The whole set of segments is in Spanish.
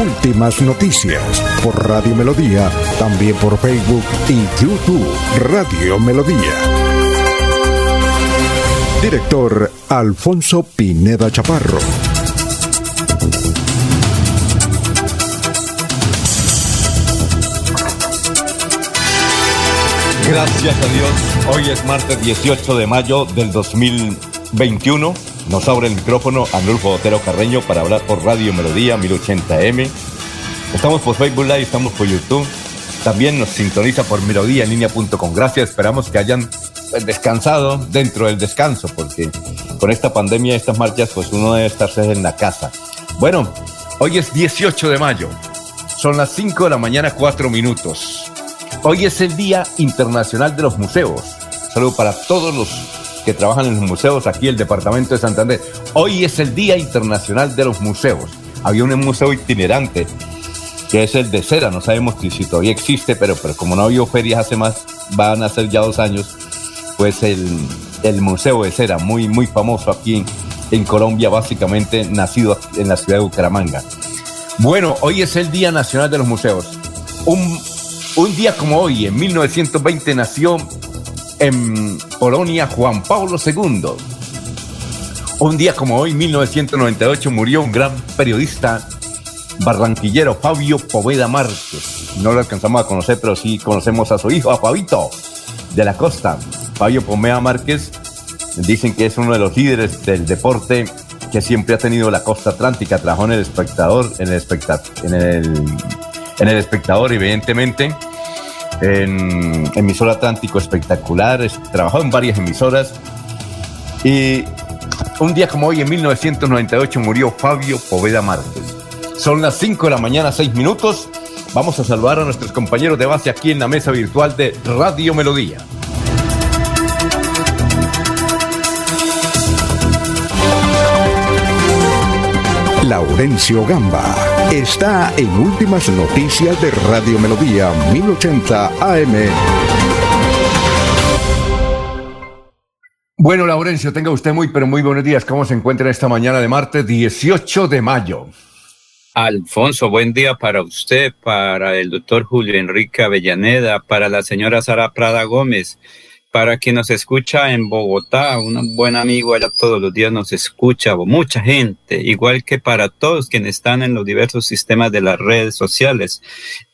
Últimas noticias por Radio Melodía, también por Facebook y YouTube Radio Melodía. Director Alfonso Pineda Chaparro. Gracias a Dios. Hoy es martes 18 de mayo del 2021. Nos abre el micrófono Anulfo Otero Carreño para hablar por Radio Melodía 1080M. Estamos por Facebook Live, estamos por YouTube. También nos sintoniza por melodíaenlínea.com. Gracias, esperamos que hayan pues, descansado dentro del descanso, porque con esta pandemia, estas marchas, pues uno debe estarse en la casa. Bueno, hoy es 18 de mayo. Son las 5 de la mañana, 4 minutos. Hoy es el Día Internacional de los Museos. Saludo para todos los que trabajan en los museos aquí el departamento de Santander. Hoy es el Día Internacional de los Museos. Había un museo itinerante que es el de cera, no sabemos si todavía existe, pero, pero como no había ferias hace más, van a ser ya dos años, pues el, el Museo de Cera, muy, muy famoso aquí en, Colombia, básicamente nacido en la ciudad de Bucaramanga. Bueno, hoy es el Día Nacional de los Museos. Un, un día como hoy, en 1920, nació en Polonia Juan Pablo II. Un día como hoy, 1998, murió un gran periodista barranquillero Fabio Poveda Márquez. No lo alcanzamos a conocer, pero sí conocemos a su hijo, a Fabito, de la costa. Fabio Poveda Márquez, dicen que es uno de los líderes del deporte que siempre ha tenido la costa atlántica. Trabajó en el espectador, en el, especta, en el, en el espectador, evidentemente en emisora Atlántico espectacular, trabajó en varias emisoras y un día como hoy en 1998 murió Fabio Poveda Márquez. Son las 5 de la mañana, 6 minutos. Vamos a saludar a nuestros compañeros de base aquí en la mesa virtual de Radio Melodía. Laurencio Gamba está en Últimas Noticias de Radio Melodía 1080 AM. Bueno, Laurencio, tenga usted muy, pero muy buenos días. ¿Cómo se encuentra esta mañana de martes 18 de mayo? Alfonso, buen día para usted, para el doctor Julio Enrique Avellaneda, para la señora Sara Prada Gómez, para quien nos escucha en Bogotá, un buen amigo allá todos los días nos escucha, mucha gente, igual que para todos quienes están en los diversos sistemas de las redes sociales.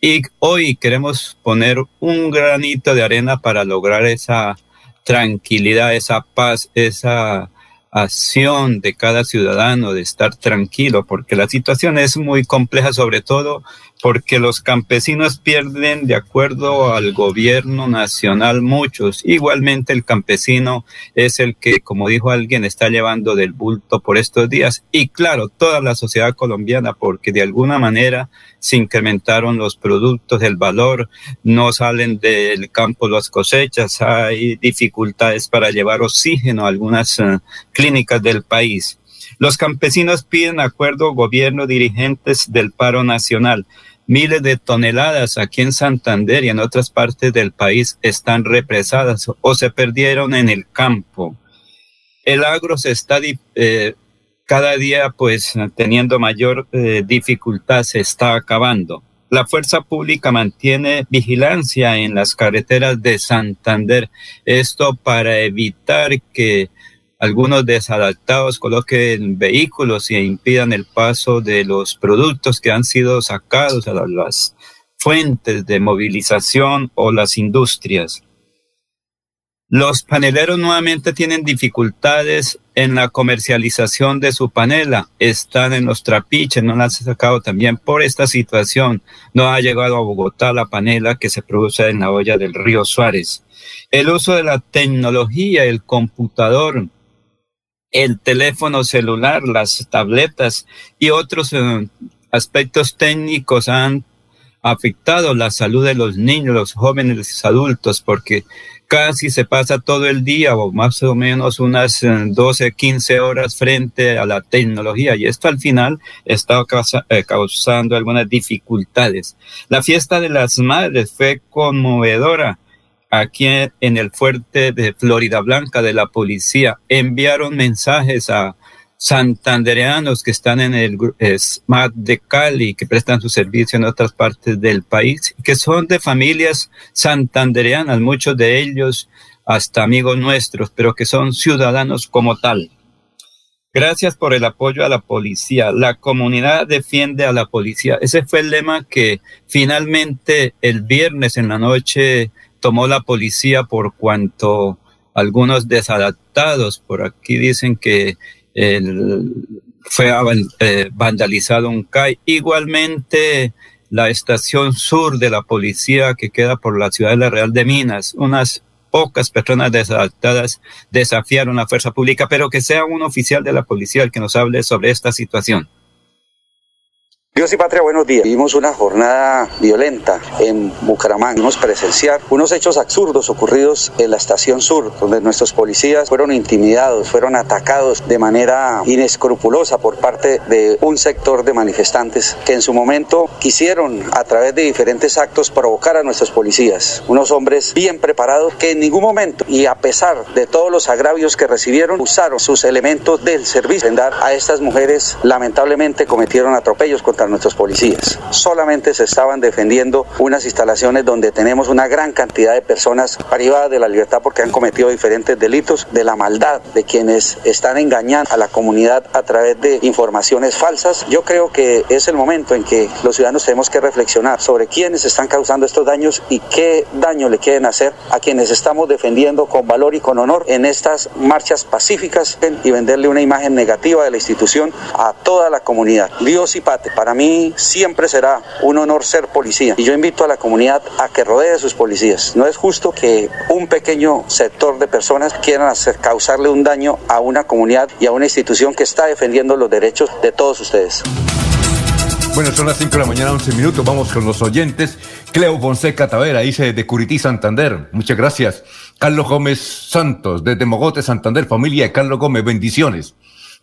Y hoy queremos poner un granito de arena para lograr esa tranquilidad, esa paz, esa acción de cada ciudadano de estar tranquilo, porque la situación es muy compleja, sobre todo porque los campesinos pierden de acuerdo al gobierno nacional muchos. Igualmente el campesino es el que, como dijo alguien, está llevando del bulto por estos días. Y claro, toda la sociedad colombiana, porque de alguna manera se incrementaron los productos, el valor, no salen del campo las cosechas, hay dificultades para llevar oxígeno a algunas uh, clínicas del país. Los campesinos piden acuerdo gobierno dirigentes del paro nacional. Miles de toneladas aquí en Santander y en otras partes del país están represadas o se perdieron en el campo. El agro se está eh, cada día pues teniendo mayor eh, dificultad, se está acabando. La fuerza pública mantiene vigilancia en las carreteras de Santander. Esto para evitar que algunos desadaptados coloquen vehículos e impidan el paso de los productos que han sido sacados a las fuentes de movilización o las industrias. Los paneleros nuevamente tienen dificultades en la comercialización de su panela. Están en los trapiches, no las han sacado también por esta situación. No ha llegado a Bogotá la panela que se produce en la olla del río Suárez. El uso de la tecnología, el computador, el teléfono celular, las tabletas y otros eh, aspectos técnicos han afectado la salud de los niños, los jóvenes, los adultos, porque casi se pasa todo el día o más o menos unas 12, eh, 15 horas frente a la tecnología y esto al final está eh, causando algunas dificultades. La fiesta de las madres fue conmovedora. Aquí en el fuerte de Florida Blanca de la policía enviaron mensajes a santandereanos que están en el SMAT de Cali, que prestan su servicio en otras partes del país, que son de familias santandereanas, muchos de ellos hasta amigos nuestros, pero que son ciudadanos como tal. Gracias por el apoyo a la policía. La comunidad defiende a la policía. Ese fue el lema que finalmente el viernes en la noche tomó la policía por cuanto algunos desadaptados por aquí dicen que fue eh, vandalizado un CAI. Igualmente, la estación sur de la policía que queda por la ciudad de la Real de Minas, unas pocas personas desadaptadas desafiaron la fuerza pública, pero que sea un oficial de la policía el que nos hable sobre esta situación. Dios y Patria, buenos días. Vivimos una jornada violenta en Bucaramanga. Vimos presenciar unos hechos absurdos ocurridos en la estación sur, donde nuestros policías fueron intimidados, fueron atacados de manera inescrupulosa por parte de un sector de manifestantes que en su momento quisieron, a través de diferentes actos, provocar a nuestros policías. Unos hombres bien preparados que en ningún momento, y a pesar de todos los agravios que recibieron, usaron sus elementos del servicio a estas mujeres. Lamentablemente cometieron atropellos contra nuestros policías. Solamente se estaban defendiendo unas instalaciones donde tenemos una gran cantidad de personas privadas de la libertad porque han cometido diferentes delitos, de la maldad de quienes están engañando a la comunidad a través de informaciones falsas. Yo creo que es el momento en que los ciudadanos tenemos que reflexionar sobre quiénes están causando estos daños y qué daño le quieren hacer a quienes estamos defendiendo con valor y con honor en estas marchas pacíficas y venderle una imagen negativa de la institución a toda la comunidad. Dios y Pate, para mí siempre será un honor ser policía y yo invito a la comunidad a que rodee a sus policías. No es justo que un pequeño sector de personas quieran hacer, causarle un daño a una comunidad y a una institución que está defendiendo los derechos de todos ustedes. Bueno, son las 5 de la mañana, 11 minutos. Vamos con los oyentes. Cleo Fonseca Tavera dice de Curití, Santander. Muchas gracias. Carlos Gómez Santos, desde Mogote, Santander. Familia de Carlos Gómez, bendiciones.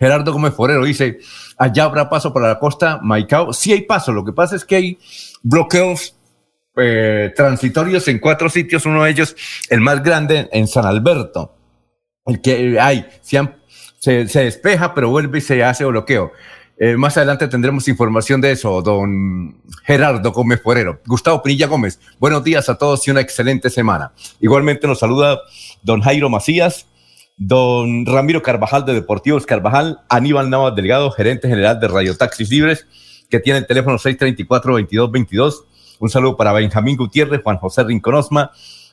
Gerardo Gómez Forero dice, allá habrá paso para la costa Maicao. Sí hay paso, lo que pasa es que hay bloqueos eh, transitorios en cuatro sitios, uno de ellos, el más grande, en San Alberto. El que hay, se, despeja, pero vuelve y se hace bloqueo. Eh, más adelante tendremos información de eso, don Gerardo Gómez Forero. Gustavo Pinilla Gómez, buenos días a todos y una excelente semana. Igualmente nos saluda don Jairo Macías, don Ramiro Carvajal de Deportivos Carvajal, Aníbal Navas Delgado, gerente general de Radio Taxis Libres, que tiene el teléfono 634-2222. Un saludo para Benjamín Gutiérrez, Juan José Rinconosma,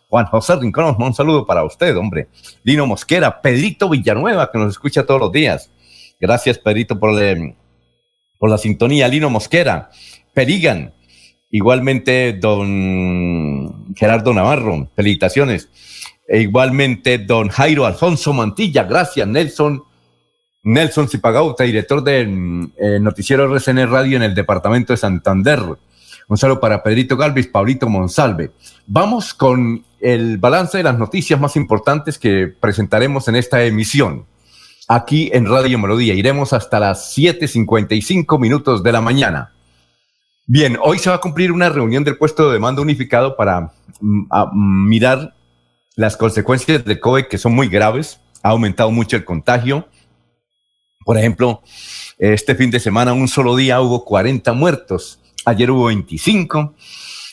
Juan José Rinconosma, un saludo para usted, hombre. Lino Mosquera, Pedrito Villanueva, que nos escucha todos los días. Gracias, Pedrito, por, por la sintonía. Lino Mosquera, Perigan, igualmente don Gerardo Navarro, felicitaciones. E igualmente, don Jairo Alfonso Mantilla. Gracias, Nelson. Nelson Zipagauta, director del eh, noticiero RCN Radio en el departamento de Santander. Un saludo para Pedrito Galvis, Pablito Monsalve. Vamos con el balance de las noticias más importantes que presentaremos en esta emisión. Aquí en Radio Melodía. Iremos hasta las 7.55 minutos de la mañana. Bien, hoy se va a cumplir una reunión del puesto de mando unificado para mm, mm, mirar las consecuencias del COVID que son muy graves, ha aumentado mucho el contagio. Por ejemplo, este fin de semana, un solo día hubo 40 muertos, ayer hubo 25,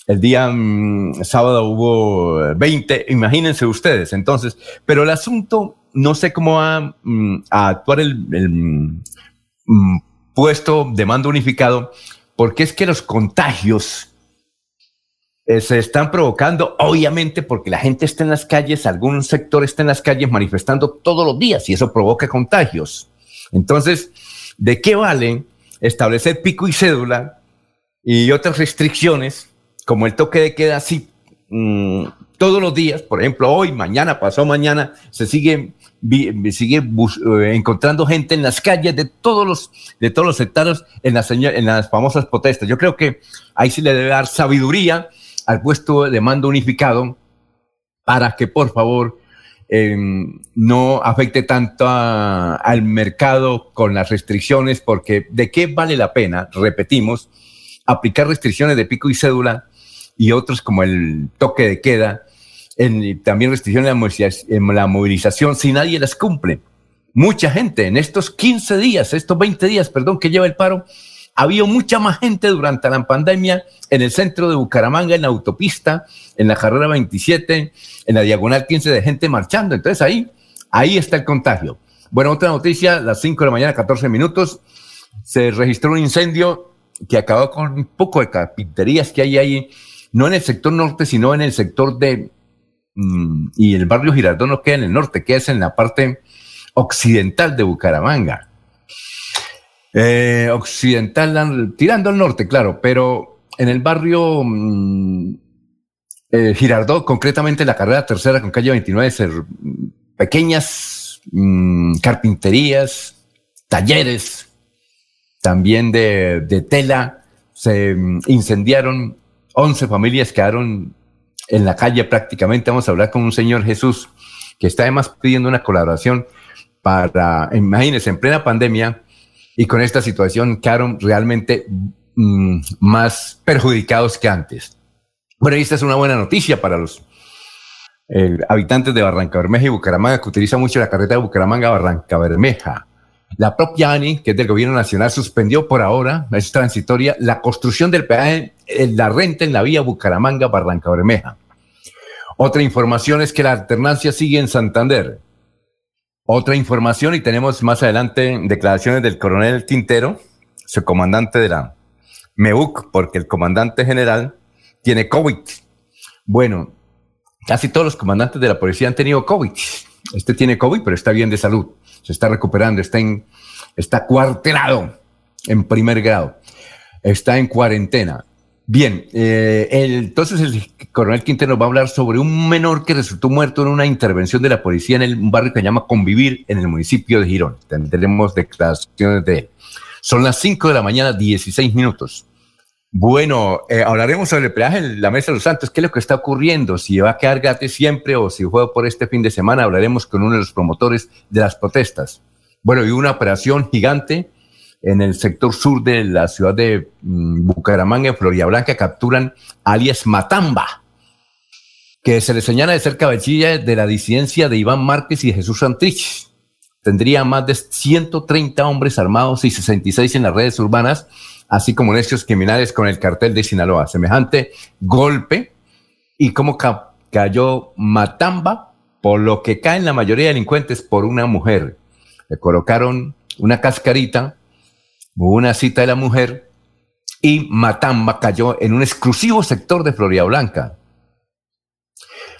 el día mm, sábado hubo 20, imagínense ustedes. Entonces, pero el asunto, no sé cómo va mm, a actuar el, mm, puesto de mando unificado, porque es que los contagios eh, se están provocando, obviamente, porque la gente está en las calles, algún sector está en las calles manifestando todos los días y eso provoca contagios. Entonces, ¿de qué vale establecer pico y cédula y otras restricciones como el toque de queda así mm, todos los días? Por ejemplo, hoy, mañana, pasado mañana, se sigue sigue eh, encontrando gente en las calles de todos los, de todos los sectarios en las, en las famosas protestas. Yo creo que ahí sí le debe dar sabiduría al puesto de mando unificado para que por favor em, no afecte tanto al mercado con las restricciones, porque de qué vale la pena, repetimos, aplicar restricciones de pico y cédula y otros como el toque de queda, también restricciones en la movilización, si nadie las cumple. Mucha gente en estos 15 días, estos 20 días, perdón, que lleva el paro, había mucha más gente durante la pandemia en el centro de Bucaramanga, en la autopista, en la carrera 27, en la diagonal 15 de gente marchando. Entonces ahí, ahí está el contagio. Bueno, otra noticia, las 5 de la mañana, 14 minutos, se registró un incendio que acabó con un poco de carpinterías que hay ahí, no en el sector norte, sino en el sector de, mm, y el barrio Girardón no queda en el norte, queda en la parte occidental de Bucaramanga. Eh, occidental, tirando al norte, claro, pero en el barrio mm, eh, Girardot, concretamente la carrera tercera con calle 29, ser pequeñas mm, carpinterías, talleres, también de, tela, se mm, incendiaron, 11 familias quedaron en la calle prácticamente. Vamos a hablar con un señor Jesús que está además pidiendo una colaboración para, imagínense, en plena pandemia, y con esta situación quedaron realmente mm, más perjudicados que antes. Bueno, esta es una buena noticia para los habitantes de Barranca Bermeja y Bucaramanga, que utilizan mucho la carretera de Bucaramanga-Barranca Bermeja. La propia ANI, que es del gobierno nacional, suspendió por ahora, es transitoria, la construcción del peaje, la renta en la vía Bucaramanga-Barranca Bermeja. Otra información es que la alternancia sigue en Santander. Otra información y tenemos más adelante declaraciones del coronel Quintero, su comandante de la MEUC, porque el comandante general tiene COVID. Bueno, casi todos los comandantes de la policía han tenido COVID. Este tiene COVID, pero está bien de salud. Se está recuperando, está, en, está cuartelado en primer grado. Está en cuarentena. Bien, eh, entonces el coronel Quintero va a hablar sobre un menor que resultó muerto en una intervención de la policía en el, un barrio que se llama Convivir en el municipio de Girón. Tendremos declaraciones de él. Son las 5 de la mañana, 16 minutos. Bueno, eh, hablaremos sobre el peaje en la Mesa de los Santos. ¿Qué es lo que está ocurriendo? Si va a quedar gratis siempre o si fue por este fin de semana, hablaremos con uno de los promotores de las protestas. Bueno, y una operación gigante en el sector sur de la ciudad de mm, Bucaramanga, en Blanca, capturan alias Matamba, que se le señala de ser cabecilla de la disidencia de Iván Márquez y Jesús Santrich. Tendría más de 130 hombres armados y 66 en las redes urbanas, así como necios criminales con el cartel de Sinaloa. Semejante golpe y cómo cayó Matamba, por lo que caen la mayoría de delincuentes por una mujer. Le colocaron una cascarita Hubo una cita de la mujer y Matamba cayó en un exclusivo sector de Florida Blanca.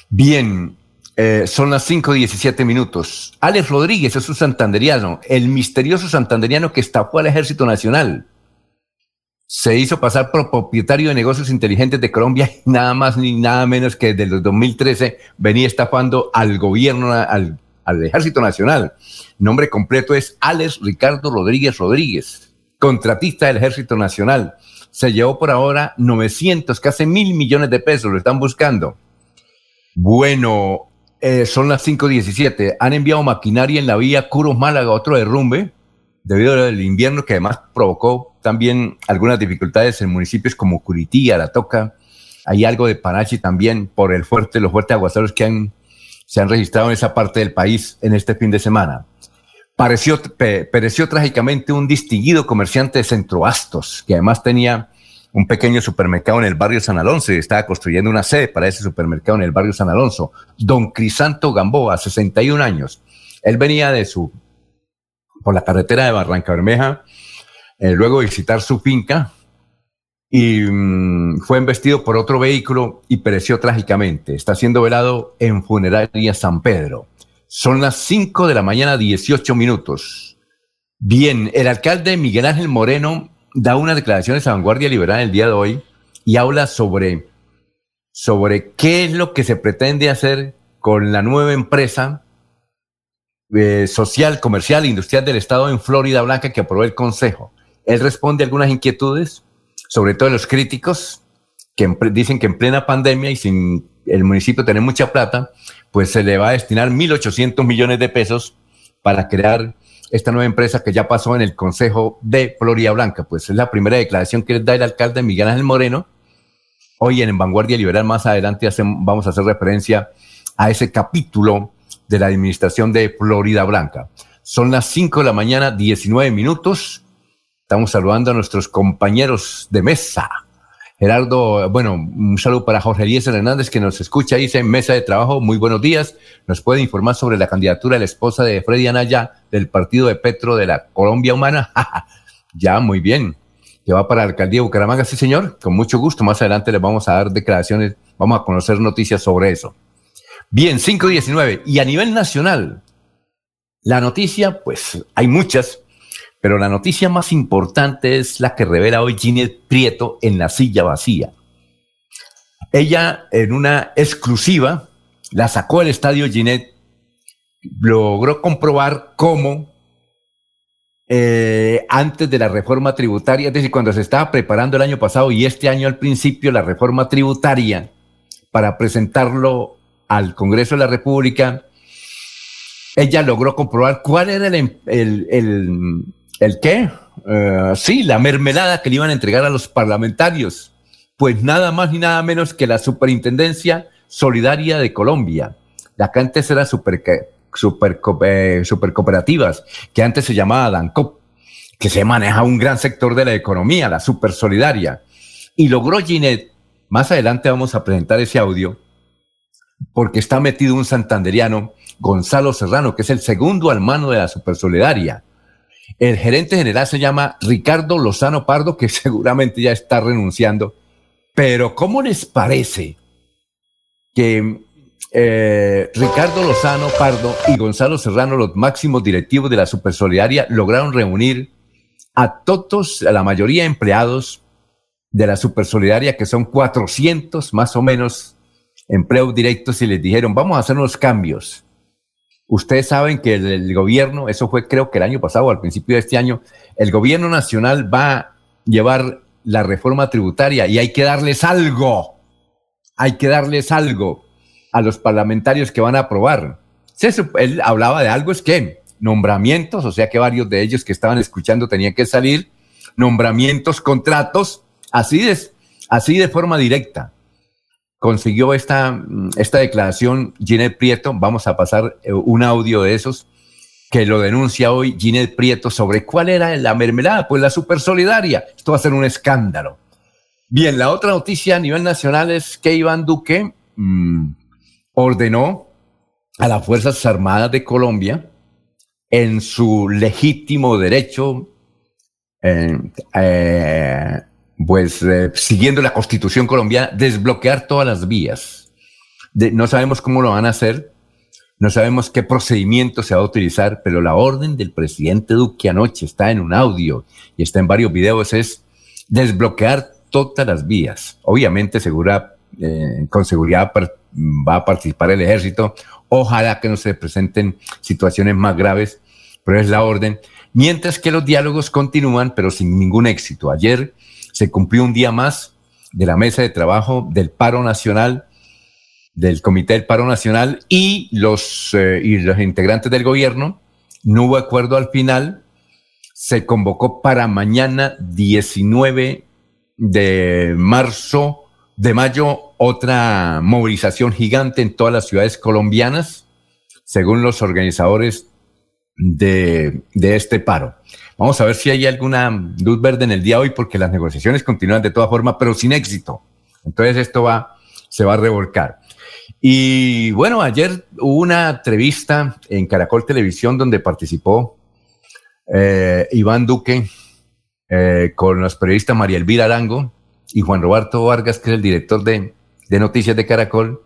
Bien, eh, son las 5.17 minutos. Alex Rodríguez es un santanderiano, el misterioso santanderiano que estafó al Ejército Nacional. Se hizo pasar por propietario de negocios inteligentes de Colombia y nada más ni nada menos que desde el 2013 venía estafando al gobierno, al, al Ejército Nacional. Nombre completo es Alex Ricardo Rodríguez Rodríguez contratista del Ejército Nacional. Se llevó por ahora 900, casi mil millones de pesos, lo están buscando. Bueno, eh, son las 5.17. Han enviado maquinaria en la vía Curos Málaga, otro derrumbe, debido al invierno que además provocó también algunas dificultades en municipios como Curitía, La Toca. Hay algo de Panachi también por el fuerte, los fuertes aguaceros que se han registrado en esa parte del país en este fin de semana pereció trágicamente un distinguido comerciante de Centroastos, que además tenía un pequeño supermercado en el barrio San Alonso y estaba construyendo una sede para ese supermercado en el barrio San Alonso. Don Crisanto Gamboa, 61 años. Él venía de su, por la carretera de Barranca Bermeja, eh, luego visitar su finca y mm, fue embestido por otro vehículo y pereció trágicamente. Está siendo velado en funeraria San Pedro. Son las 5 de la mañana, 18 minutos. Bien, el alcalde Miguel Ángel Moreno da unas declaraciones a Vanguardia Liberal el día de hoy y habla sobre, sobre qué es lo que se pretende hacer con la nueva empresa eh, social, comercial e industrial del Estado en Florida Blanca que aprobó el Consejo. Él responde a algunas inquietudes, sobre todo de los críticos, que dicen que en plena pandemia y sin el municipio tener mucha plata, pues se le va a destinar 1.800 millones de pesos para crear esta nueva empresa que ya pasó en el Consejo de Florida Blanca. Pues es la primera declaración que da el alcalde Miguel Ángel Moreno. Hoy en Vanguardia Liberal, más adelante vamos a hacer referencia a ese capítulo de la administración de Florida Blanca. Son las 5 de la mañana, 19 minutos. Estamos saludando a nuestros compañeros de mesa. Gerardo, bueno, un saludo para Jorge Elías Hernández que nos escucha, dice Mesa de Trabajo, muy buenos días. Nos puede informar sobre la candidatura de la esposa de Freddy Anaya del partido de Petro de la Colombia Humana. ya, muy bien. Que va para la alcaldía de Bucaramanga, sí, señor. Con mucho gusto. Más adelante les vamos a dar declaraciones, vamos a conocer noticias sobre eso. Bien, 519. Y a nivel nacional, la noticia, pues hay muchas, pero la noticia más importante es la que revela hoy Ginette Prieto en la silla vacía. Ella, en una exclusiva, la sacó del estadio Ginette, logró comprobar cómo eh, antes de la reforma tributaria, es decir, cuando se estaba preparando el año pasado y este año al principio la reforma tributaria para presentarlo al Congreso de la República, ella logró comprobar cuál era el, qué, eh, sí, la mermelada que le iban a entregar a los parlamentarios. Pues nada más ni nada menos que la Superintendencia Solidaria de Colombia. La que antes era super, super, eh, super cooperativas, que antes se llamaba DANCOP, que se maneja un gran sector de la economía, la super solidaria. Y logró Ginette, más adelante vamos a presentar ese audio, porque está metido un santanderiano, Gonzalo Serrano, que es el segundo al mano de la Supersolidaria. El gerente general se llama Ricardo Lozano Pardo, que seguramente ya está renunciando. Pero ¿cómo les parece que eh, Ricardo Lozano Pardo y Gonzalo Serrano, los máximos directivos de la Supersolidaria, lograron reunir a todos, a la mayoría de empleados de la Supersolidaria, que son 400 más o menos empleos directos y les dijeron, vamos a hacer unos cambios. Ustedes saben que el, gobierno, eso fue creo que el año pasado, al principio de este año, el gobierno nacional va a llevar la reforma tributaria y hay que darles algo, hay que darles algo a los parlamentarios que van a aprobar. Él hablaba de algo, es que nombramientos, o sea que varios de ellos que estaban escuchando tenían que salir, nombramientos, contratos, así de, así de forma directa consiguió esta, esta declaración Ginette Prieto. Vamos a pasar eh, un audio de esos que lo denuncia hoy Ginette Prieto sobre cuál era la mermelada, pues la super solidaria. Esto va a ser un escándalo. Bien, la otra noticia a nivel nacional es que Iván Duque mm, ordenó a las Fuerzas Armadas de Colombia en su legítimo derecho eh, pues eh, siguiendo la constitución colombiana, desbloquear todas las vías. no sabemos cómo lo van a hacer, no sabemos qué procedimiento se va a utilizar, pero la orden del presidente Duque anoche está en un audio y está en varios videos, es desbloquear todas las vías. Obviamente, segura, eh, con seguridad va a participar el ejército. Ojalá que no se presenten situaciones más graves, pero es la orden. Mientras que los diálogos continúan, pero sin ningún éxito. Ayer se cumplió un día más de la mesa de trabajo del paro nacional, del Comité del Paro Nacional y los, eh, y los integrantes del gobierno. No hubo acuerdo al final. Se convocó para mañana 19 de marzo, de mayo, otra movilización gigante en todas las ciudades colombianas, según los organizadores de, este paro. Vamos a ver si hay alguna luz verde en el día de hoy, porque las negociaciones continúan de todas formas, pero sin éxito. Entonces esto va, se va a revolcar. Y bueno, ayer hubo una entrevista en Caracol Televisión donde participó eh, Iván Duque eh, con los periodistas María Elvira Arango y Juan Roberto Vargas, que es el director de Noticias de Caracol.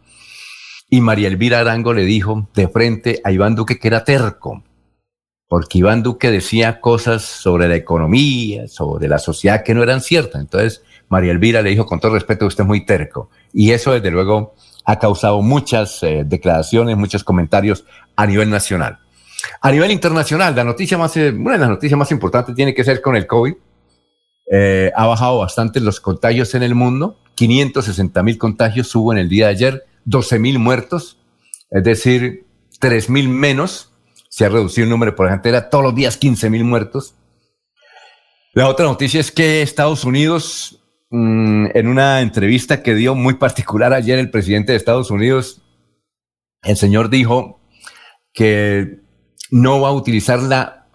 Y María Elvira Arango le dijo de frente a Iván Duque que era terco, porque Iván Duque decía cosas sobre la economía, sobre la sociedad que no eran ciertas. Entonces, María Elvira le dijo, con todo respeto, usted es muy terco. Y eso, desde luego, ha causado muchas eh, declaraciones, muchos comentarios a nivel nacional. A nivel internacional, la noticia más, eh, una de las noticias más importantes tiene que ser con el COVID. Eh, ha bajado bastante los contagios en el mundo. 560 mil contagios hubo en el día de ayer, 12 mil muertos, es decir, 3 mil menos. Se ha reducido el número, por ejemplo, era todos los días 15 mil muertos. La otra noticia es que Estados Unidos, mm, en una entrevista que dio muy particular ayer el presidente de Estados Unidos, el señor dijo que no va a utilizar la,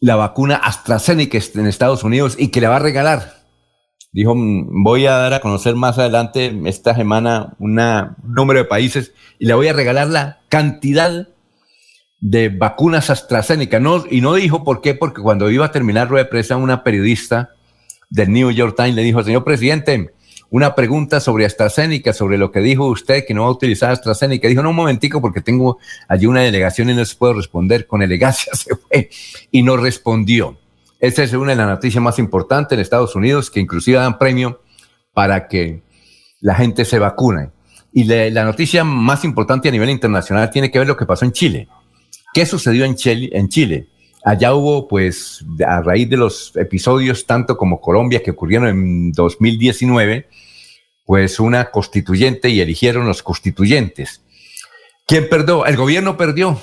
la vacuna AstraZeneca en Estados Unidos y que le va a regalar. Dijo, mm, voy a dar a conocer más adelante esta semana un número de países y le voy a regalar la cantidad de vacunas AstraZeneca. No, y no dijo por qué, porque cuando iba a terminar rueda de prensa, una periodista del New York Times le dijo, señor presidente, una pregunta sobre AstraZeneca, sobre lo que dijo usted, que no va a utilizar AstraZeneca. Dijo, no, un momentico, porque tengo allí una delegación y no se puedo responder. Con elegancia se fue y no respondió. Esa es una de las noticias más importantes en Estados Unidos, que inclusive dan premio para que la gente se vacune. Y la noticia más importante a nivel internacional tiene que ver lo que pasó en Chile. ¿Qué sucedió en Chile? En Chile? Allá hubo, pues, a raíz de los episodios, tanto como Colombia, que ocurrieron en 2019, pues una constituyente y eligieron los constituyentes. ¿Quién perdió? El gobierno perdió.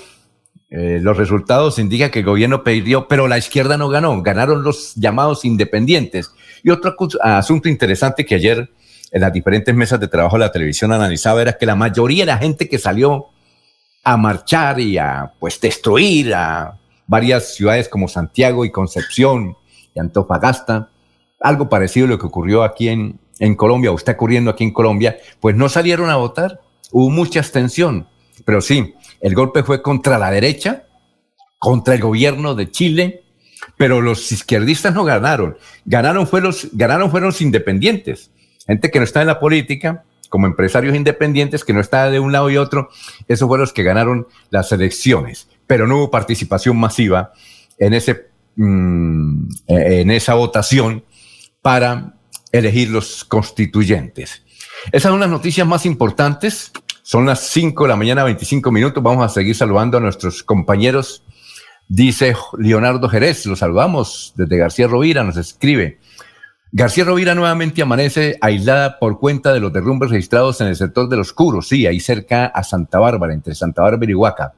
Eh, los resultados indican que el gobierno perdió, pero la izquierda no ganó. Ganaron los llamados independientes. Y otro asunto interesante que ayer en las diferentes mesas de trabajo de la televisión analizaba era que la mayoría de la gente que salió a marchar y a pues destruir a varias ciudades como Santiago y Concepción y Antofagasta, algo parecido a lo que ocurrió aquí en, en Colombia o está ocurriendo aquí en Colombia, pues no salieron a votar, hubo mucha abstención, pero sí, el golpe fue contra la derecha, contra el gobierno de Chile, pero los izquierdistas no ganaron, ganaron, fue los, ganaron fueron los independientes, gente que no está en la política, como empresarios independientes, que no está de un lado y otro, esos fueron los que ganaron las elecciones, pero no hubo participación masiva en, ese, mm, en esa votación para elegir los constituyentes. Esas son las noticias más importantes. Son las 5 de la mañana, 25 minutos. Vamos a seguir saludando a nuestros compañeros. Dice Leonardo Jerez, los saludamos desde García Rovira, nos escribe. García Rovira nuevamente amanece aislada por cuenta de los derrumbes registrados en el sector de los Curos, sí, ahí cerca a Santa Bárbara, entre Santa Bárbara y Huaca.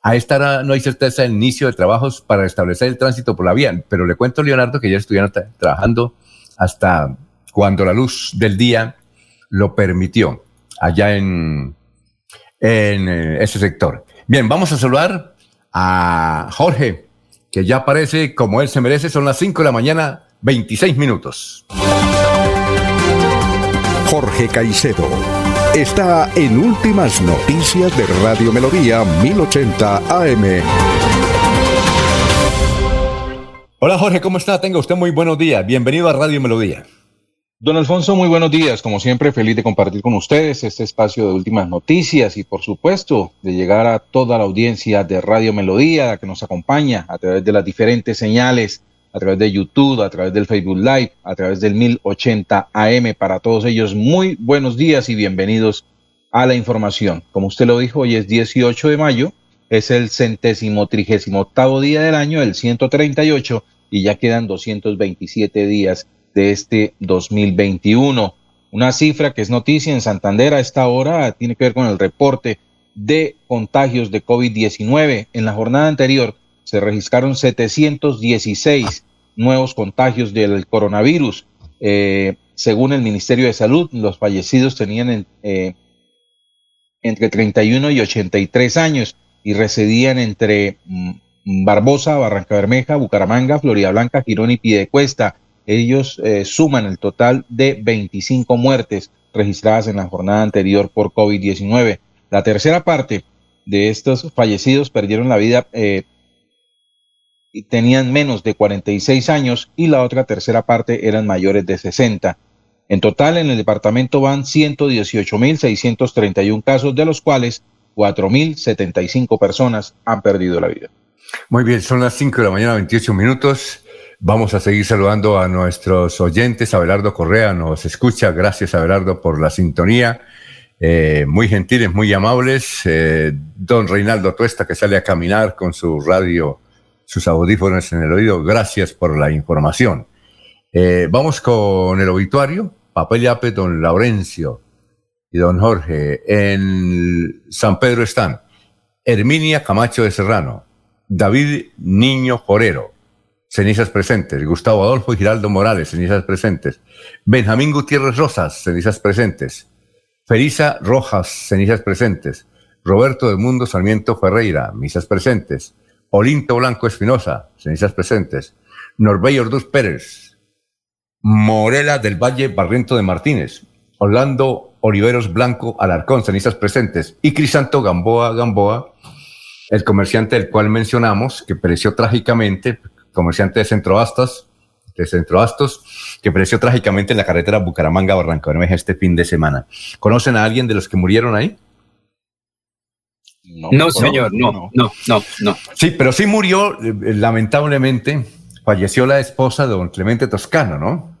A esta hora no hay certeza del inicio de trabajos para restablecer el tránsito por la vía, pero le cuento a Leonardo que ya estuvieron trabajando hasta cuando la luz del día lo permitió, allá en, en eh, ese sector. Bien, vamos a saludar a Jorge, que ya aparece como él se merece, son las 5 de la mañana 26 minutos. Jorge Caicedo está en Últimas Noticias de Radio Melodía 1080 AM. Hola Jorge, ¿cómo está? Tenga usted muy buenos días. Bienvenido a Radio Melodía. Don Alfonso, muy buenos días. Como siempre, feliz de compartir con ustedes este espacio de últimas noticias y, por supuesto, de llegar a toda la audiencia de Radio Melodía que nos acompaña a través de las diferentes señales a través de YouTube, a través del Facebook Live, a través del 1080 AM. Para todos ellos, muy buenos días y bienvenidos a la información. Como usted lo dijo, hoy es 18 de mayo, es el centésimo trigésimo octavo día del año, el 138, y ya quedan 227 días de este 2021. Una cifra que es noticia en Santander a esta hora tiene que ver con el reporte de contagios de COVID-19. En la jornada anterior se registraron 716 nuevos contagios del coronavirus. Eh, según el Ministerio de Salud, los fallecidos tenían eh, entre 31 y 83 años y residían entre mm, Barbosa, Barranca Bermeja, Bucaramanga, Florida Blanca, Girón y Piedecuesta. Ellos eh, suman el total de 25 muertes registradas en la jornada anterior por COVID-19. La tercera parte de estos fallecidos perdieron la vida tenían menos de 46 años y la otra tercera parte eran mayores de 60. En total, en el departamento van 118.631 casos, de los cuales 4.075 personas han perdido la vida. Muy bien, son las 5 de la mañana, 28 minutos. Vamos a seguir saludando a nuestros oyentes. Abelardo Correa nos escucha. Gracias, Abelardo, por la sintonía. eh, muy gentiles, muy amables. Eh, don Reinaldo Tuesta, que sale a caminar con su radio, sus audífonos en el oído. Gracias por la información. Eh, vamos con el obituario. Papel y ape, don Laurencio y don Jorge. En San Pedro están Herminia Camacho de Serrano, David Niño Jorero, cenizas presentes. Gustavo Adolfo y Giraldo Morales, cenizas presentes. Benjamín Gutiérrez Rosas, cenizas presentes. Felisa Rojas, cenizas presentes. Roberto del Mundo Sarmiento Ferreira, misas presentes. Olinto Blanco Espinosa, cenizas presentes. Norbey Orduz Pérez. Morela del Valle Barriento de Martínez. Orlando Oliveros Blanco Alarcón, cenizas presentes. Y Crisanto Gamboa Gamboa, el comerciante del cual mencionamos, que pereció trágicamente, comerciante de Centroastas, de Centroastos, que pereció trágicamente en la carretera Bucaramanga-Barranca este fin de semana. ¿Conocen a alguien de los que murieron ahí? No, señor, no, no, no, no. Sí, pero sí murió, eh, lamentablemente, falleció la esposa de don Clemente Toscano, ¿no?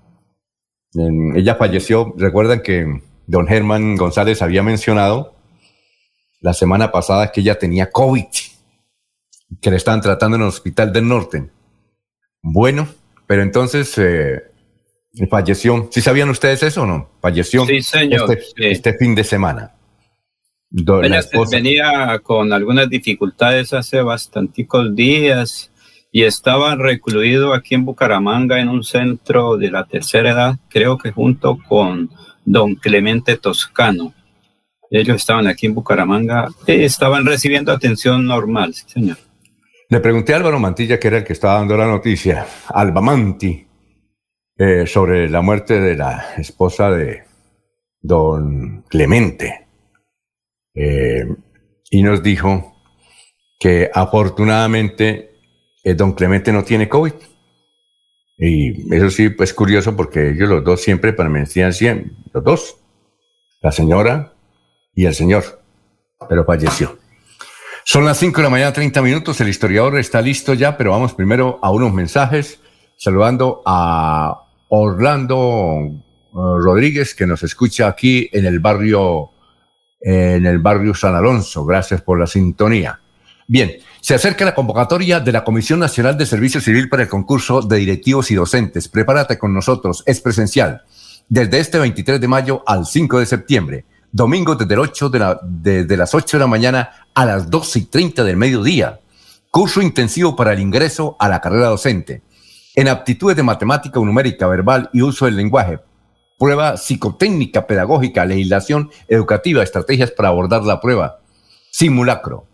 ella falleció, recuerdan que don Germán González había mencionado la semana pasada que ella tenía COVID, que le estaban tratando en el hospital del norte. Bueno, pero entonces eh, falleció. ¿Sí sabían ustedes eso o no? Falleció sí, señor, este, este fin de semana. Ella venía con algunas dificultades hace bastanticos días y estaba recluido aquí en Bucaramanga en un centro de la tercera edad, creo que junto con don Clemente Toscano. Ellos estaban aquí en Bucaramanga y estaban recibiendo atención normal, sí, señor. Le pregunté a Álvaro Mantilla, que era el que estaba dando la noticia, Alba Manti, eh, sobre la muerte de la esposa de don Clemente. Eh, y nos dijo que afortunadamente eh, don Clemente no tiene COVID. Y eso sí, pues curioso porque ellos los dos siempre permanecían siempre, los dos, la señora y el señor, pero falleció. Son las 5 de la mañana, 30 minutos. El historiador está listo ya, pero vamos primero a unos mensajes. Saludando a Orlando eh, Rodríguez, que nos escucha aquí en el barrio, en el barrio San Alonso. Gracias por la sintonía. Bien, se acerca la convocatoria de la Comisión Nacional de Servicio Civil para el concurso de directivos y docentes. Prepárate con nosotros, es presencial. Desde este 23 de mayo al 5 de septiembre domingo desde, el 8 de, la, las 8 de la mañana a las 12 y 30 del mediodía. Curso intensivo para el ingreso a la carrera docente. En aptitudes de matemática numérica, verbal y uso del lenguaje. Prueba psicotécnica, pedagógica, legislación educativa, estrategias para abordar la prueba. Simulacro.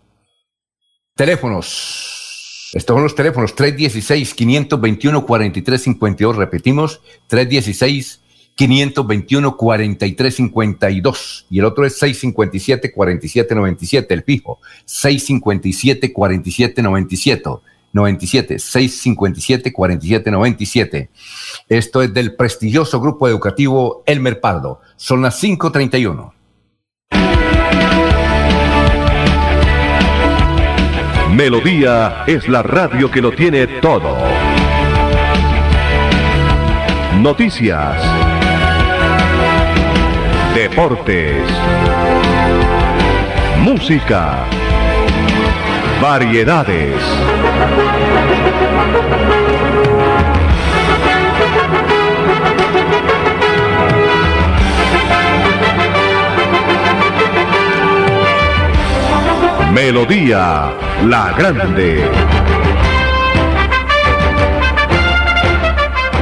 Teléfonos. Estos son los teléfonos 316-521-4352. Repetimos, 316 521 4352 y el otro es 657 4797, el fijo, 657 4797. 97 657 4797. Esto es del prestigioso grupo educativo Elmer Pardo. Son las 5:31. Melodía es la radio que lo tiene todo. Noticias deportes, música, variedades. Melodía La Grande.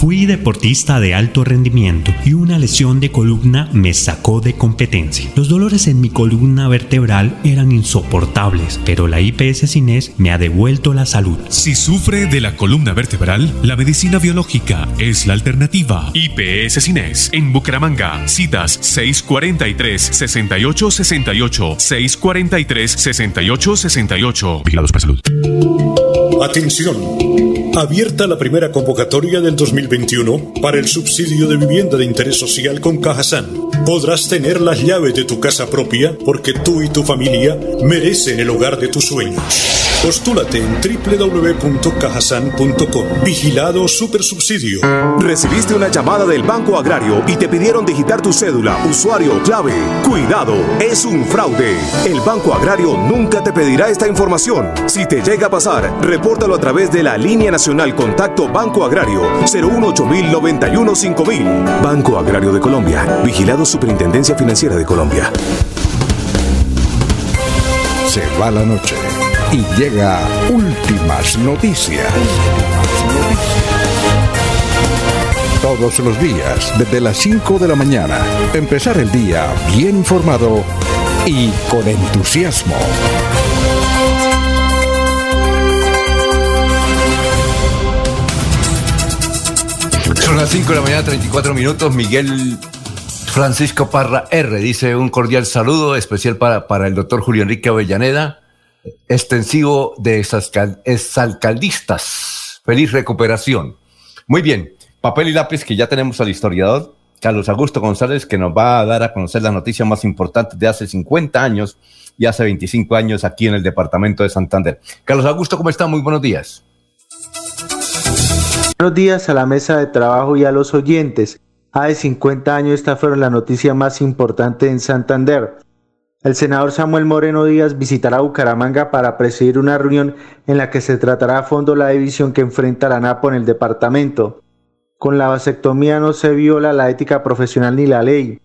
Fui deportista de alto rendimiento y una lesión de columna me sacó de competencia. Los dolores en mi columna vertebral eran insoportables, pero la IPS Cines me ha devuelto la salud. Si sufre de la columna vertebral, la medicina biológica es la alternativa. IPS Cines en Bucaramanga. Citas 643 6868 643 6868. Vigilados para salud. Atención. Abierta la primera convocatoria del 2021 para el subsidio de vivienda de interés social con Cajasan. Podrás tener las llaves de tu casa propia porque tú y tu familia merecen el hogar de tus sueños. Postúlate en www.cajasan.com. Vigilado Supersubsidio. Recibiste una llamada del Banco Agrario y te pidieron digitar tu cédula, usuario, clave. Cuidado, es un fraude. El Banco Agrario nunca te pedirá esta información. Si te llega a pasar, repórtalo a través de la línea nacional Contacto Banco Agrario 018 Banco Agrario de Colombia. Vigilado Superintendencia Financiera de Colombia. Se va la noche y llega últimas noticias. Todos los días, desde las 5 de la mañana, empezar el día bien informado y con entusiasmo. Son las 5 de la mañana, 34 minutos. Miguel Francisco Parra R. dice un cordial saludo especial para, para el doctor Julio Enrique Avellaneda, extensivo de exalcaldistas. Feliz recuperación. Muy bien, papel y lápiz que ya tenemos al historiador Carlos Augusto González que nos va a dar a conocer la noticia más importante de hace 50 años y hace 25 años aquí en el departamento de Santander. Carlos Augusto, ¿cómo está? Muy buenos días. Buenos días a la mesa de trabajo y a los oyentes. Hace 50 años esta fueron la noticia más importante en Santander. El senador Samuel Moreno Díaz visitará Bucaramanga para presidir una reunión en la que se tratará a fondo la división que enfrenta la NAPO en el departamento. Con la vasectomía no se viola la ética profesional ni la ley,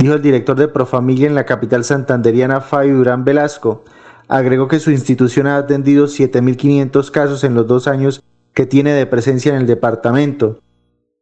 dijo el director de Profamilia en la capital santanderiana Fabio Durán Velasco. Agregó que su institución ha atendido 7.500 casos en los dos años que tiene de presencia en el departamento.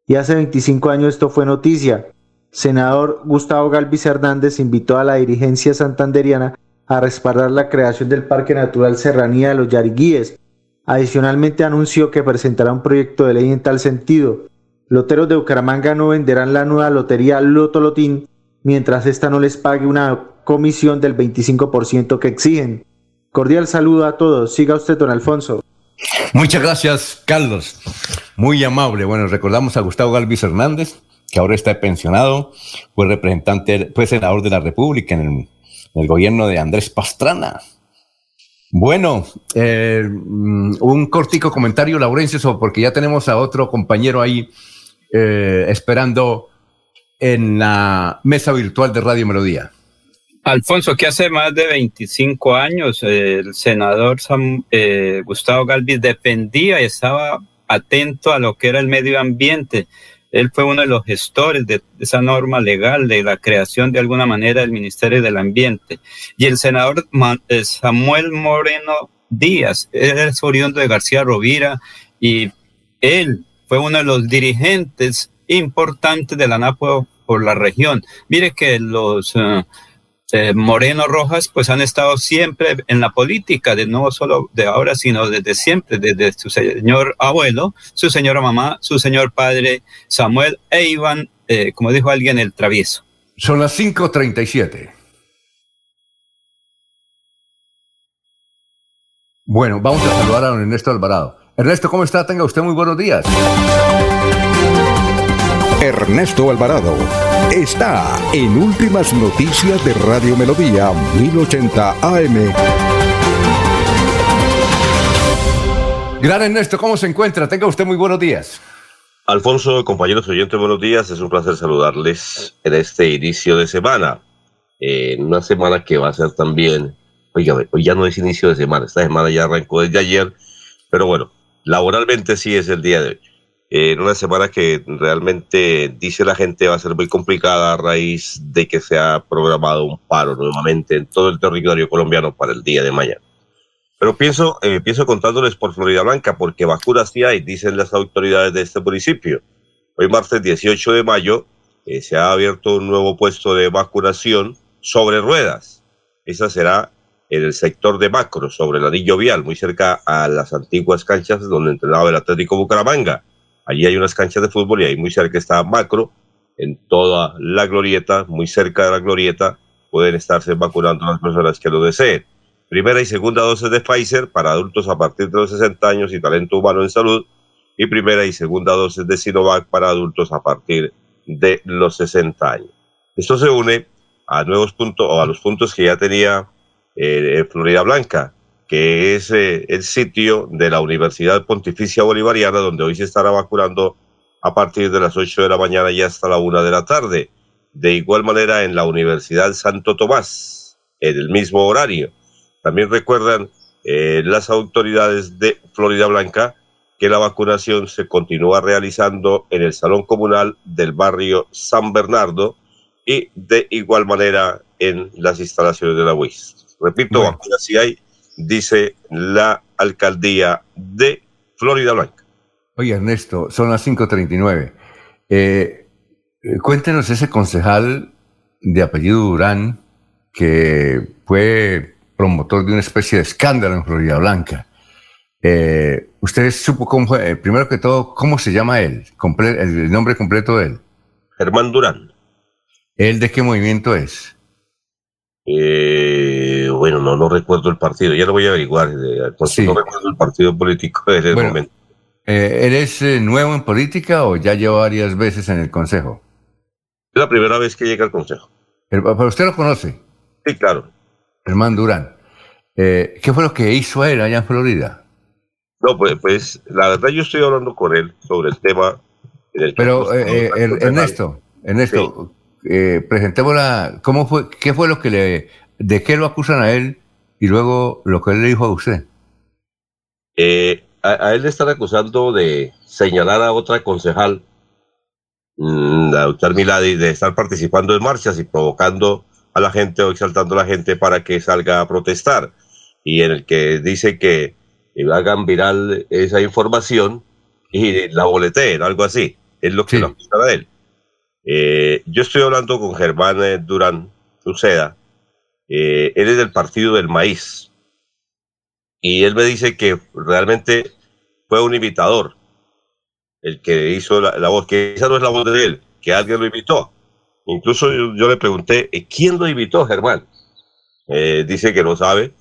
Y hace 25 años esto fue noticia. Senador Gustavo Galvis Hernández invitó a la dirigencia santanderiana a respaldar la creación del Parque Natural Serranía de los Yariguíes. Adicionalmente anunció que presentará un proyecto de ley en tal sentido. Loteros de Bucaramanga no venderán la nueva lotería Loto Lotín mientras ésta no les pague una comisión del 25% que exigen. Cordial saludo a todos. Siga usted, don Alfonso. Muchas gracias, Carlos. Muy amable. Bueno, recordamos a Gustavo Galvis Hernández, que ahora está pensionado, fue representante, fue senador de la República en el, gobierno de Andrés Pastrana. Bueno, eh, mm, un cortico comentario, Laurencio, porque ya tenemos a otro compañero ahí eh, esperando en la mesa virtual de Radio Melodía. Alfonso, que hace más de 25 años el senador eh, Gustavo Galvis defendía y estaba atento a lo que era el medio ambiente. Él fue uno de los gestores de esa norma legal de la creación de alguna manera del Ministerio del Ambiente. Y el senador eh, Samuel Moreno Díaz, él es oriundo de García Rovira y él fue uno de los dirigentes importantes de la NAPO por la región. Mire que los... Eh, eh, Moreno Rojas, pues han estado siempre en la política, de no solo de ahora, sino desde siempre, desde su señor abuelo, su señora mamá, su señor padre Samuel e Iván, eh, como dijo alguien, el travieso. Son las 5.37. Bueno, vamos a saludar a don Ernesto Alvarado. Ernesto, ¿cómo está? Tenga usted muy buenos días. Ernesto Alvarado está en Últimas Noticias de Radio Melodía 1080 AM. Gran Ernesto, ¿cómo se encuentra? Tenga usted muy buenos días. Alfonso, compañeros oyentes, buenos días. Es un placer saludarles en este inicio de semana. En una semana que va a ser también Oiga, hoy ya no es inicio de semana, esta semana ya arrancó desde ayer, pero bueno, laboralmente sí es el día de hoy. En una semana que realmente dice la gente va a ser muy complicada a raíz de que se ha programado un paro nuevamente en todo el territorio colombiano para el día de mañana. Pero pienso, eh, pienso contándoles por Florida Blanca, porque vacunas sí hay, dicen las autoridades de este municipio. Hoy martes 18 de mayo eh, se ha abierto un nuevo puesto de vacunación sobre ruedas. Esa será en el sector de Macro, sobre el anillo vial, muy cerca a las antiguas canchas donde entrenaba el Atlético Bucaramanga. Allí hay unas canchas de fútbol y ahí muy cerca está Macro, en toda la glorieta, muy cerca de la glorieta, pueden estarse vacunando las personas que lo deseen. Primera y segunda dosis de Pfizer para adultos a partir de los 60 años y talento humano en salud, y primera y segunda dosis de Sinovac para adultos a partir de los 60 años. Esto se une a nuevos puntos o a los puntos que ya tenía eh, Florida Blanca, que es eh, el sitio de la Universidad Pontificia Bolivariana, donde hoy se estará vacunando a partir de las 8 de la mañana y hasta la 1 de la tarde. De igual manera en la Universidad Santo Tomás, en el mismo horario. También recuerdan eh, las autoridades de Florida Blanca que la vacunación se continúa realizando en el Salón Comunal del barrio San Bernardo y de igual manera en las instalaciones de la UIS. Repito, vacunas sí hay, dice la alcaldía de Florida Blanca. Oye, Ernesto, son las 5.39. Eh, eh, cuéntenos ese concejal de apellido Durán que fue promotor de una especie de escándalo en Florida Blanca. Eh, ¿Usted supo cómo fue, eh, primero que todo, cómo se llama él? el nombre completo de él. Germán Durán. ¿Él de qué movimiento es? Eh, bueno, no, no recuerdo el partido, ya lo voy a averiguar, sí. no recuerdo el partido político desde el momento. ¿Él es nuevo en política o ya lleva varias veces en el Consejo? Es la primera vez que llega al Consejo. ¿Pero usted lo conoce? Sí, claro. Germán Durán. Eh, ¿Qué fue lo que hizo él allá en Florida? No, pues, pues la verdad yo estoy hablando con él sobre el tema. Pero eh, eh, Ernesto, Ernesto, presentemos la, ¿cómo fue, qué fue lo que le, de qué lo acusan a él y luego lo que él le dijo a usted? a, él le están acusando de señalar a otra concejal, mm, la doctora Miladi, de estar participando en marchas y provocando a la gente o exaltando a la gente para que salga a protestar y en el que dice que hagan viral esa información y la boleteen, algo así. Es lo que lo acusa a él. Eh, yo estoy hablando con Germán eh, Durán Suceda. Eh, él es del partido del maíz. Y él me dice que realmente fue un imitador el que hizo la, voz, que esa no es la voz de él, que alguien lo imitó. Incluso yo, le pregunté, eh, ¿quién lo invitó, Germán? Eh, dice que no sabe,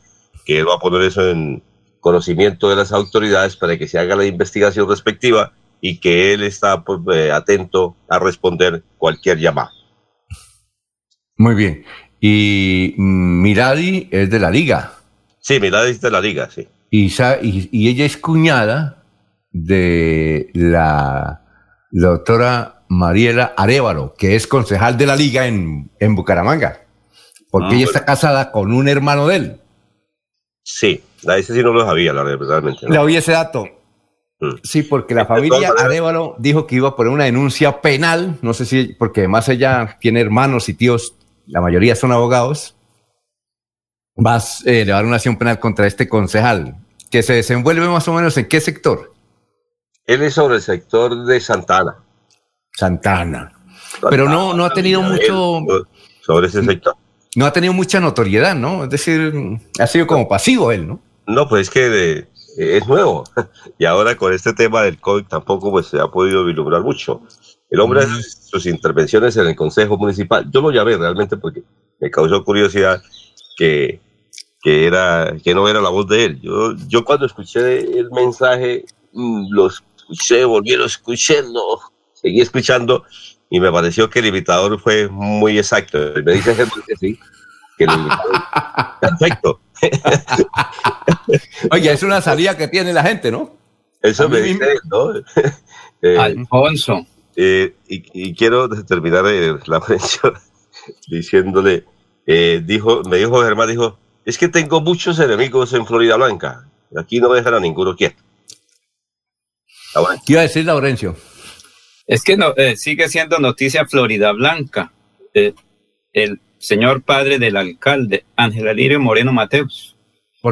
que él va a poner eso en conocimiento de las autoridades para que se haga la investigación respectiva y que él está pues, eh, atento a responder cualquier llamada. Muy bien. Y Miradi es de la liga. Sí, Miradi es de la liga, sí. Y, y ella es cuñada de la doctora Mariela Arevalo, que es concejal de la liga en, en Bucaramanga, porque ah, ella está casada con un hermano de él. Sí, ese sí no lo sabía, la realmente. Le oí ese dato. Mm. Sí, porque la familia Arevalo dijo que iba a poner una denuncia penal, no sé si, porque además ella tiene hermanos y tíos, la mayoría son abogados, va a eh, elevar una acción penal contra este concejal, que se desenvuelve más o menos en qué sector. Él es sobre el sector de Santana. Santana. Pero no, no ha tenido mucho. Sobre ese sector. No ha tenido mucha notoriedad, ¿no? Es decir, ha sido como pasivo él, ¿no? No, pues es que es nuevo. Y ahora con este tema del COVID tampoco pues, se ha podido vislumbrar mucho. El hombre hace sus intervenciones en el Consejo Municipal. Yo lo llamé realmente porque me causó curiosidad que, que, era, que no era la voz de él. Yo, yo cuando escuché el mensaje, mm, lo escuché, volví a escuchando seguí escuchando y me pareció que el imitador fue muy exacto. Me dice que sí, que el imitador perfecto. Oye, es una salida que tiene la gente, ¿no? Eso me dice, ¿no? Eh, Alfonso. Eh, y, quiero terminar eh, la mención diciéndole, dijo, me dijo Germán, dijo, es que tengo muchos enemigos en Florida Blanca. Aquí no dejan a ninguno quieto. ¿Qué iba a decir Laurencio? Es que no, eh, sigue siendo noticia Florida Blanca. Eh, el señor padre del alcalde, Ángel Alirio Moreno Mateus.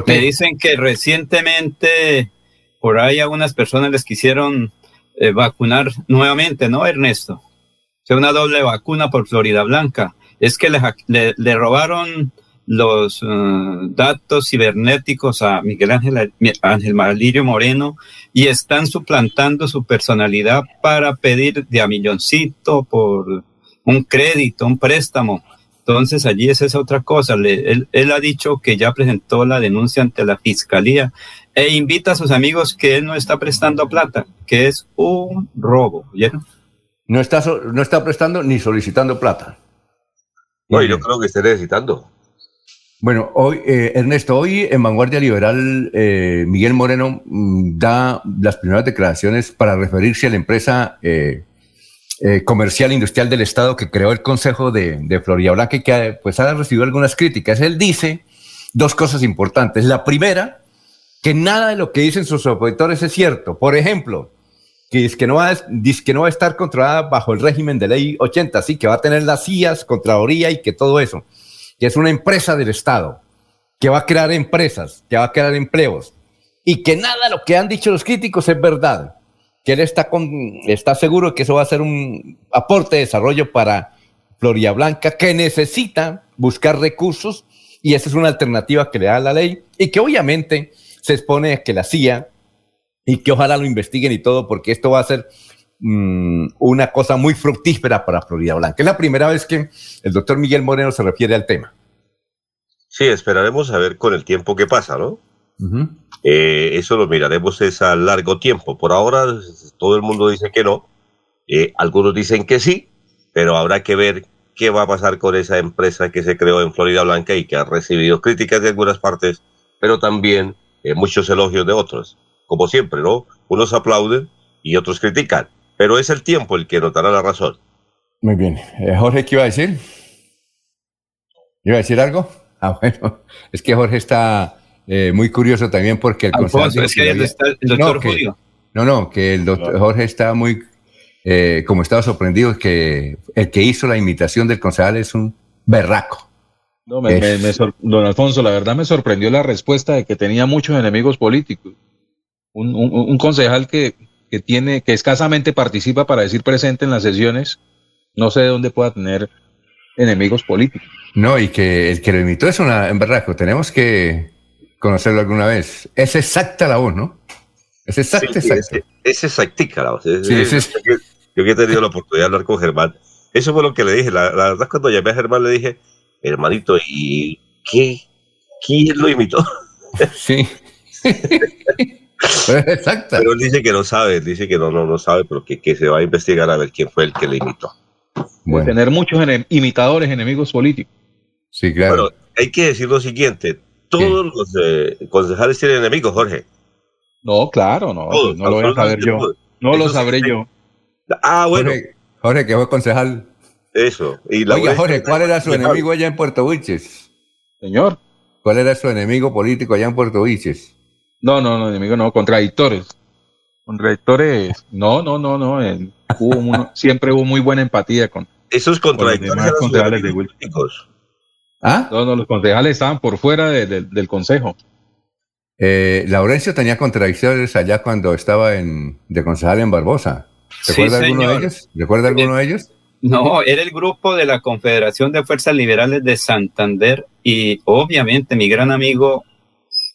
Me dicen que recientemente por ahí algunas personas les quisieron eh, vacunar nuevamente, ¿no, Ernesto? O sea, una doble vacuna por Florida Blanca. Es que le, le, robaron los uh, datos cibernéticos a Miguel Ángel, Ángel Malirio Moreno y están suplantando su personalidad para pedir de a milloncito por un crédito, un préstamo. Entonces allí esa es otra cosa. él, él, ha dicho que ya presentó la denuncia ante la fiscalía e invita a sus amigos que él no está prestando plata, que es un robo. ¿oyeron? No está, no está prestando ni solicitando plata. No, yo creo que esté necesitando. Bueno, hoy, eh, Ernesto, hoy en Vanguardia Liberal, eh, Miguel Moreno mm, da las primeras declaraciones para referirse a la empresa eh, comercial industrial del Estado que creó el Consejo de, de Florida Blanca y que pues, ha recibido algunas críticas. Él dice dos cosas importantes. La primera, que nada de lo que dicen sus opositores es cierto. Por ejemplo, que dice que no va a, estar controlada bajo el régimen de ley 80, sí, que va a tener las CIAs, Contraloría y que todo eso que es una empresa del Estado, que va a crear empresas, que va a crear empleos, y que nada de lo que han dicho los críticos es verdad, que él está, con, está seguro que eso va a ser un aporte de desarrollo para Floria Blanca, que necesita buscar recursos, y esa es una alternativa que le da la ley, y que obviamente se expone que la CIA, y que ojalá lo investiguen y todo, porque esto va a ser Mm, una cosa muy fructífera para Florida Blanca. Es la primera vez que el doctor Miguel Moreno se refiere al tema. Sí, esperaremos a ver con el tiempo que pasa, ¿no? Eh, eso lo miraremos es a largo tiempo. Por ahora todo el mundo dice que no, eh, algunos dicen que sí, pero habrá que ver qué va a pasar con esa empresa que se creó en Florida Blanca y que ha recibido críticas de algunas partes, pero también eh, muchos elogios de otros. Como siempre, ¿no? Unos aplauden y otros critican pero es el tiempo el que notará la razón. Muy bien. Eh, Jorge, ¿qué iba a decir? ¿Iba a decir algo? Ah, bueno, es que Jorge está eh, muy curioso también porque el Alfonso, es que está el doctor no, Julio. no, no, que el doctor Jorge está muy, eh, como estaba sorprendido, que el que hizo la imitación del concejal es un berraco. No, me, don Alfonso, la verdad me sorprendió la respuesta de que tenía muchos enemigos políticos. un concejal que, que tiene, que escasamente participa para decir presente en las sesiones, no sé de dónde pueda tener enemigos políticos. No, y que el que lo imitó es una, en verdad, tenemos que conocerlo alguna vez. Es exacta la voz, ¿no? Es exacta, exacta. Es, exactica la voz. yo, que he tenido la oportunidad de hablar con Germán, eso fue lo que le dije. La, la verdad, cuando llamé a Germán le dije, hermanito, ¿y qué? ¿Quién lo imitó? Sí. Exacto. Pero él dice que no sabe, dice que no, no, no sabe, pero que, que, se va a investigar a ver quién fue el que le imitó. Bueno. Tener muchos imitadores, enemigos políticos. Sí, claro. Bueno, hay que decir lo siguiente: todos los eh, concejales tienen enemigos, Jorge. No, claro, no. no lo voy a saber yo. No lo sabré yo. Ah, bueno. Jorge, que fue concejal. Eso. Y la Oiga, Jorge, ¿cuál era su enemigo allá en Puerto Buiches? Señor. ¿Cuál era su enemigo político allá en Puerto Buiches? No, no, no, enemigo no, contradictores. Contradictores, no, no, no, no. hubo siempre hubo muy buena empatía con. Esos contradictores concejales de ¿Ah? No, no, los concejales estaban por fuera del consejo. Eh, Laurencio tenía contradicciones allá cuando estaba en, de concejal en Barbosa. ¿Recuerda alguno de ellos? ¿Recuerda alguno de ellos? No, era el grupo de la Confederación de Fuerzas Liberales de Santander y obviamente mi gran amigo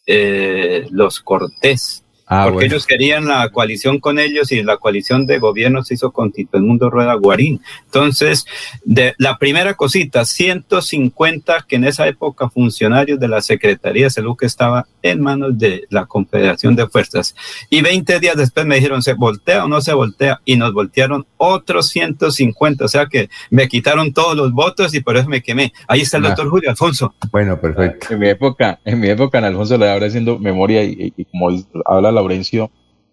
eh, los Cortés. Ah, porque ellos querían la coalición con ellos y la coalición de gobierno se hizo con Tito Mundo Rueda Guarín. Entonces, de la primera cosita, 150 que en esa época funcionarios de la Secretaría de Salud que estaba en manos de la Confederación de Fuerzas. Y 20 días después me dijeron, ¿se voltea o no se voltea? Y nos voltearon otros 150, o sea que me quitaron todos los votos y por eso me quemé. Ahí está el ah. doctor Julio Alfonso. Bueno, perfecto. En mi época, en mi época, en Alfonso le habrá haciendo memoria y, y como habla la Laurencio,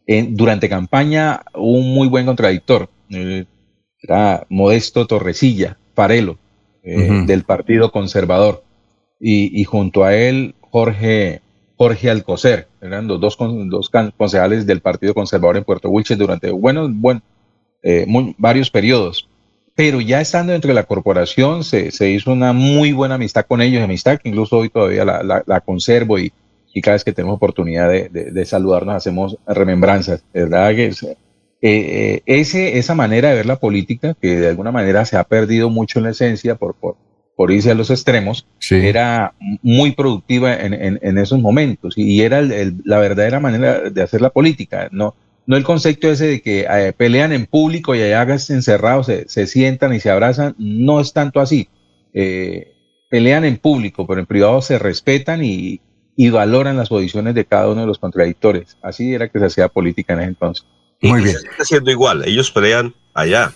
en, durante campaña un muy buen contradictor, eh, era Modesto Torrecilla, Parelo, eh, del Partido Conservador. Y, junto a él, Jorge, Jorge Alcocer. Eran los dos, dos concejales del Partido Conservador en Puerto Wilches durante buenos, buen, eh, varios periodos. Pero ya estando dentro de la corporación, se, se, hizo una muy buena amistad con ellos, amistad que incluso hoy todavía la, la, conservo y, y, cada vez que tenemos oportunidad de, de, saludarnos hacemos remembranzas. ¿Verdad? Que eh, eh, ese, esa manera de ver la política, que de alguna manera se ha perdido mucho en la esencia por, por, por irse a los extremos, era muy productiva en, en, en, esos momentos y era la verdadera manera de hacer la política. No, no el concepto ese de que eh, pelean en público y allá encerrados, se, se, sientan y se abrazan, no es tanto así. Eh, pelean en público, pero en privado se respetan y, y, valoran las posiciones de cada uno de los contradictores. Así era que se hacía política en ese entonces. Muy bien. Está siendo igual, ellos pelean allá,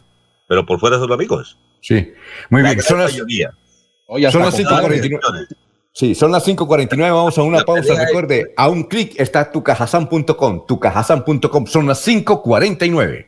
pero por fuera son amigos. Sí, muy bien. Son las, son las 5.49. Sí, son las 5.49, vamos a una pausa. Recuerde, a un clic está tucajasan.com. Tucajasan.com son las 5.49.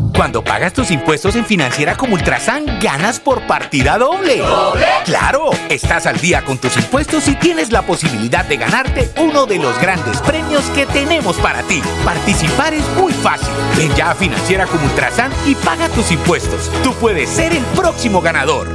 Cuando pagas tus impuestos en Financiera como Ultrasan, ganas por partida doble. ¿Doble? ¡Claro! Estás al día con tus impuestos y tienes la posibilidad de ganarte uno de los grandes premios que tenemos para ti. Participar es muy fácil. Ven ya a Financiera como Ultrasan y paga tus impuestos. Tú puedes ser el próximo ganador.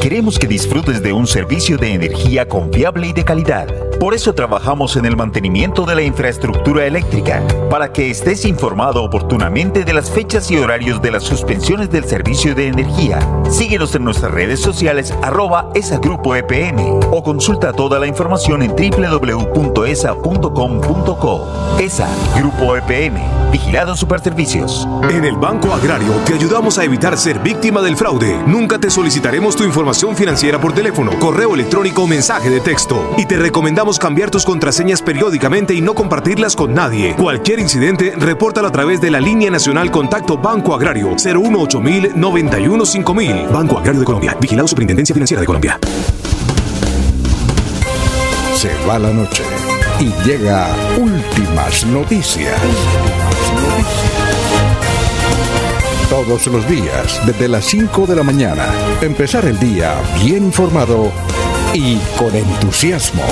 Queremos que disfrutes de un servicio de energía confiable y de calidad. Por eso trabajamos en el mantenimiento de la infraestructura eléctrica, para que estés informado oportunamente de las fechas y horarios de las suspensiones del servicio de energía. Síguenos en nuestras redes sociales arroba esa grupo EPN o consulta toda la información en www.esa.com.co. ESA Grupo EPN, Vigilado Superservicios. En el Banco Agrario te ayudamos a evitar ser víctima del fraude. Nunca te solicitaremos tu información financiera por teléfono, correo electrónico o mensaje de texto. Y te recomendamos cambiar tus contraseñas periódicamente y no compartirlas con nadie. Cualquier incidente, repórtalo a través de la línea nacional Contacto Banco Agrario 018 91 5000. Banco Agrario de Colombia. Vigilado Superintendencia Financiera de Colombia. Se va la noche y llega últimas noticias todos los días desde las 5 de la mañana. Empezar el día bien informado y con entusiasmo.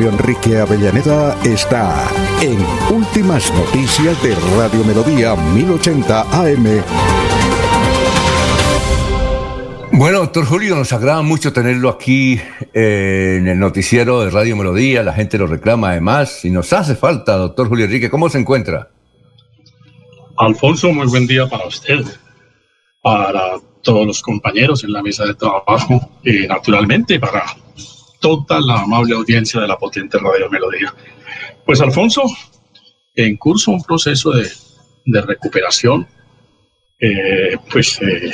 Julio Enrique Avellaneda está en Últimas Noticias de Radio Melodía 1080 AM bueno, doctor Julio, nos agrada mucho tenerlo aquí eh, en el noticiero de Radio Melodía. La gente lo reclama además y nos hace falta, doctor Julio Enrique. ¿Cómo se encuentra? Alfonso, muy buen día para usted, para todos los compañeros en la mesa de trabajo y naturalmente para toda la amable audiencia de la potente Radio Melodía. Pues Alfonso, en curso un proceso de, recuperación, eh, pues eh,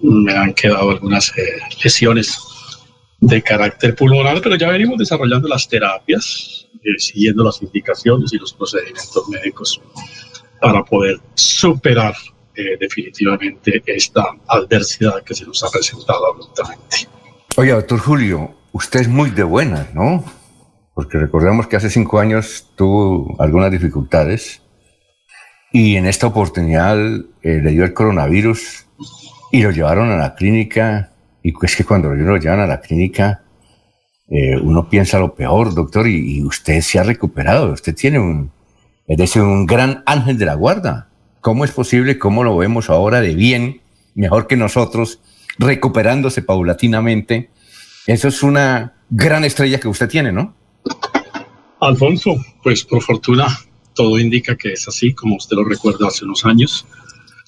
me han quedado algunas eh, lesiones de carácter pulmonar, pero ya venimos desarrollando las terapias, eh, siguiendo las indicaciones y los procedimientos médicos para poder superar eh, definitivamente esta adversidad que se nos ha presentado abruptamente. Oye, doctor Julio, usted es muy de buena, ¿no? Porque recordemos que hace cinco años tuvo algunas dificultades y en esta oportunidad le dio el coronavirus y lo llevaron a la clínica, y es que cuando lo llevan a la clínica, eh, uno piensa lo peor, doctor, y, usted se ha recuperado, usted tiene un, es un gran ángel de la guarda. ¿Cómo es posible? ¿Cómo lo vemos ahora de bien, mejor que nosotros, recuperándose paulatinamente? Eso es una gran estrella que usted tiene, ¿no? Alfonso, pues por fortuna todo indica que es así, como usted lo recuerda hace unos años.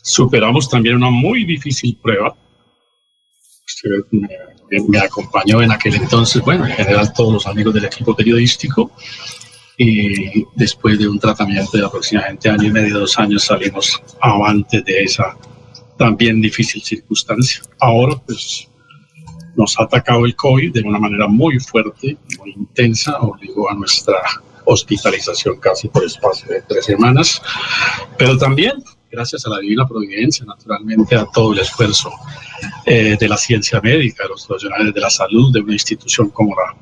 Superamos también una muy difícil prueba. Usted me, acompañó en aquel entonces, bueno, en general todos los amigos del equipo periodístico. Y después de un tratamiento de aproximadamente año y medio, dos años, salimos avantes de esa también difícil circunstancia. Ahora, pues, nos ha atacado el COVID de una manera muy fuerte, muy intensa, obligó a nuestra hospitalización casi por espacio de tres semanas, pero también gracias a la divina providencia, naturalmente, a todo el esfuerzo eh, de la ciencia médica, de los profesionales de la salud, de una institución como la,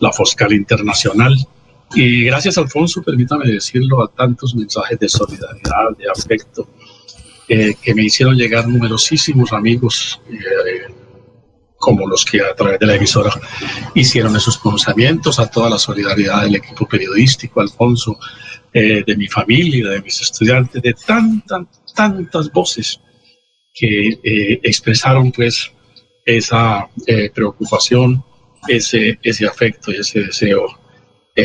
la Foscal Internacional. Y gracias, Alfonso, permítame decirlo, a tantos mensajes de solidaridad, de afecto, eh, que me hicieron llegar numerosísimos amigos eh, como los que a través de la emisora hicieron esos pronunciamientos, a toda la solidaridad del equipo periodístico, Alfonso, eh, de mi familia, de mis estudiantes, de tantas, tantas voces que eh, expresaron pues esa eh, preocupación, ese, ese afecto y ese deseo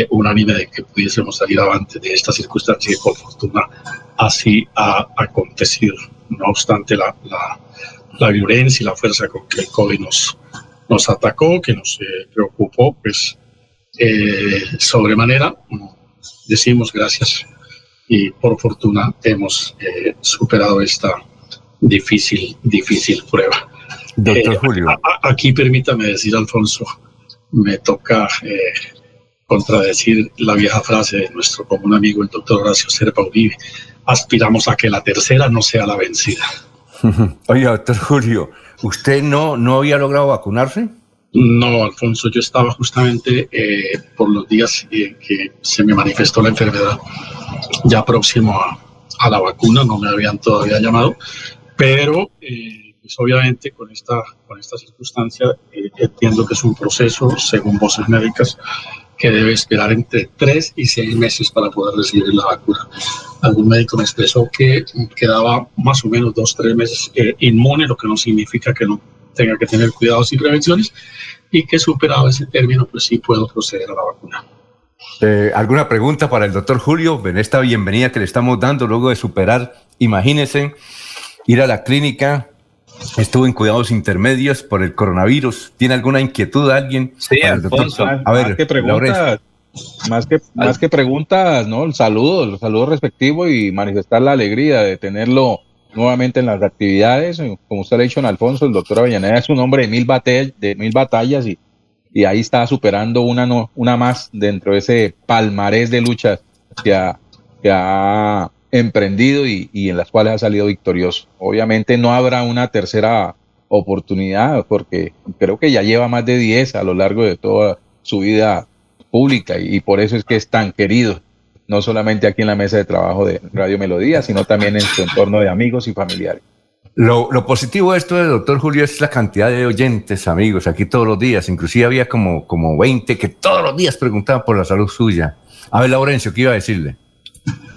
unánime de que pudiésemos salir adelante de esta circunstancia y por fortuna así ha acontecido. No obstante la, la la violencia y la fuerza con que el COVID nos, nos atacó, que nos eh, preocupó, pues eh, sobremanera, decimos gracias y por fortuna hemos eh, superado esta difícil, difícil prueba. Doctor Julio. aquí permítame decir, Alfonso, me toca contradecir la vieja frase de nuestro común amigo, el doctor Horacio Serpa Uribe. Aspiramos a que la tercera no sea la vencida. Oiga, doctor Julio, ¿usted no, no había logrado vacunarse? No, Alfonso, yo estaba justamente eh, por los días que se me manifestó la enfermedad, ya próximo a, la vacuna, no me habían todavía llamado, pero eh, pues obviamente con esta, con esta circunstancia eh, entiendo que es un proceso, según voces médicas, que debe esperar entre tres y seis meses para poder recibir la vacuna. Algún médico me expresó que quedaba más o menos dos, tres meses eh, inmune, lo que no significa que no tenga que tener cuidados y prevenciones, y que superado ese término, pues sí puedo proceder a la vacuna. Eh, ¿Alguna pregunta para el doctor Julio en esta bienvenida que le estamos dando luego de superar, imagínense, ir a la clínica, estuvo en cuidados intermedios por el coronavirus. ¿Tiene alguna inquietud alguien? Sí, Alfonso. A ver, ¿qué preguntas? Más que, más que preguntas, ¿no? El saludo, el saludo respectivo y manifestar la alegría de tenerlo nuevamente en las actividades. Como usted le ha dicho, en Alfonso, el doctor Avellaneda es un hombre de mil, de mil batallas y, y ahí está superando una, no, una más dentro de ese palmarés de luchas que ha, que ha emprendido y, en las cuales ha salido victorioso. Obviamente no habrá una tercera oportunidad porque creo que ya lleva más de 10 a lo largo de toda su vida pública y, por eso es que es tan querido, no solamente aquí en la mesa de trabajo de Radio Melodía, sino también en su entorno de amigos y familiares. Lo, positivo de esto, doctor Julio, es la cantidad de oyentes, amigos, aquí todos los días. Inclusive había como, como 20 que todos los días preguntaban por la salud suya. A ver, Laurencio, ¿qué iba a decirle?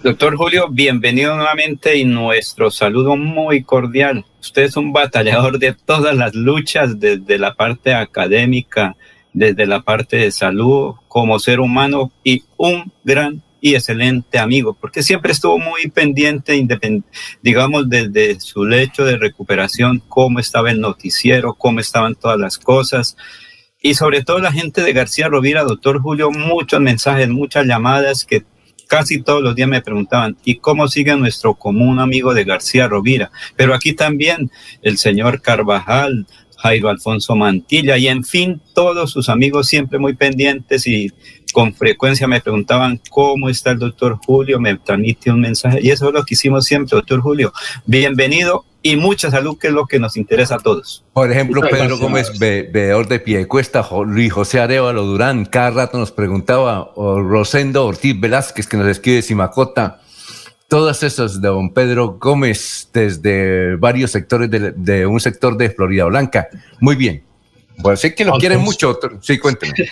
Doctor Julio, bienvenido nuevamente y nuestro saludo muy cordial. Usted es un batallador de todas las luchas, desde la parte académica, desde la parte de salud, como ser humano y un gran y excelente amigo, porque siempre estuvo muy pendiente, digamos, desde su lecho de recuperación, cómo estaba el noticiero, cómo estaban todas las cosas. Y sobre todo la gente de García Rovira, doctor Julio, muchos mensajes, muchas llamadas que casi todos los días me preguntaban, ¿y cómo sigue nuestro común amigo de García Rovira? Pero aquí también el señor Carvajal, Jairo Alfonso Mantilla y en fin, todos sus amigos siempre muy pendientes y con frecuencia me preguntaban cómo está el doctor Julio, me transmite un mensaje y eso es lo que hicimos siempre, doctor Julio. Bienvenido y mucha salud, que es lo que nos interesa a todos. Por ejemplo, Pedro Gómez, veedor de Piedecuesta, Luis José Arevalo Durán, cada rato nos preguntaba, o Rosendo Ortiz Velázquez, que nos escribe de Simacota, todas esas de don Pedro Gómez desde varios sectores de, un sector de Florida Blanca. Muy bien. Pues sé que lo quieren mucho. Sí, cuénteme.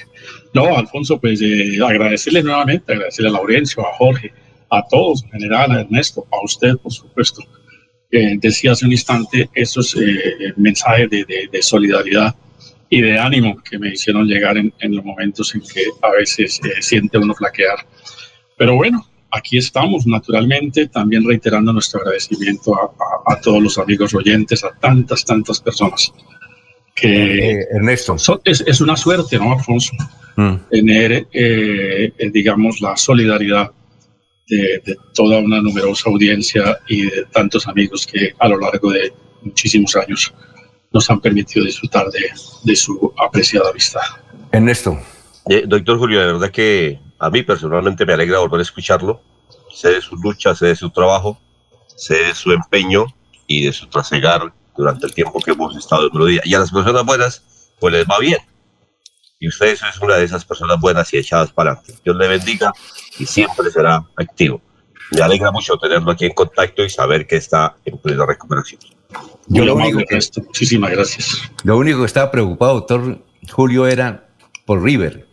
No, Alfonso, pues eh, agradecerle nuevamente, agradecerle a Laurencio, a Jorge, a todos en general, a Ernesto, a usted, por supuesto. Eh, decía hace un instante esos eh, mensajes de, de, solidaridad y de ánimo que me hicieron llegar en, en los momentos en que a veces siente uno flaquear. Pero bueno, aquí estamos, naturalmente, también reiterando nuestro agradecimiento a, todos los amigos oyentes, a tantas, tantas personas. Que eh, Ernesto. es, una suerte, ¿no, Alfonso? Mm. Tener, eh, eh, digamos, la solidaridad de, de, toda una numerosa audiencia y de tantos amigos que a lo largo de muchísimos años nos han permitido disfrutar de, de su apreciada vista. Ernesto. Eh, doctor Julio, de verdad que a mí personalmente me alegra volver a escucharlo. Sé de su lucha, sé de su trabajo, sé de su empeño y de su trasegar durante el tiempo que hemos estado en Melodía. Y a las personas buenas, pues les va bien. Y usted es una de esas personas buenas y echadas para adelante. Dios le bendiga y siempre será activo. Me alegra mucho tenerlo aquí en contacto y saber que está en plena recuperación. Yo lo único que, muchísimas gracias. Lo único que estaba preocupado, doctor Julio, era por River.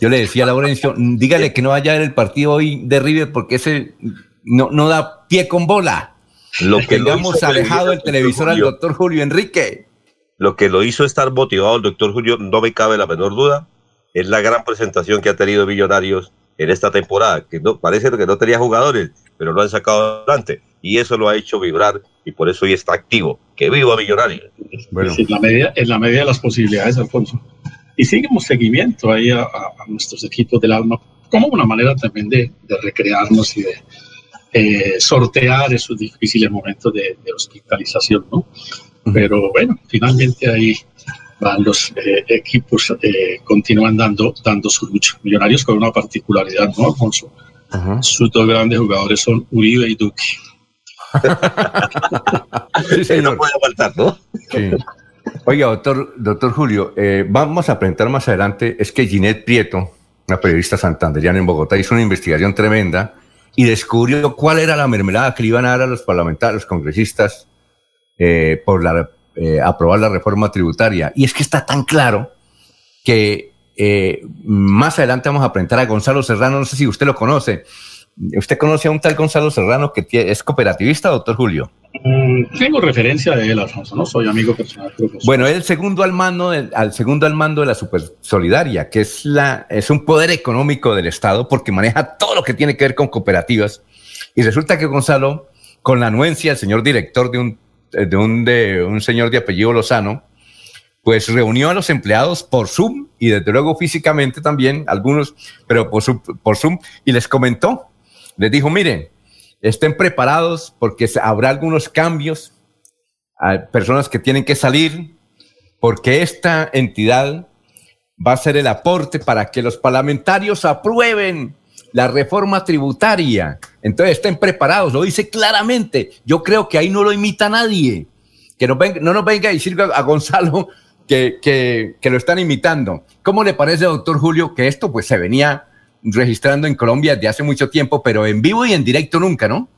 Yo le decía a Laurencio, dígale que no vaya a ver el partido hoy de River porque ese no, no da pie con bola. Lo que hemos alejado el televisor al doctor Julio Enrique. Lo que lo hizo estar motivado el doctor Julio, no me cabe la menor duda, es la gran presentación que ha tenido Millonarios en esta temporada, que no parece que no tenía jugadores, pero lo han sacado adelante y eso lo ha hecho vibrar y por eso hoy está activo. Que viva Millonarios. Bueno. en, la medida, en la medida de las posibilidades, Alfonso. Y seguimos seguimiento ahí a, nuestros equipos del alma como una manera también de, recrearnos y de eh, sortear esos difíciles momentos de, hospitalización, ¿no? Pero bueno, finalmente ahí van los eh, equipos, eh, continúan dando, dando su lucha. Millonarios con una particularidad, ¿no, Alfonso? Sus dos grandes jugadores son Uribe y Duque. sí, no puede faltar, ¿no? Sí. Oiga, doctor, doctor Julio, eh, vamos a presentar más adelante, es que Ginette Prieto, una periodista santanderiana en Bogotá, hizo una investigación tremenda y descubrió cuál era la mermelada que le iban a dar a los parlamentarios, los congresistas, eh, por eh, aprobar la reforma tributaria. Y es que está tan claro que más adelante vamos a presentar a Gonzalo Serrano, no sé si usted lo conoce, ¿Usted conoce a un tal Gonzalo Serrano que es cooperativista, doctor Julio? Mm, tengo referencia de él, Alfonso, no soy amigo personal. Bueno, el segundo al mando, al segundo al mando de la Super Solidaria, que es, la, es un poder económico del Estado porque maneja todo lo que tiene que ver con cooperativas. Y resulta que Gonzalo, con la anuencia del señor director de un, de un, de un señor de apellido Lozano, pues reunió a los empleados por Zoom y desde luego físicamente también, algunos, pero por, por Zoom, y les comentó les dijo, miren, estén preparados porque habrá algunos cambios, hay personas que tienen que salir, porque esta entidad va a ser el aporte para que los parlamentarios aprueben la reforma tributaria. Entonces estén preparados, lo dice claramente. Yo creo que ahí no lo imita nadie. Que no, no nos venga a decir a Gonzalo que, que, que, lo están imitando. ¿Cómo le parece, doctor Julio, que esto pues se venía registrando en Colombia desde hace mucho tiempo, pero en vivo y en directo nunca, ¿no?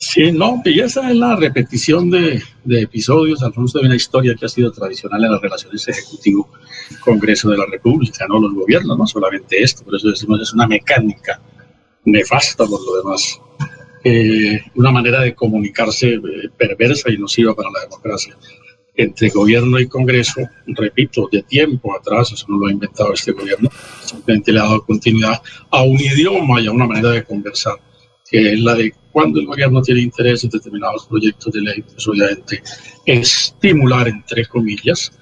Sí, no, y esa es la repetición de, de episodios, Alfonso, de una historia que ha sido tradicional en las relaciones Ejecutivo-Congreso de la República, no los gobiernos, no solamente esto, por eso decimos es una mecánica nefasta por lo demás, eh, una manera de comunicarse eh, perversa y nociva para la democracia entre gobierno y Congreso, repito, de tiempo atrás, eso no lo ha inventado este gobierno, simplemente le ha dado continuidad a un idioma y a una manera de conversar, que es la de cuando el gobierno tiene interés en determinados proyectos de ley, pues obviamente estimular, entre comillas,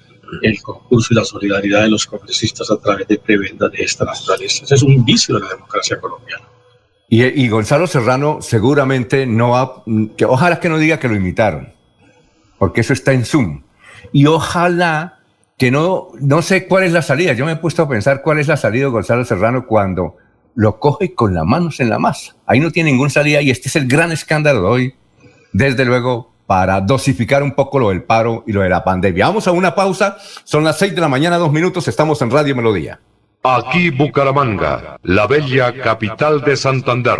el concurso y la solidaridad de los congresistas a través de prebendas de esta naturaleza. Ese es un vicio de la democracia colombiana. Y, y Gonzalo Serrano seguramente no ha, que ojalá que no diga que lo imitaron, porque eso está en Zoom y ojalá que no, no sé cuál es la salida. Yo me he puesto a pensar cuál es la salida de Gonzalo Serrano cuando lo coge con las manos en la masa. Ahí no tiene ninguna salida y este es el gran escándalo de hoy, desde luego, para dosificar un poco lo del paro y lo de la pandemia. Vamos a una pausa, son las seis de la mañana, dos minutos, estamos en Radio Melodía. Aquí Bucaramanga, la bella capital de Santander.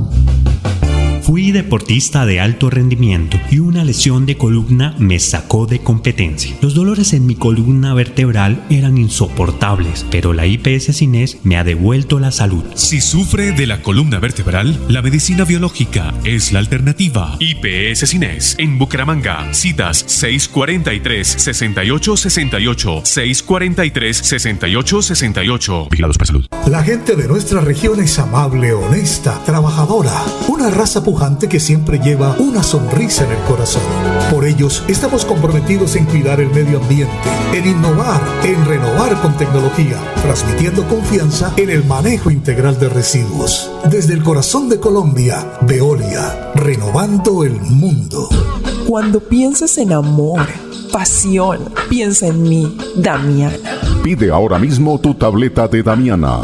Fui deportista de alto rendimiento y una lesión de columna me sacó de competencia. Los dolores en mi columna vertebral eran insoportables, pero la IPS Cines me ha devuelto la salud. Si sufre de la columna vertebral, la medicina biológica es la alternativa. IPS Cines en Bucaramanga. Citas 643-6868, 643-6868. Vigilados para salud. La gente de nuestra región es amable, honesta, trabajadora, una raza pujante que siempre lleva una sonrisa en el corazón. Por ellos estamos comprometidos en cuidar el medio ambiente, en innovar, en renovar con tecnología, transmitiendo confianza en el manejo integral de residuos. Desde el corazón de Colombia, Veolia, renovando el mundo. Cuando pienses en amor, pasión, piensa en mí, Damiana. Pide ahora mismo tu tableta de Damiana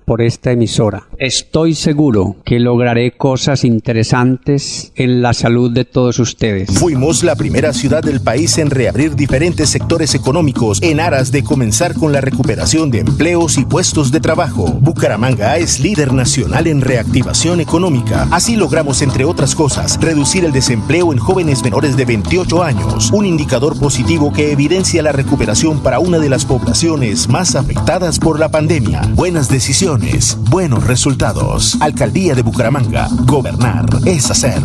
por esta emisora. Estoy seguro que lograré cosas interesantes en la salud de todos ustedes. Fuimos la primera ciudad del país en reabrir diferentes sectores económicos en aras de comenzar con la recuperación de empleos y puestos de trabajo. Bucaramanga es líder nacional en reactivación económica. Así logramos, entre otras cosas, reducir el desempleo en jóvenes menores de 28 años, un indicador positivo que evidencia la recuperación para una de las poblaciones más afectadas por la pandemia. Buenas decisiones buenos resultados. Alcaldía de Bucaramanga. Gobernar es hacer.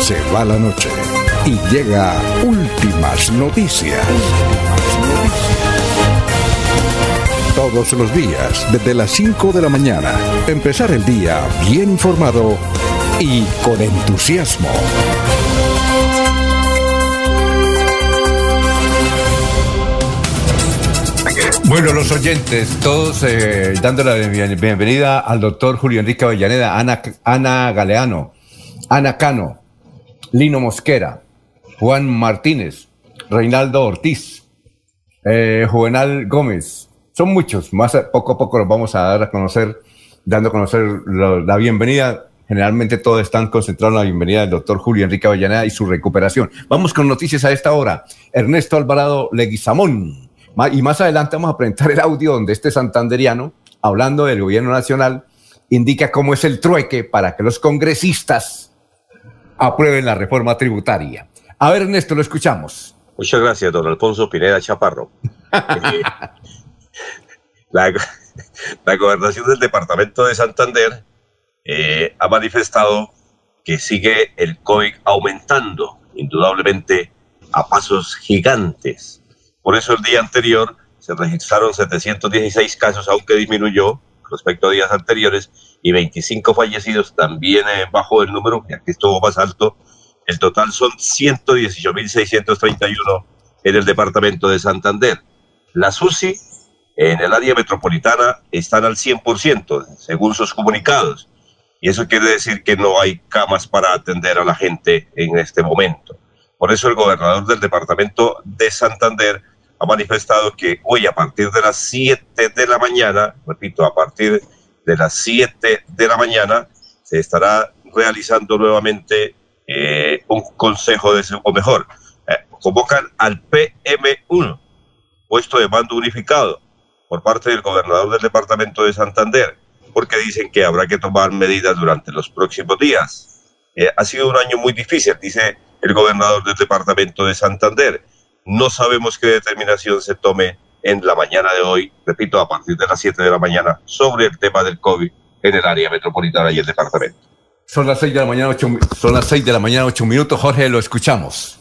Se va la noche y llega últimas noticias. Todos los días, desde las 5 de la mañana, empezar el día bien informado y con entusiasmo. Bueno, los oyentes, todos eh, dando la bienvenida al doctor Julio Enrique Avellaneda, Ana, Ana Galeano, Ana Cano, Lino Mosquera, Juan Martínez, Reinaldo Ortiz, eh, Juvenal Gómez. Son muchos, más poco a poco los vamos a dar a conocer, dando a conocer la bienvenida. Generalmente todos están concentrados en la bienvenida del doctor Julio Enrique Avellaneda y su recuperación. Vamos con noticias a esta hora. Ernesto Alvarado Leguizamón y más adelante vamos a presentar el audio donde este santanderiano, hablando del gobierno nacional, indica cómo es el trueque para que los congresistas aprueben la reforma tributaria. A ver, Ernesto, lo escuchamos. Muchas gracias, don Alfonso Pineda Chaparro. La, gobernación del departamento de Santander eh, ha manifestado que sigue el COVID aumentando, indudablemente a pasos gigantes. Por eso el día anterior se registraron 716 casos, aunque disminuyó respecto a días anteriores, y 25 fallecidos, también eh, bajo el número, que aquí estuvo más alto. El total son 118.631 en el departamento de Santander. La SUSI en el área metropolitana están al 100%, según sus comunicados. Y eso quiere decir que no hay camas para atender a la gente en este momento. Por eso el gobernador del departamento de Santander ha manifestado que hoy a partir de las 7 de la mañana, repito, a partir de las 7 de la mañana, se estará realizando nuevamente eh, un consejo de, o mejor, eh, convocan al PM1, puesto de mando unificado, por parte del gobernador del departamento de Santander, porque dicen que habrá que tomar medidas durante los próximos días. Eh, ha sido un año muy difícil, dice el gobernador del departamento de Santander. No sabemos qué determinación se tome en la mañana de hoy, repito, a partir de las 7 de la mañana, sobre el tema del COVID en el área metropolitana y el departamento. Son las 6 de la mañana, 8, son las 6 de la mañana, 8 minutos. Jorge, lo escuchamos.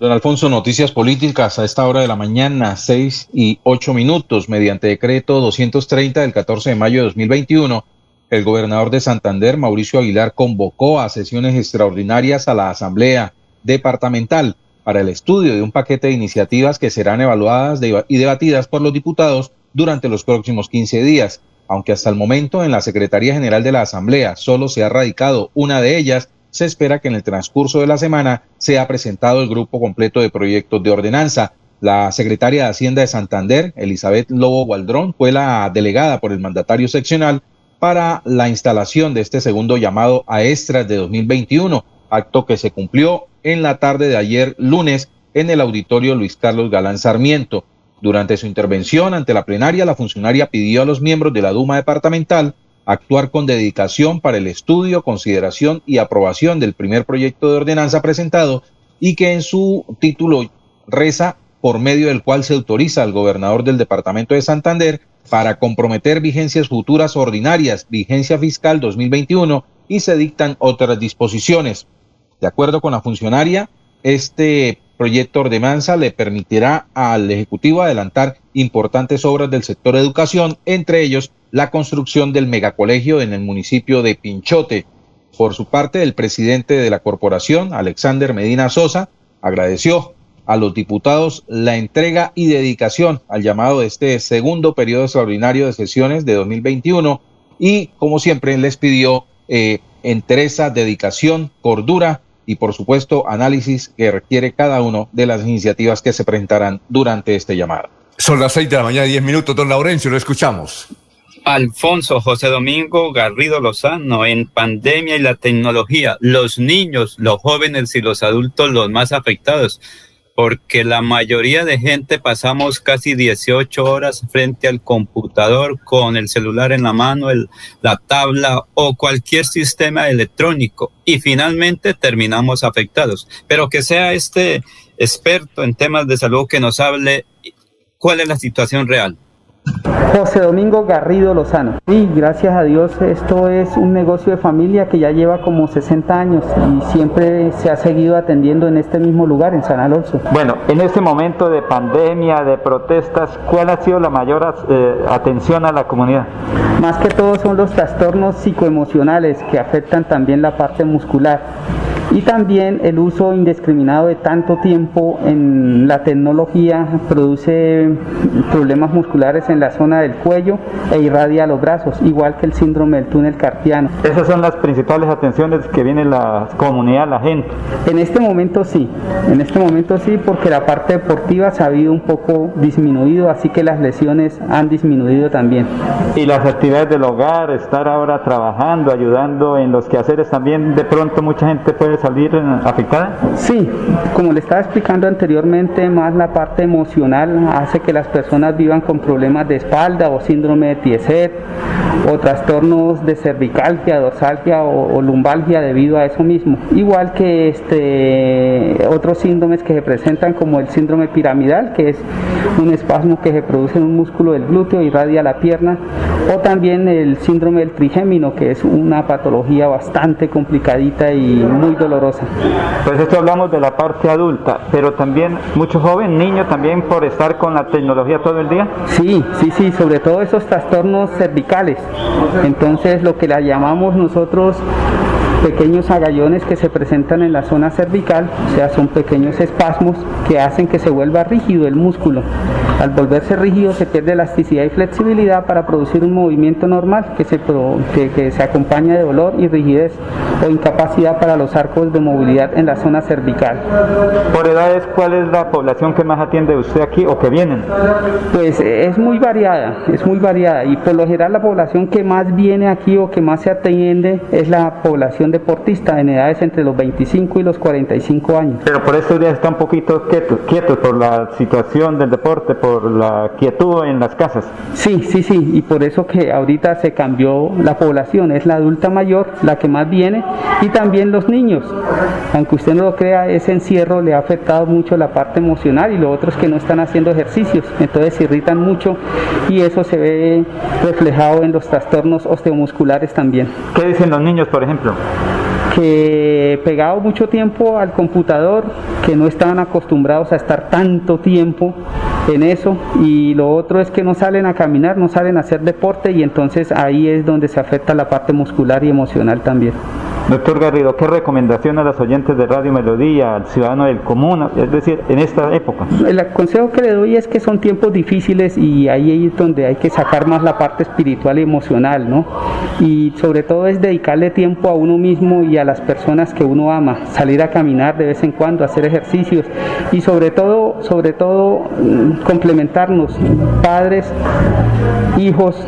Don Alfonso, noticias políticas a esta hora de la mañana, 6 y 8 minutos, mediante decreto 230 del 14 de mayo de 2021. El gobernador de Santander, Mauricio Aguilar, convocó a sesiones extraordinarias a la Asamblea Departamental para el estudio de un paquete de iniciativas que serán evaluadas y debatidas por los diputados durante los próximos 15 días. Aunque hasta el momento en la Secretaría General de la Asamblea solo se ha radicado una de ellas, se espera que en el transcurso de la semana sea presentado el grupo completo de proyectos de ordenanza. La secretaria de Hacienda de Santander, Elizabeth Lobo Gualdrón, fue la delegada por el mandatario seccional para la instalación de este segundo llamado a extras de 2021, acto que se cumplió en la tarde de ayer lunes en el auditorio Luis Carlos Galán Sarmiento. Durante su intervención ante la plenaria, la funcionaria pidió a los miembros de la Duma departamental actuar con dedicación para el estudio, consideración y aprobación del primer proyecto de ordenanza presentado y que en su título reza por medio del cual se autoriza al gobernador del departamento de Santander para comprometer vigencias futuras ordinarias, vigencia fiscal 2021 y se dictan otras disposiciones. De acuerdo con la funcionaria, este proyecto de ordenanza le permitirá al Ejecutivo adelantar importantes obras del sector educación, entre ellos la construcción del megacolegio en el municipio de Pinchote. Por su parte, el presidente de la corporación, Alexander Medina Sosa, agradeció a los diputados la entrega y dedicación al llamado de este segundo periodo extraordinario de sesiones de 2021 y, como siempre, les pidió eh, entereza, dedicación, cordura y, por supuesto, análisis que requiere cada una de las iniciativas que se presentarán durante este llamado. Son las seis de la mañana, diez minutos, don Laurencio, lo escuchamos. Alfonso José Domingo Garrido Lozano, en pandemia y la tecnología, los niños, los jóvenes y los adultos los más afectados porque la mayoría de gente pasamos casi 18 horas frente al computador con el celular en la mano, el, la tabla o cualquier sistema electrónico y finalmente terminamos afectados. Pero que sea este experto en temas de salud que nos hable cuál es la situación real. José Domingo Garrido Lozano. Sí, gracias a Dios esto es un negocio de familia que ya lleva como 60 años y siempre se ha seguido atendiendo en este mismo lugar, en San Alonso. Bueno, en este momento de pandemia, de protestas, ¿cuál ha sido la mayor eh, atención a la comunidad? Más que todo son los trastornos psicoemocionales que afectan también la parte muscular y también el uso indiscriminado de tanto tiempo en la tecnología produce problemas musculares en la zona del cuello e irradia los brazos, igual que el síndrome del túnel carpiano. Esas son las principales atenciones que viene la comunidad, la gente. En este momento sí, en este momento sí, porque la parte deportiva se ha habido un poco disminuido, así que las lesiones han disminuido también. Y las actividades del hogar, estar ahora trabajando, ayudando en los quehaceres también, de pronto mucha gente puede salir afectada? Sí, como le estaba explicando anteriormente, más la parte emocional hace que las personas vivan con problemas de espalda o síndrome de Tietze o trastornos de cervicalgia, dorsalgia o, lumbalgia debido a eso mismo. Igual que este otros síndromes que se presentan como el síndrome piramidal, que es un espasmo que se produce en un músculo del glúteo y radia la pierna, o también el síndrome del trigémino, que es una patología bastante complicadita y muy dolorosa. Pues esto hablamos de la parte adulta, pero también muchos jóvenes, niños también por estar con la tecnología todo el día. Sí, sí, sí, sobre todo esos trastornos cervicales. Entonces lo que la llamamos nosotros pequeños agallones que se presentan en la zona cervical, o sea, son pequeños espasmos que hacen que se vuelva rígido el músculo. Al volverse rígido se pierde elasticidad y flexibilidad para producir un movimiento normal que se, que, se acompaña de dolor y rigidez o incapacidad para los arcos de movilidad en la zona cervical. Por edades, ¿cuál es la población que más atiende usted aquí o que vienen? Pues es muy variada, es muy variada y por lo general la población que más viene aquí o que más se atiende es la población deportista en edades entre los 25 y los 45 años. Pero por estos días está un poquito quietos, quietos por la situación del deporte, por la quietud en las casas. Sí, sí, sí, y por eso que ahorita se cambió la población, es la adulta mayor la que más viene y también los niños. Aunque usted no lo crea, ese encierro le ha afectado mucho la parte emocional y lo otro es que no están haciendo ejercicios, entonces se irritan mucho y eso se ve reflejado en los trastornos osteomusculares también. ¿Qué dicen los niños, por ejemplo? Que pegado mucho tiempo al computador, que no estaban acostumbrados a estar tanto tiempo en eso y lo otro es que no salen a caminar, no salen a hacer deporte y entonces ahí es donde se afecta la parte muscular y emocional también. Doctor Garrido, ¿qué recomendación a los oyentes de Radio Melodía, al ciudadano del común, es decir, en esta época? El consejo que le doy es que son tiempos difíciles y ahí es donde hay que sacar más la parte espiritual y emocional, ¿no? Y sobre todo es dedicarle tiempo a uno mismo y a las personas que uno ama, salir a caminar de vez en cuando, hacer ejercicios y sobre todo, sobre todo mm, complementarnos, padres, hijos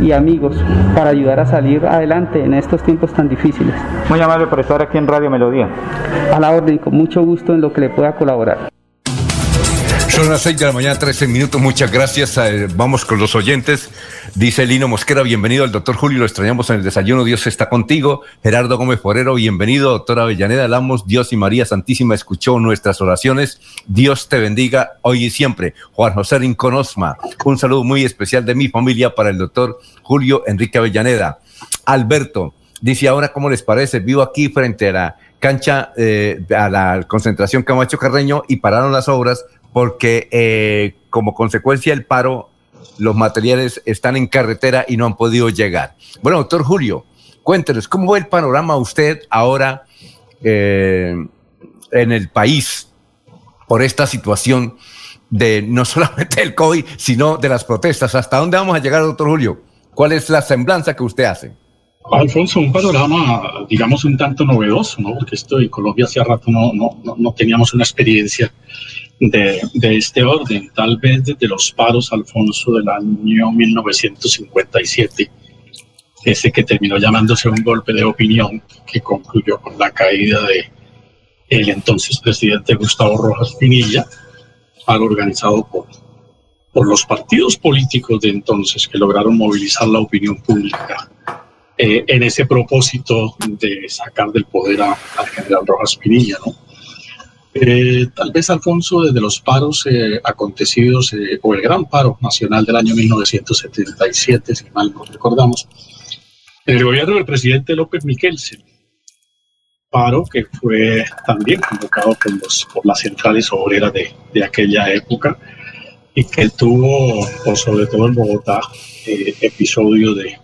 y amigos, para ayudar a salir adelante en estos tiempos tan difíciles. Muy amable por estar aquí en Radio Melodía. A la orden, con mucho gusto en lo que le pueda colaborar. Son las 6 de la mañana, 13 minutos. Muchas gracias. Eh, vamos con los oyentes. Dice Lino Mosquera, bienvenido al doctor Julio, lo extrañamos en el desayuno, Dios está contigo. Gerardo Gómez Forero, bienvenido, doctora Avellaneda Lamos, Dios y María Santísima escuchó nuestras oraciones, Dios te bendiga hoy y siempre. Juan José Rincón Osma, un saludo muy especial de mi familia para el doctor Julio Enrique Avellaneda. Alberto, dice ahora, ¿cómo les parece? Vivo aquí frente a la cancha, eh, a la concentración Camacho Carreño y pararon las obras porque eh, como consecuencia del paro, los materiales están en carretera y no han podido llegar. Bueno, doctor Julio, cuéntenos, ¿cómo ve el panorama usted ahora eh, en el país por esta situación de no solamente el COVID, sino de las protestas? ¿Hasta dónde vamos a llegar, doctor Julio? ¿Cuál es la semblanza que usted hace? Alfonso, un panorama, digamos, un tanto novedoso, ¿no? Porque esto en Colombia hace rato no, no, no teníamos una experiencia de, de, este orden, tal vez desde los paros, Alfonso, del año 1957, ese que terminó llamándose un golpe de opinión que concluyó con la caída de el entonces presidente Gustavo Rojas Pinilla, organizado por, por los partidos políticos de entonces que lograron movilizar la opinión pública eh, en ese propósito de sacar del poder al general Rojas Pinilla, ¿no? Eh, tal vez, Alfonso, desde los paros eh, acontecidos, eh, o el gran paro nacional del año 1977, si mal no recordamos, en el gobierno del presidente López Miquelsen, paro que fue también convocado por, los, por las centrales obreras de, de aquella época y que tuvo, sobre todo en Bogotá, episodio de,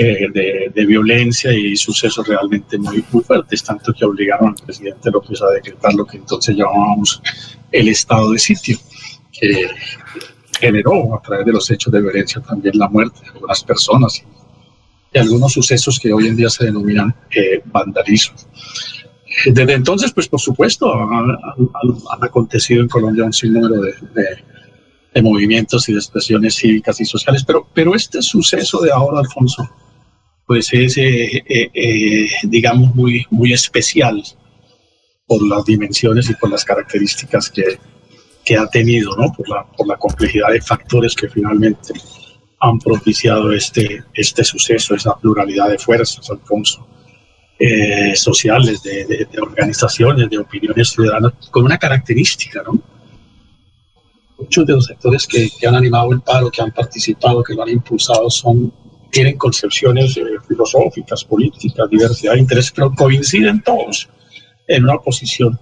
eh, de, violencia y sucesos realmente muy, fuertes, tanto que obligaron al presidente López a decretar lo que entonces llamábamos el estado de sitio, que generó a través de los hechos de violencia también la muerte de algunas personas y, algunos sucesos que hoy en día se denominan eh, vandalismo. Desde entonces, pues por supuesto, han, acontecido en Colombia un sinnúmero de, de, movimientos y de expresiones cívicas y sociales, pero, pero este suceso de ahora, Alfonso, pues es, eh, eh, eh, digamos, muy, muy especial por las dimensiones y por las características que, que ha tenido, ¿no? Por la, por la complejidad de factores que finalmente han propiciado este, este suceso, esa pluralidad de fuerzas, Alfonso, sociales, de, de, organizaciones, de opiniones ciudadanas, con una característica, ¿no? Muchos de los sectores que, que, han animado el paro, que han participado, que lo han impulsado, son tienen concepciones eh, filosóficas, políticas, diversidad de intereses, pero coinciden todos en una posición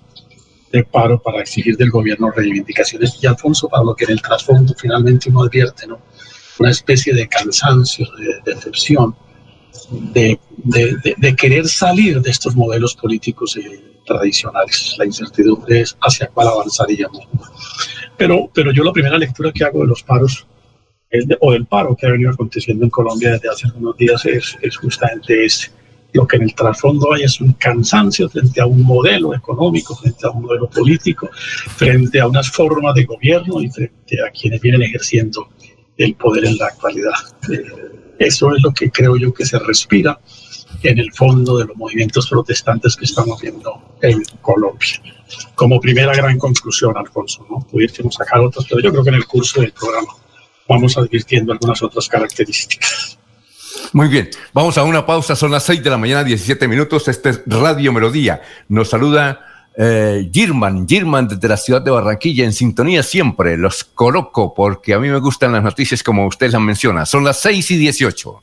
de paro para exigir del gobierno reivindicaciones. Y Alfonso, para lo que en el trasfondo finalmente uno advierte, ¿no? una especie de cansancio, de decepción, de, de, de, querer salir de estos modelos políticos eh, tradicionales. La incertidumbre es hacia cuál avanzaríamos. Pero, pero yo la primera lectura que hago de los paros o del paro que ha venido aconteciendo en Colombia desde hace unos días es, es justamente ese. Lo que en el trasfondo hay es un cansancio frente a un modelo económico, frente a un modelo político, frente a unas formas de gobierno y frente a quienes vienen ejerciendo el poder en la actualidad. Eh, Eso es lo que creo yo que se respira en el fondo de los movimientos protestantes que estamos viendo en Colombia. Como primera gran conclusión, Alfonso, ¿no? Sacar otras, pero yo creo que en el curso del programa vamos advirtiendo algunas otras características. Muy bien, vamos a una pausa, son las 6 de la mañana, 17 minutos, este es Radio Melodía. Nos saluda eh, Girman, Girman desde la ciudad de Barranquilla, en sintonía siempre, los coloco porque a mí me gustan las noticias como usted las menciona, son las 6 y 18.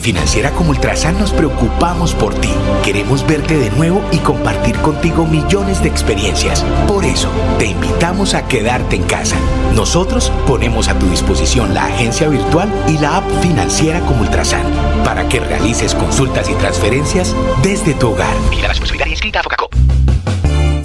Financiera como Ultrasan nos preocupamos por ti. Queremos verte de nuevo y compartir contigo millones de experiencias. Por eso, te invitamos a quedarte en casa. Nosotros ponemos a tu disposición la agencia virtual y la app Financiera como Ultrasan para que realices consultas y transferencias desde tu hogar. La responsabilidad inscrita a.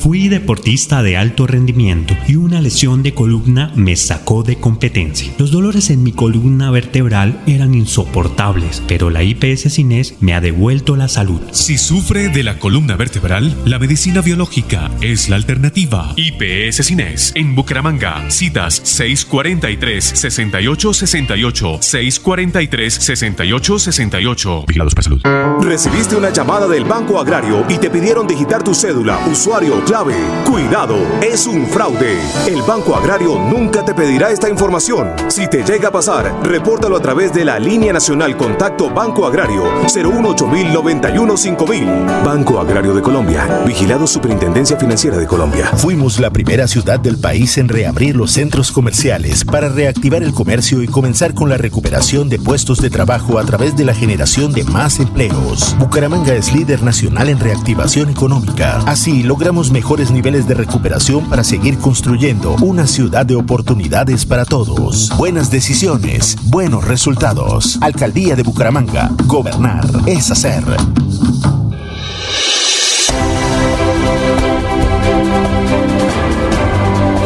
Fui deportista de alto rendimiento y una lesión de columna me sacó de competencia. Los dolores en mi columna vertebral eran insoportables, pero la IPS Cines me ha devuelto la salud. Si sufre de la columna vertebral, la medicina biológica es la alternativa. IPS Cines en Bucaramanga. Citas 643-6868, 643-6868. Vigilados para salud. Recibiste una llamada del Banco Agrario y te pidieron digitar tu cédula, usuario, Cuidado, es un fraude. El Banco Agrario nunca te pedirá esta información. Si te llega a pasar, repórtalo a través de la línea nacional Contacto Banco Agrario 018 5000 Banco Agrario de Colombia. Vigilado Superintendencia Financiera de Colombia. Fuimos la primera ciudad del país en reabrir los centros comerciales para reactivar el comercio y comenzar con la recuperación de puestos de trabajo a través de la generación de más empleos. Bucaramanga es líder nacional en reactivación económica. Así logramos mejores niveles de recuperación para seguir construyendo una ciudad de oportunidades para todos. Buenas decisiones, buenos resultados. Alcaldía de Bucaramanga. Gobernar es hacer.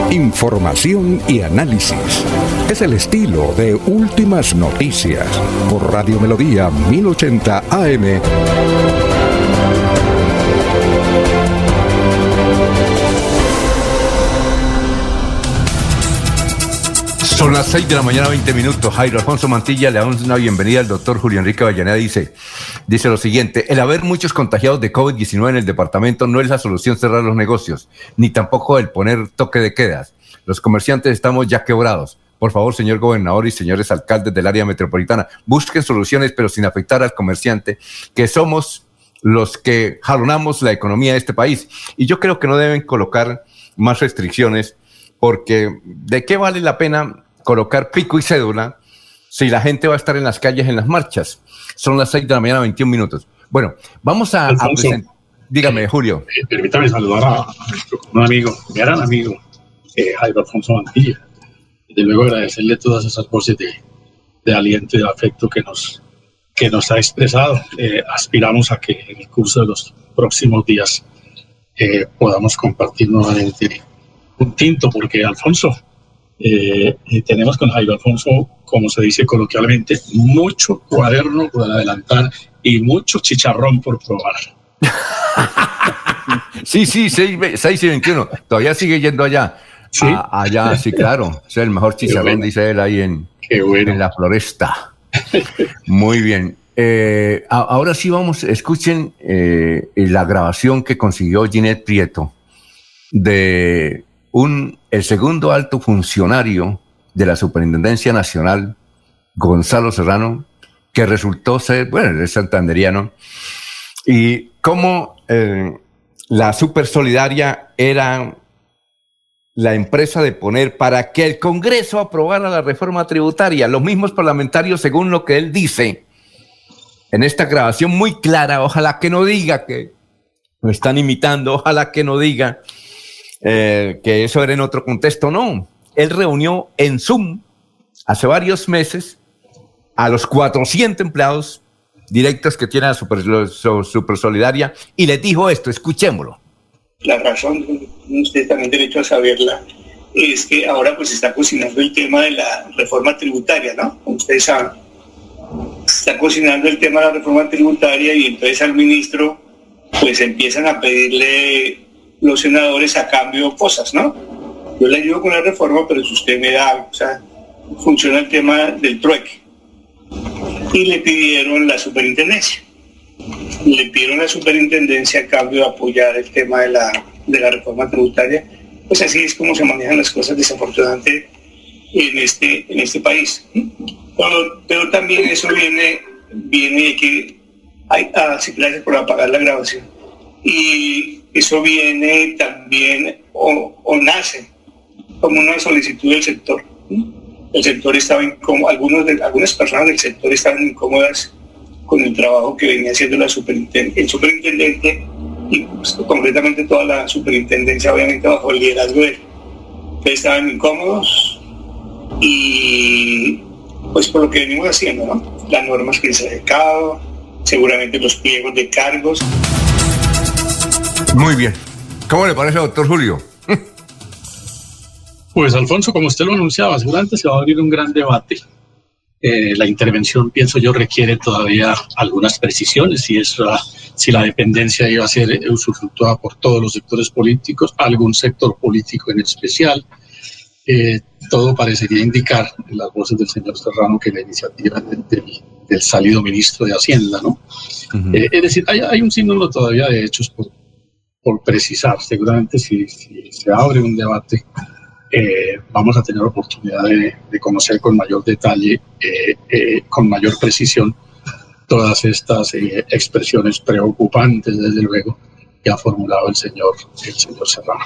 Información y análisis. Es el estilo de Últimas Noticias por Radio Melodía 1080 AM. Son las 6 de la mañana, 20 minutos. Jairo Alfonso Mantilla le damos una bienvenida al doctor Julio Enrique Vallaneda. Dice, dice lo siguiente, el haber muchos contagiados de COVID-19 en el departamento no es la solución cerrar los negocios, ni tampoco el poner toque de quedas. Los comerciantes estamos ya quebrados. Por favor, señor gobernador y señores alcaldes del área metropolitana, busquen soluciones, pero sin afectar al comerciante, que somos los que jalonamos la economía de este país. Y yo creo que no deben colocar más restricciones, porque ¿de qué vale la pena colocar pico y cédula si la gente va a estar en las calles en las marchas. Son las 6 de la mañana, 21 minutos. Bueno, vamos a, presentar. Dígame, eh, Julio. Eh, permítame saludar a, un amigo, mi gran amigo, eh, Jairo Alfonso Mantilla. De luego agradecerle todas esas voces de, de aliento y de afecto que nos, que nos ha expresado. aspiramos a que en el curso de los próximos días podamos compartir nuevamente un tinto, porque Alfonso, eh, tenemos con Jairo Alfonso, como se dice coloquialmente, mucho cuaderno por adelantar y mucho chicharrón por probar. sí, sí, 6, y 21. Todavía sigue yendo allá. Sí. allá, sí, claro. Es el mejor chicharrón, dice él, ahí en, en la floresta. Muy bien. Eh, ahora sí vamos, escuchen eh, la grabación que consiguió Ginette Prieto de un, el segundo alto funcionario de la Superintendencia Nacional, Gonzalo Serrano, que resultó ser, bueno, es santanderiano, y cómo eh, la Super Solidaria era la empresa de poner para que el Congreso aprobara la reforma tributaria. Los mismos parlamentarios, según lo que él dice en esta grabación muy clara, ojalá que no diga que lo están imitando, ojalá que no diga eh, que eso era en otro contexto, no. Él reunió en Zoom hace varios meses a los 400 empleados directos que tiene a Super, Super Solidaria y les dijo esto, escuchémoslo. La razón, usted también derecho a saberla, es que ahora pues está cocinando el tema de la reforma tributaria, ¿no? Como ustedes saben, está cocinando el tema de la reforma tributaria y entonces al ministro pues empiezan a pedirle los senadores a cambio cosas, ¿no? Yo le ayudo con la reforma, pero si usted me da, o sea, funciona el tema del trueque. Y le pidieron la superintendencia. Le pidieron la superintendencia a cambio de apoyar el tema de la, de la reforma tributaria. Pues así es como se manejan las cosas desafortunadamente en este, en este país. Pero, también eso viene, viene que hay, ah, gracias por apagar la grabación. Y eso viene también o, nace como una solicitud del sector. El sector estaba incómodo, algunos de, algunas personas del sector estaban incómodas con el trabajo que venía haciendo la superintendente, el superintendente y pues, completamente toda la superintendencia, obviamente bajo el liderazgo de él. estaban incómodos y pues por lo que venimos haciendo, ¿no? Las normas que se han sacado, seguramente los pliegos de cargos. Muy bien. ¿Cómo le parece, doctor Julio? Pues Alfonso, como usted lo anunciaba, seguramente se va a abrir un gran debate. Eh, la intervención, pienso yo, requiere todavía algunas precisiones, si, es si la dependencia iba a ser usufructuada por todos los sectores políticos, algún sector político en especial, eh, todo parecería indicar en las voces del señor Serrano que la iniciativa del, salido ministro de Hacienda, ¿no? Eh, es decir, hay, un símbolo todavía de hechos por, por precisar. Seguramente si, se abre un debate, eh, vamos a tener oportunidad de, conocer con mayor detalle, con mayor precisión, todas estas expresiones preocupantes, desde luego, que ha formulado el señor, el señor Serrano.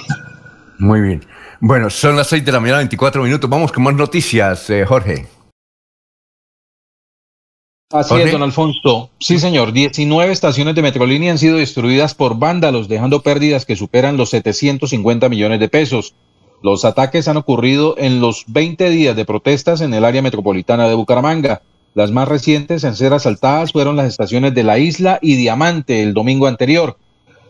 Muy bien. Bueno, son las 6 de la mañana, 24 minutos. Vamos con más noticias, eh, Jorge. Así es, don Alfonso. Sí, señor. 19 estaciones de Metrolínea han sido destruidas por vándalos, dejando pérdidas que superan los 750 millones de pesos. Los ataques han ocurrido en los 20 días de protestas en el área metropolitana de Bucaramanga. Las más recientes en ser asaltadas fueron las estaciones de La Isla y Diamante el domingo anterior.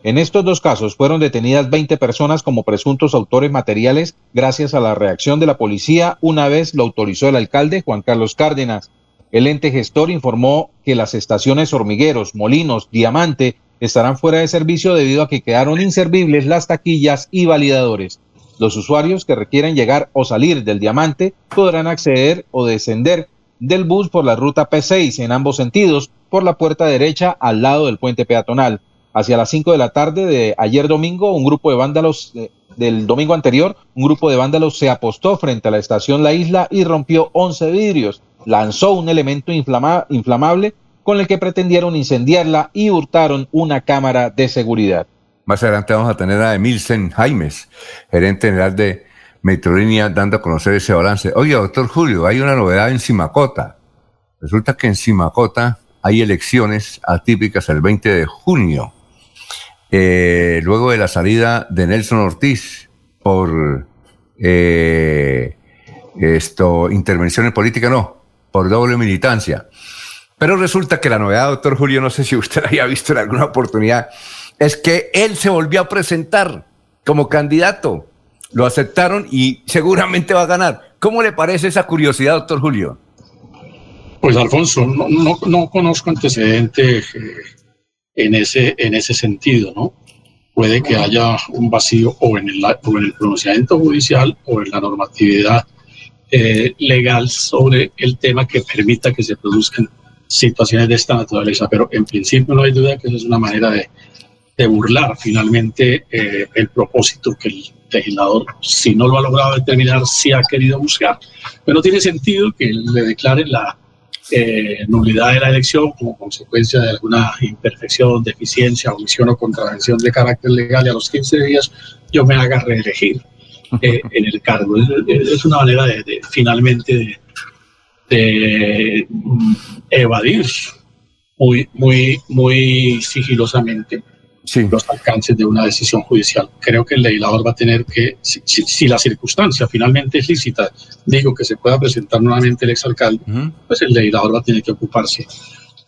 En estos dos casos fueron detenidas 20 personas como presuntos autores materiales gracias a la reacción de la policía una vez lo autorizó el alcalde Juan Carlos Cárdenas. El ente gestor informó que las estaciones Hormigueros, Molinos, Diamante estarán fuera de servicio debido a que quedaron inservibles las taquillas y validadores. Los usuarios que requieren llegar o salir del Diamante podrán acceder o descender del bus por la ruta P6 en ambos sentidos por la puerta derecha al lado del puente peatonal. Hacia las 5 de la tarde de ayer domingo, un grupo de vándalos eh, del domingo anterior, un grupo de vándalos se apostó frente a la estación La Isla y rompió 11 vidrios. Lanzó un elemento inflamable con el que pretendieron incendiarla y hurtaron una cámara de seguridad. Más adelante vamos a tener a Emilsen Jaimes, gerente general de Metrolínea, dando a conocer ese balance. Oye, doctor Julio, hay una novedad en Simacota. Resulta que en Simacota hay elecciones atípicas el 20 de junio. Eh, luego de la salida de Nelson Ortiz por eh, esto, intervenciones políticas, no, por doble militancia. Pero resulta que la novedad, doctor Julio, no sé si usted la haya visto en alguna oportunidad, es que él se volvió a presentar como candidato. Lo aceptaron y seguramente va a ganar. ¿Cómo le parece esa curiosidad, doctor Julio? Pues Alfonso, no, no, no conozco antecedentes eh, en ese, en ese sentido, ¿no? Puede que haya un vacío o en el, en el pronunciamiento judicial o en la normatividad eh, legal sobre el tema que permita que se produzcan situaciones de esta naturaleza, pero en principio no hay duda que eso es una manera de, burlar finalmente eh, el propósito que el legislador, si no lo ha logrado determinar, sí ha querido buscar. Pero no tiene sentido que le declaren la eh, nulidad de la elección como consecuencia de alguna imperfección, deficiencia, omisión o contravención de carácter legal y a los 15 días yo me haga reelegir eh, en el cargo. Es, una manera de, finalmente de, evadir muy, muy, muy sigilosamente los alcances de una decisión judicial. Creo que el legislador va a tener que, si, la circunstancia finalmente es lícita, digo que se pueda presentar nuevamente el exalcalde, pues el legislador va a tener que ocuparse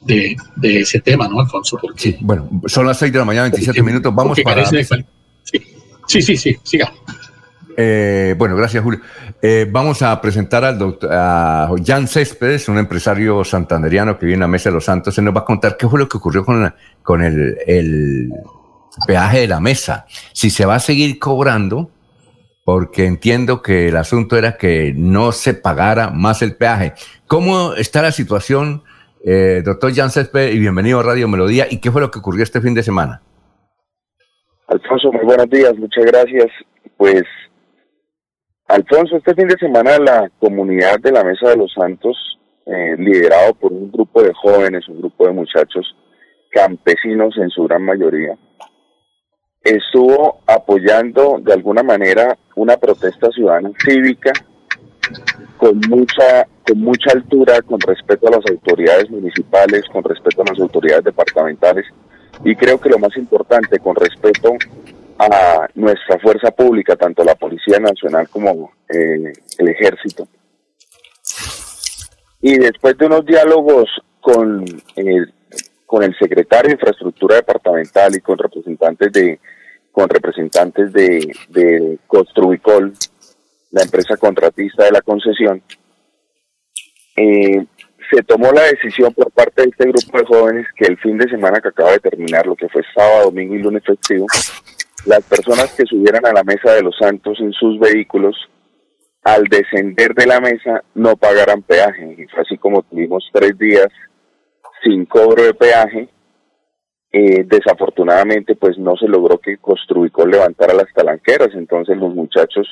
de, ese tema, ¿no, Alfonso? sí, bueno, son las 6 de la mañana, 27 minutos, vamos para... Sí, sí, sí, siga. Eh, bueno, gracias, Julio. Eh, vamos a presentar al doctor a Jan Céspedes, un empresario santanderiano que viene a Mesa de los Santos. Él nos va a contar qué fue lo que ocurrió con, el, el, peaje de la mesa. Si se va a seguir cobrando, porque entiendo que el asunto era que no se pagara más el peaje. ¿Cómo está la situación, eh, doctor Jan Céspedes? Y bienvenido a Radio Melodía. ¿Y qué fue lo que ocurrió este fin de semana? Alfonso, muy buenos días, muchas gracias. Pues Alfonso, este fin de semana la comunidad de la Mesa de los Santos, eh, liderado por un grupo de jóvenes, un grupo de muchachos campesinos en su gran mayoría, estuvo apoyando de alguna manera una protesta ciudadana cívica con mucha con mucha altura con respecto a las autoridades municipales, con respecto a las autoridades departamentales y creo que lo más importante con respecto a nuestra fuerza pública, tanto la Policía Nacional como eh, el Ejército. Y después de unos diálogos con, el, con el secretario de Infraestructura Departamental y con representantes de con representantes de, Construicol, la empresa contratista de la concesión, eh, se tomó la decisión por parte de este grupo de jóvenes que el fin de semana que acaba de terminar, lo que fue sábado, domingo y lunes festivo, las personas que subieran a la mesa de los santos en sus vehículos, al descender de la mesa no pagaran peaje. Y fue así como tuvimos tres días sin cobro de peaje. Eh, desafortunadamente, pues no se logró que Construicol levantara las talanqueras. Entonces los muchachos,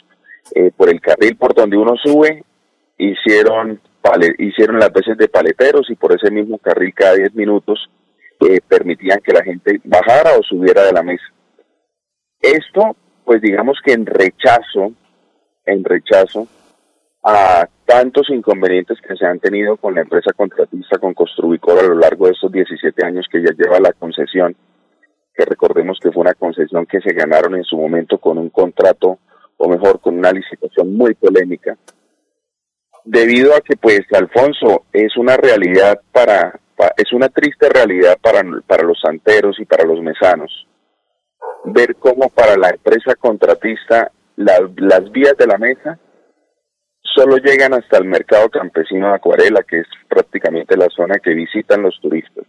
eh, por el carril por donde uno sube, hicieron, hicieron las veces de paleteros y por ese mismo carril cada 10 minutos eh, permitían que la gente bajara o subiera de la mesa. Esto, pues digamos que en rechazo, en rechazo a tantos inconvenientes que se han tenido con la empresa contratista, con Construicor a lo largo de estos 17 años que ya lleva la concesión, que recordemos que fue una concesión que se ganaron en su momento con un contrato, o mejor, con una licitación muy polémica, debido a que pues Alfonso es una realidad para, es una triste realidad para, para los santeros y para los mesanos ver cómo para la empresa contratista las vías de la mesa solo llegan hasta el mercado campesino de Acuarela, que es prácticamente la zona que visitan los turistas.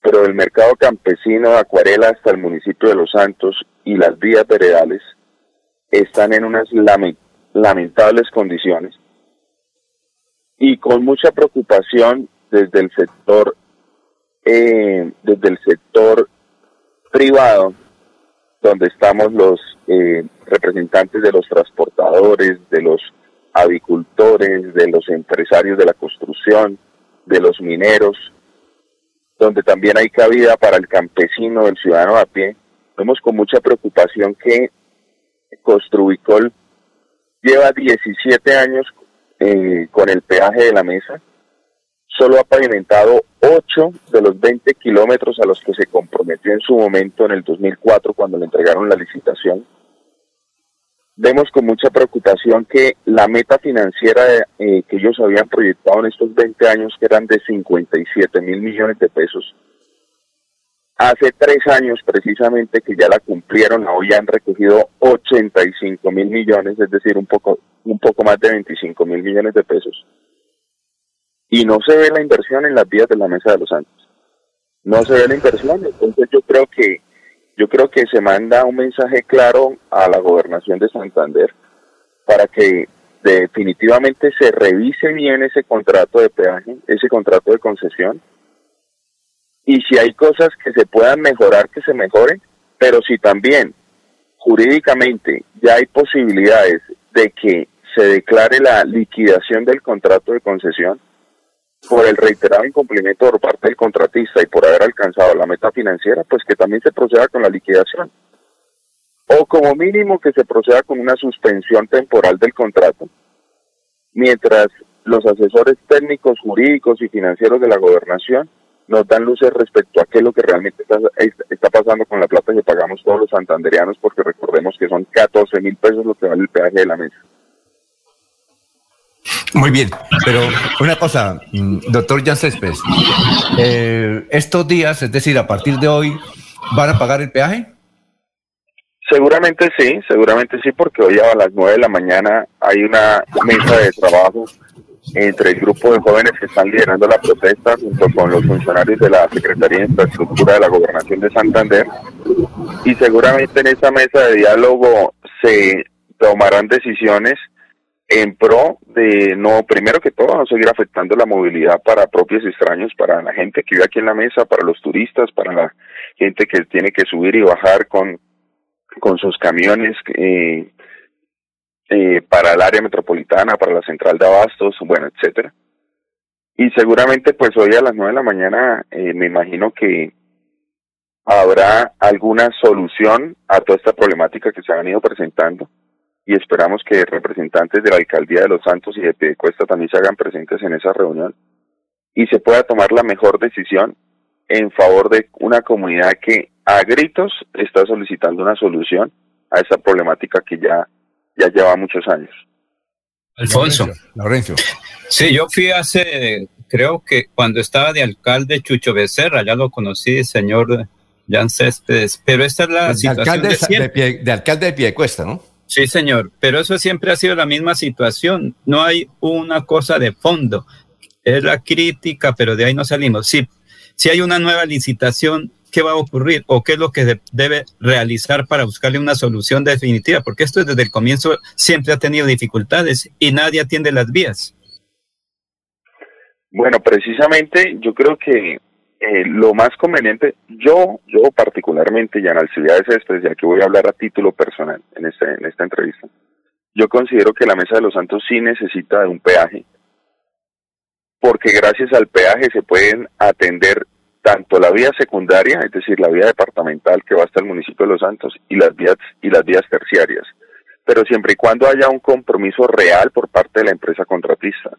Pero el mercado campesino de Acuarela hasta el municipio de Los Santos y las vías veredales están en unas lamentables condiciones y con mucha preocupación desde el sector eh, desde el sector privado donde estamos los eh, representantes de los transportadores, de los avicultores, de los empresarios de la construcción, de los mineros, donde también hay cabida para el campesino, el ciudadano a pie. Vemos con mucha preocupación que Construicol lleva 17 años eh, con el peaje de la mesa solo ha pavimentado 8 de los 20 kilómetros a los que se comprometió en su momento en el 2004 cuando le entregaron la licitación. Vemos con mucha preocupación que la meta financiera eh, que ellos habían proyectado en estos 20 años, que eran de 57 mil millones de pesos, hace tres años precisamente que ya la cumplieron, hoy han recogido 85 mil millones, es decir, un poco, un poco más de 25 mil millones de pesos y no se ve la inversión en las vías de la Mesa de los Santos. No se ve la inversión, entonces yo creo que yo creo que se manda un mensaje claro a la gobernación de Santander para que definitivamente se revise bien ese contrato de peaje, ese contrato de concesión, y si hay cosas que se puedan mejorar, que se mejoren, pero si también jurídicamente ya hay posibilidades de que se declare la liquidación del contrato de concesión, por el reiterado incumplimiento por parte del contratista y por haber alcanzado la meta financiera, pues que también se proceda con la liquidación. O como mínimo que se proceda con una suspensión temporal del contrato, mientras los asesores técnicos, jurídicos y financieros de la gobernación nos dan luces respecto a qué es lo que realmente está, pasando con la plata que pagamos todos los santanderianos, porque recordemos que son 14 mil pesos lo que vale el peaje de la mesa. Muy bien, pero una cosa, mm, doctor Jan Céspedes, eh, estos días, es decir, a partir de hoy, ¿van a pagar el peaje? Seguramente sí, seguramente sí, porque hoy a las 9 de la mañana hay una mesa de trabajo entre el grupo de jóvenes que están liderando la protesta junto con los funcionarios de la Secretaría de Infraestructura de la Gobernación de Santander y seguramente en esa mesa de diálogo se tomarán decisiones en pro de no, primero que todo, no seguir afectando la movilidad para propios extraños, para la gente que vive aquí en la mesa, para los turistas, para la gente que tiene que subir y bajar con, con sus camiones, eh, eh, para el área metropolitana, para la central de abastos, bueno, etcétera. Y seguramente pues hoy a las nueve de la mañana eh, me imagino que habrá alguna solución a toda esta problemática que se ha venido presentando y esperamos que representantes de la Alcaldía de Los Santos y de Piedecuesta también se hagan presentes en esa reunión y se pueda tomar la mejor decisión en favor de una comunidad que a gritos está solicitando una solución a esa problemática que ya, ya lleva muchos años. Alfonso. Laurencio. Sí, yo fui hace, creo que cuando estaba de alcalde Chucho Becerra, ya lo conocí, señor Jan Céspedes, pero esta es la de situación alcalde de, de alcalde de Piedecuesta, ¿no? Sí, señor, pero eso siempre ha sido la misma situación. No hay una cosa de fondo. Es la crítica, pero de ahí no salimos. Si, si hay una nueva licitación, ¿qué va a ocurrir? ¿O qué es lo que de, debe realizar para buscarle una solución definitiva? Porque esto desde el comienzo siempre ha tenido dificultades y nadie atiende las vías. Bueno, precisamente yo creo que eh, lo más conveniente, yo, yo particularmente, en Alcibiades Céspedes, ya que voy a hablar a título personal en, este, en esta entrevista, yo considero que la Mesa de los Santos sí necesita de un peaje, porque gracias al peaje se pueden atender tanto la vía secundaria, es decir, la vía departamental que va hasta el municipio de Los Santos, y las vías, y las vías terciarias, pero siempre y cuando haya un compromiso real por parte de la empresa contratista.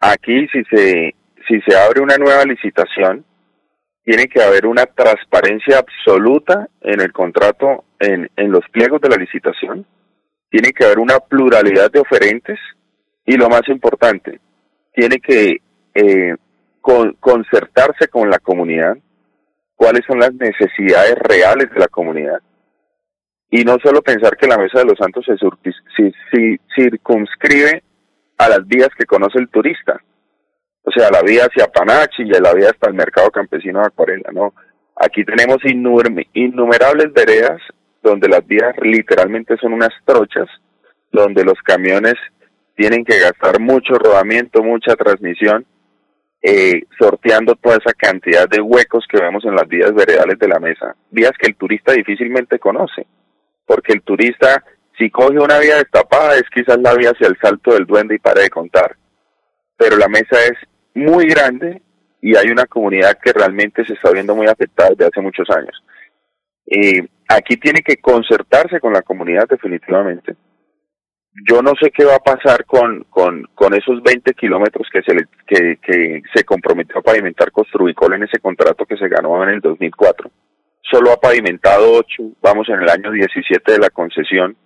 Aquí, si se si se abre una nueva licitación, tiene que haber una transparencia absoluta en el contrato, en, los pliegos de la licitación, tiene que haber una pluralidad de oferentes y lo más importante, tiene que eh, concertarse con la comunidad cuáles son las necesidades reales de la comunidad. Y no solo pensar que la Mesa de los Santos se circunscribe a las vías que conoce el turista, o sea, la vía hacia Panachi y la vía hasta el mercado campesino de Acuarela, ¿no? Aquí tenemos innumerables veredas donde las vías literalmente son unas trochas, donde los camiones tienen que gastar mucho rodamiento, mucha transmisión, eh, sorteando toda esa cantidad de huecos que vemos en las vías veredales de la mesa, vías que el turista difícilmente conoce, porque el turista, si coge una vía destapada, es quizás la vía hacia el salto del duende y para de contar, pero la mesa es muy grande y hay una comunidad que realmente se está viendo muy afectada desde hace muchos años. Eh, aquí tiene que concertarse con la comunidad definitivamente. Yo no sé qué va a pasar con, con, esos 20 kilómetros que se, le, que, que se comprometió a pavimentar Construicol en ese contrato que se ganó en el 2004. Solo ha pavimentado 8, vamos en el año 17 de la concesión.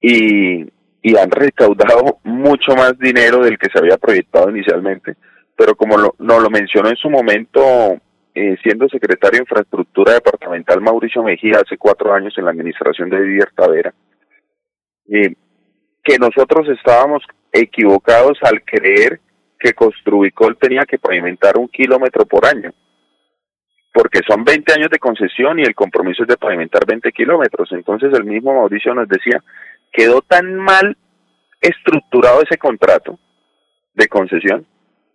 Y, y han recaudado mucho más dinero del que se había proyectado inicialmente. Pero como lo, nos lo mencionó en su momento, eh, siendo secretario de Infraestructura Departamental Mauricio Mejía hace cuatro años en la administración de Didier Tavera, eh, que nosotros estábamos equivocados al creer que Construicol tenía que pavimentar un kilómetro por año, porque son 20 años de concesión y el compromiso es de pavimentar 20 kilómetros. Entonces el mismo Mauricio nos decía, quedó tan mal estructurado ese contrato de concesión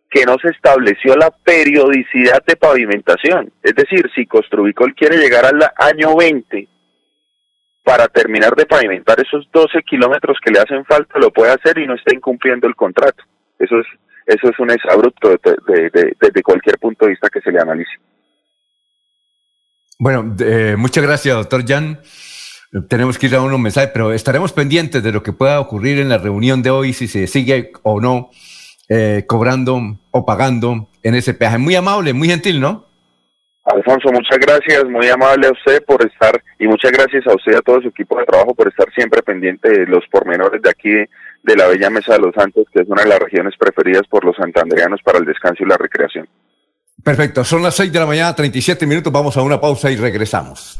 que no se estableció la periodicidad de pavimentación. Es decir, si Construicol quiere llegar al año 20 para terminar de pavimentar esos 12 kilómetros que le hacen falta, lo puede hacer y no está incumpliendo el contrato. Eso es, eso es un exabrupto desde de, cualquier punto de vista que se le analice. Bueno, eh, muchas gracias, doctor Jan. Tenemos que ir a unos mensajes, pero estaremos pendientes de lo que pueda ocurrir en la reunión de hoy, si se sigue o no eh, cobrando o pagando en ese peaje. Muy amable, muy gentil, ¿no? Alfonso, muchas gracias, muy amable a usted por estar y muchas gracias a usted y a todo su equipo de trabajo por estar siempre pendiente de los pormenores de aquí de la Bella Mesa de los Santos, que es una de las regiones preferidas por los santandreanos para el descanso y la recreación. Perfecto, son las 6 de la mañana, 37 minutos, vamos a una pausa y regresamos.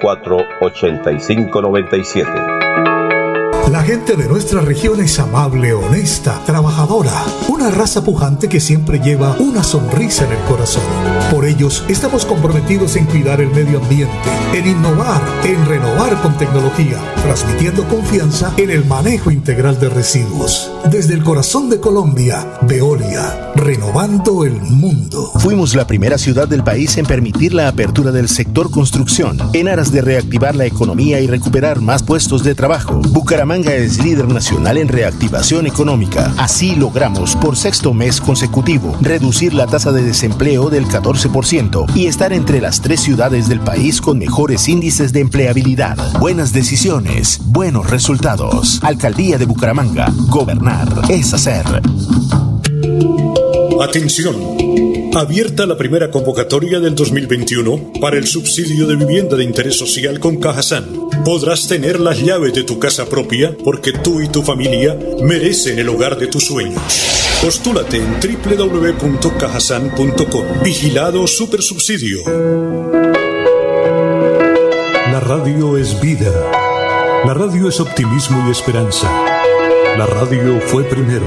8597. La gente de nuestra región es amable, honesta, trabajadora, una raza pujante que siempre lleva una sonrisa en el corazón. Por ellos estamos comprometidos en cuidar el medio ambiente, en innovar, en renovar con tecnología, transmitiendo confianza en el manejo integral de residuos. Desde el corazón de Colombia, Veolia, renovando el mundo. Fuimos la primera ciudad del país en permitir la apertura del sector construcción, en aras de reactivar la economía y recuperar más puestos de trabajo. Bucaramanga es líder nacional en reactivación económica. Así logramos por sexto mes consecutivo reducir la tasa de desempleo del 14% y estar entre las tres ciudades del país con mejores índices de empleabilidad. Buenas decisiones, buenos resultados. Alcaldía de Bucaramanga. Gobernar es hacer. Atención. Abierta la primera convocatoria del 2021 para el subsidio de vivienda de interés social con Cajasan. Podrás tener las llaves de tu casa propia porque tú y tu familia merecen el hogar de tus sueños. Postúlate en www.cajasan.com. Vigilado Supersubsidio. La radio es vida. La radio es optimismo y esperanza. La radio fue primero.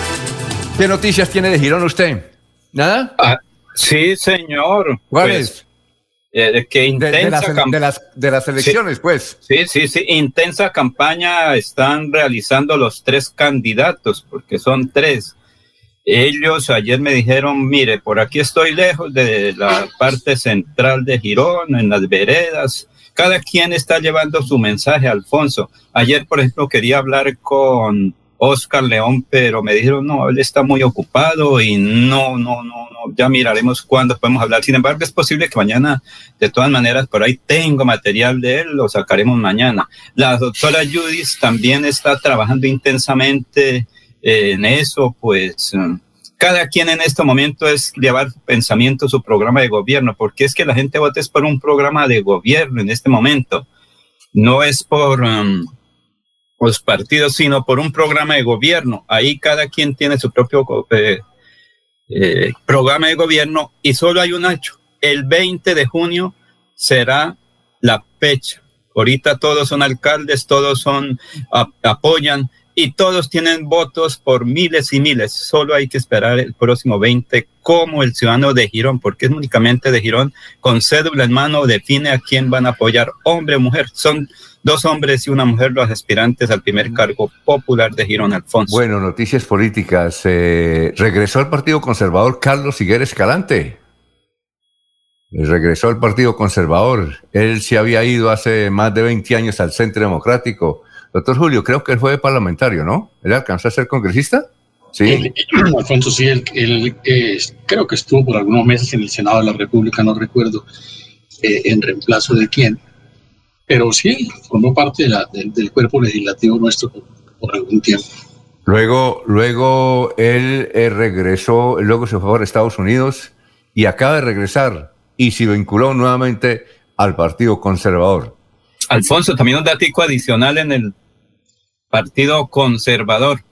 ¿qué noticias tiene de Girón usted? ¿Nada? Ah, sí, señor. ¿Cuáles? Pues, que intensa de, las, de, las, de, las, elecciones, sí, pues. Sí, sí, sí. Intensa campaña están realizando los tres candidatos, porque son tres. Ellos ayer me dijeron, mire, por aquí estoy lejos de la parte central de Girón, en las veredas. Cada quien está llevando su mensaje, Alfonso. Ayer, por ejemplo, quería hablar con Oscar León, pero me dijeron, no, él está muy ocupado y no, no, no, no, ya miraremos cuándo podemos hablar. Sin embargo, es posible que mañana, de todas maneras, por ahí tengo material de él, lo sacaremos mañana. La doctora Judith también está trabajando intensamente en eso, pues cada quien en este momento es llevar pensamiento, su programa de gobierno, porque es que la gente vota es por un programa de gobierno en este momento, no es por... Um, los partidos, sino por un programa de gobierno. Ahí cada quien tiene su propio eh, eh, programa de gobierno y solo hay un hecho. El 20 de junio será la fecha. Ahorita todos son alcaldes, todos son apoyan y todos tienen votos por miles y miles. Solo hay que esperar el próximo 20 como el ciudadano de Girón, porque es únicamente de Girón, con cédula en mano define a quién van a apoyar, hombre o mujer. Son dos hombres y una mujer los aspirantes al primer cargo popular de Girón, Alfonso. Bueno, noticias políticas. Eh, regresó al Partido Conservador Carlos Higuera Escalante. regresó al Partido Conservador. Él se había ido hace más de 20 años al Centro Democrático. Doctor Julio, creo que él fue parlamentario, ¿no? ¿Él alcanzó a ser congresista? Sí. Alfonso, sí, él, eh, creo que estuvo por algunos meses en el Senado de la República, no recuerdo eh, en reemplazo de quién, pero sí, formó parte del cuerpo legislativo nuestro por, algún tiempo. Luego, luego él eh, regresó, luego se fue a Estados Unidos y acaba de regresar y se vinculó nuevamente al Partido Conservador. Alfonso, también un dato adicional en el Partido Conservador.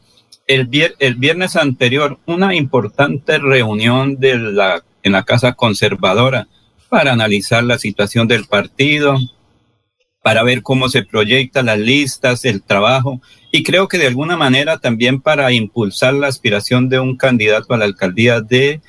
El, el viernes anterior, una importante reunión de la, en la Casa Conservadora para analizar la situación del partido, para ver cómo se proyectan las listas, el trabajo, y creo que de alguna manera también para impulsar la aspiración de un candidato a la alcaldía de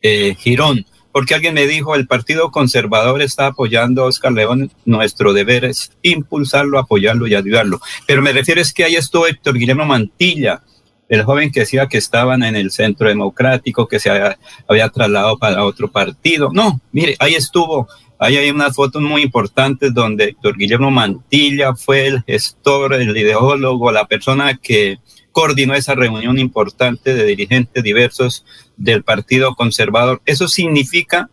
eh, Girón porque alguien me dijo, el Partido Conservador está apoyando a Oscar León, nuestro deber es impulsarlo, apoyarlo y ayudarlo. Pero me refiero es que ahí estuvo Héctor Guillermo Mantilla, el joven que decía que estaban en el Centro Democrático, que se había, trasladado para otro partido. No, mire, ahí estuvo Ahí hay unas fotos muy importantes donde Héctor Guillermo Mantilla fue el gestor, el ideólogo, la persona que coordinó esa reunión importante de dirigentes diversos del Partido Conservador. Eso significa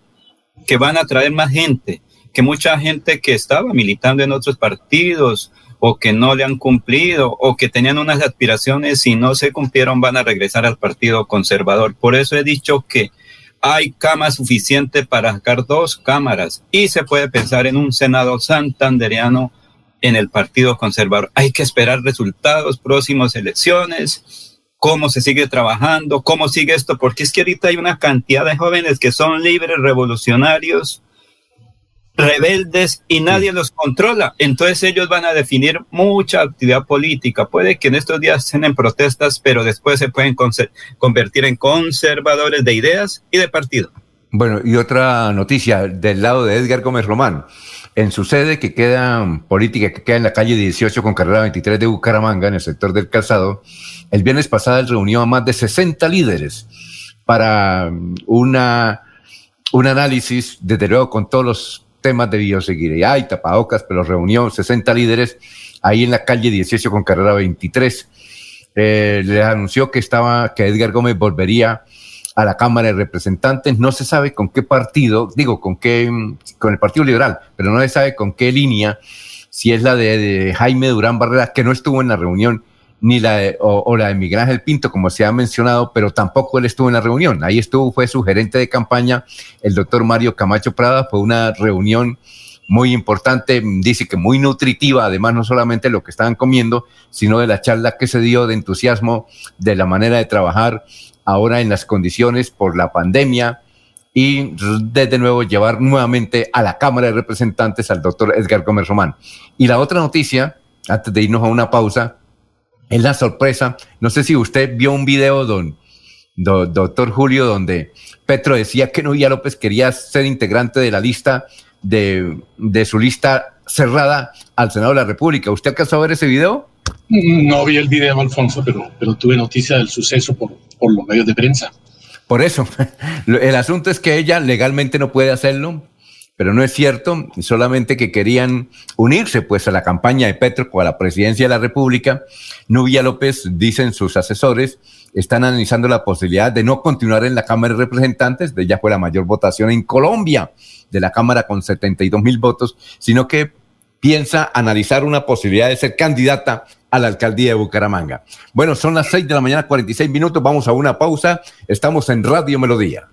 que van a traer más gente, que mucha gente que estaba militando en otros partidos o que no le han cumplido o que tenían unas aspiraciones y no se cumplieron van a regresar al Partido Conservador. Por eso he dicho que hay cama suficiente para sacar dos cámaras y se puede pensar en un Senado santanderiano en el Partido Conservador. Hay que esperar resultados, próximas elecciones, cómo se sigue trabajando, cómo sigue esto, porque es que ahorita hay una cantidad de jóvenes que son libres, revolucionarios, rebeldes y nadie los controla. Entonces ellos van a definir mucha actividad política. Puede que en estos días estén en protestas, pero después se pueden convertir en conservadores de ideas y de partido. Bueno, y otra noticia del lado de Edgar Gómez Román en su sede que queda política, que queda en la calle 18 con carrera 23 de Bucaramanga, en el sector del calzado, el viernes pasado él reunió a más de 60 líderes para um, una, un análisis, desde luego con todos los temas de bioseguridad y tapabocas, pero reunió 60 líderes ahí en la calle 18 con carrera 23. Eh, les anunció que estaba, que Edgar Gómez volvería a la Cámara de Representantes. No se sabe con qué partido, digo, con qué, con el Partido Liberal, pero no se sabe con qué línea, si es la de, Jaime Durán Barrera, que no estuvo en la reunión, ni la de, o, la de Miguel Pinto, como se ha mencionado, pero tampoco él estuvo en la reunión. Ahí estuvo, fue su gerente de campaña, el doctor Mario Camacho Prada, fue una reunión muy importante, dice que muy nutritiva, además no solamente lo que estaban comiendo, sino de la charla que se dio de entusiasmo, de la manera de trabajar ahora en las condiciones por la pandemia y desde nuevo llevar nuevamente a la Cámara de Representantes al doctor Edgar Gómez Román. Y la otra noticia, antes de irnos a una pausa, es la sorpresa. No sé si usted vio un video, don, doctor Julio, donde Petro decía que Novia López quería ser integrante de la lista, de, de su lista cerrada al Senado de la República. ¿Usted alcanzó a ver ese video? No vi el video, Alfonso, pero, pero tuve noticia del suceso por, por los medios de prensa. Por eso, el asunto es que ella legalmente no puede hacerlo, pero no es cierto, solamente que querían unirse pues a la campaña de Petro o a la presidencia de la República. Nubia López, dicen sus asesores, están analizando la posibilidad de no continuar en la Cámara de Representantes, de ella fue la mayor votación en Colombia de la Cámara con 72 mil votos, sino que piensa analizar una posibilidad de ser candidata a la alcaldía de Bucaramanga. Bueno, son las 6 de la mañana, 46 minutos, vamos a una pausa, estamos en Radio Melodía.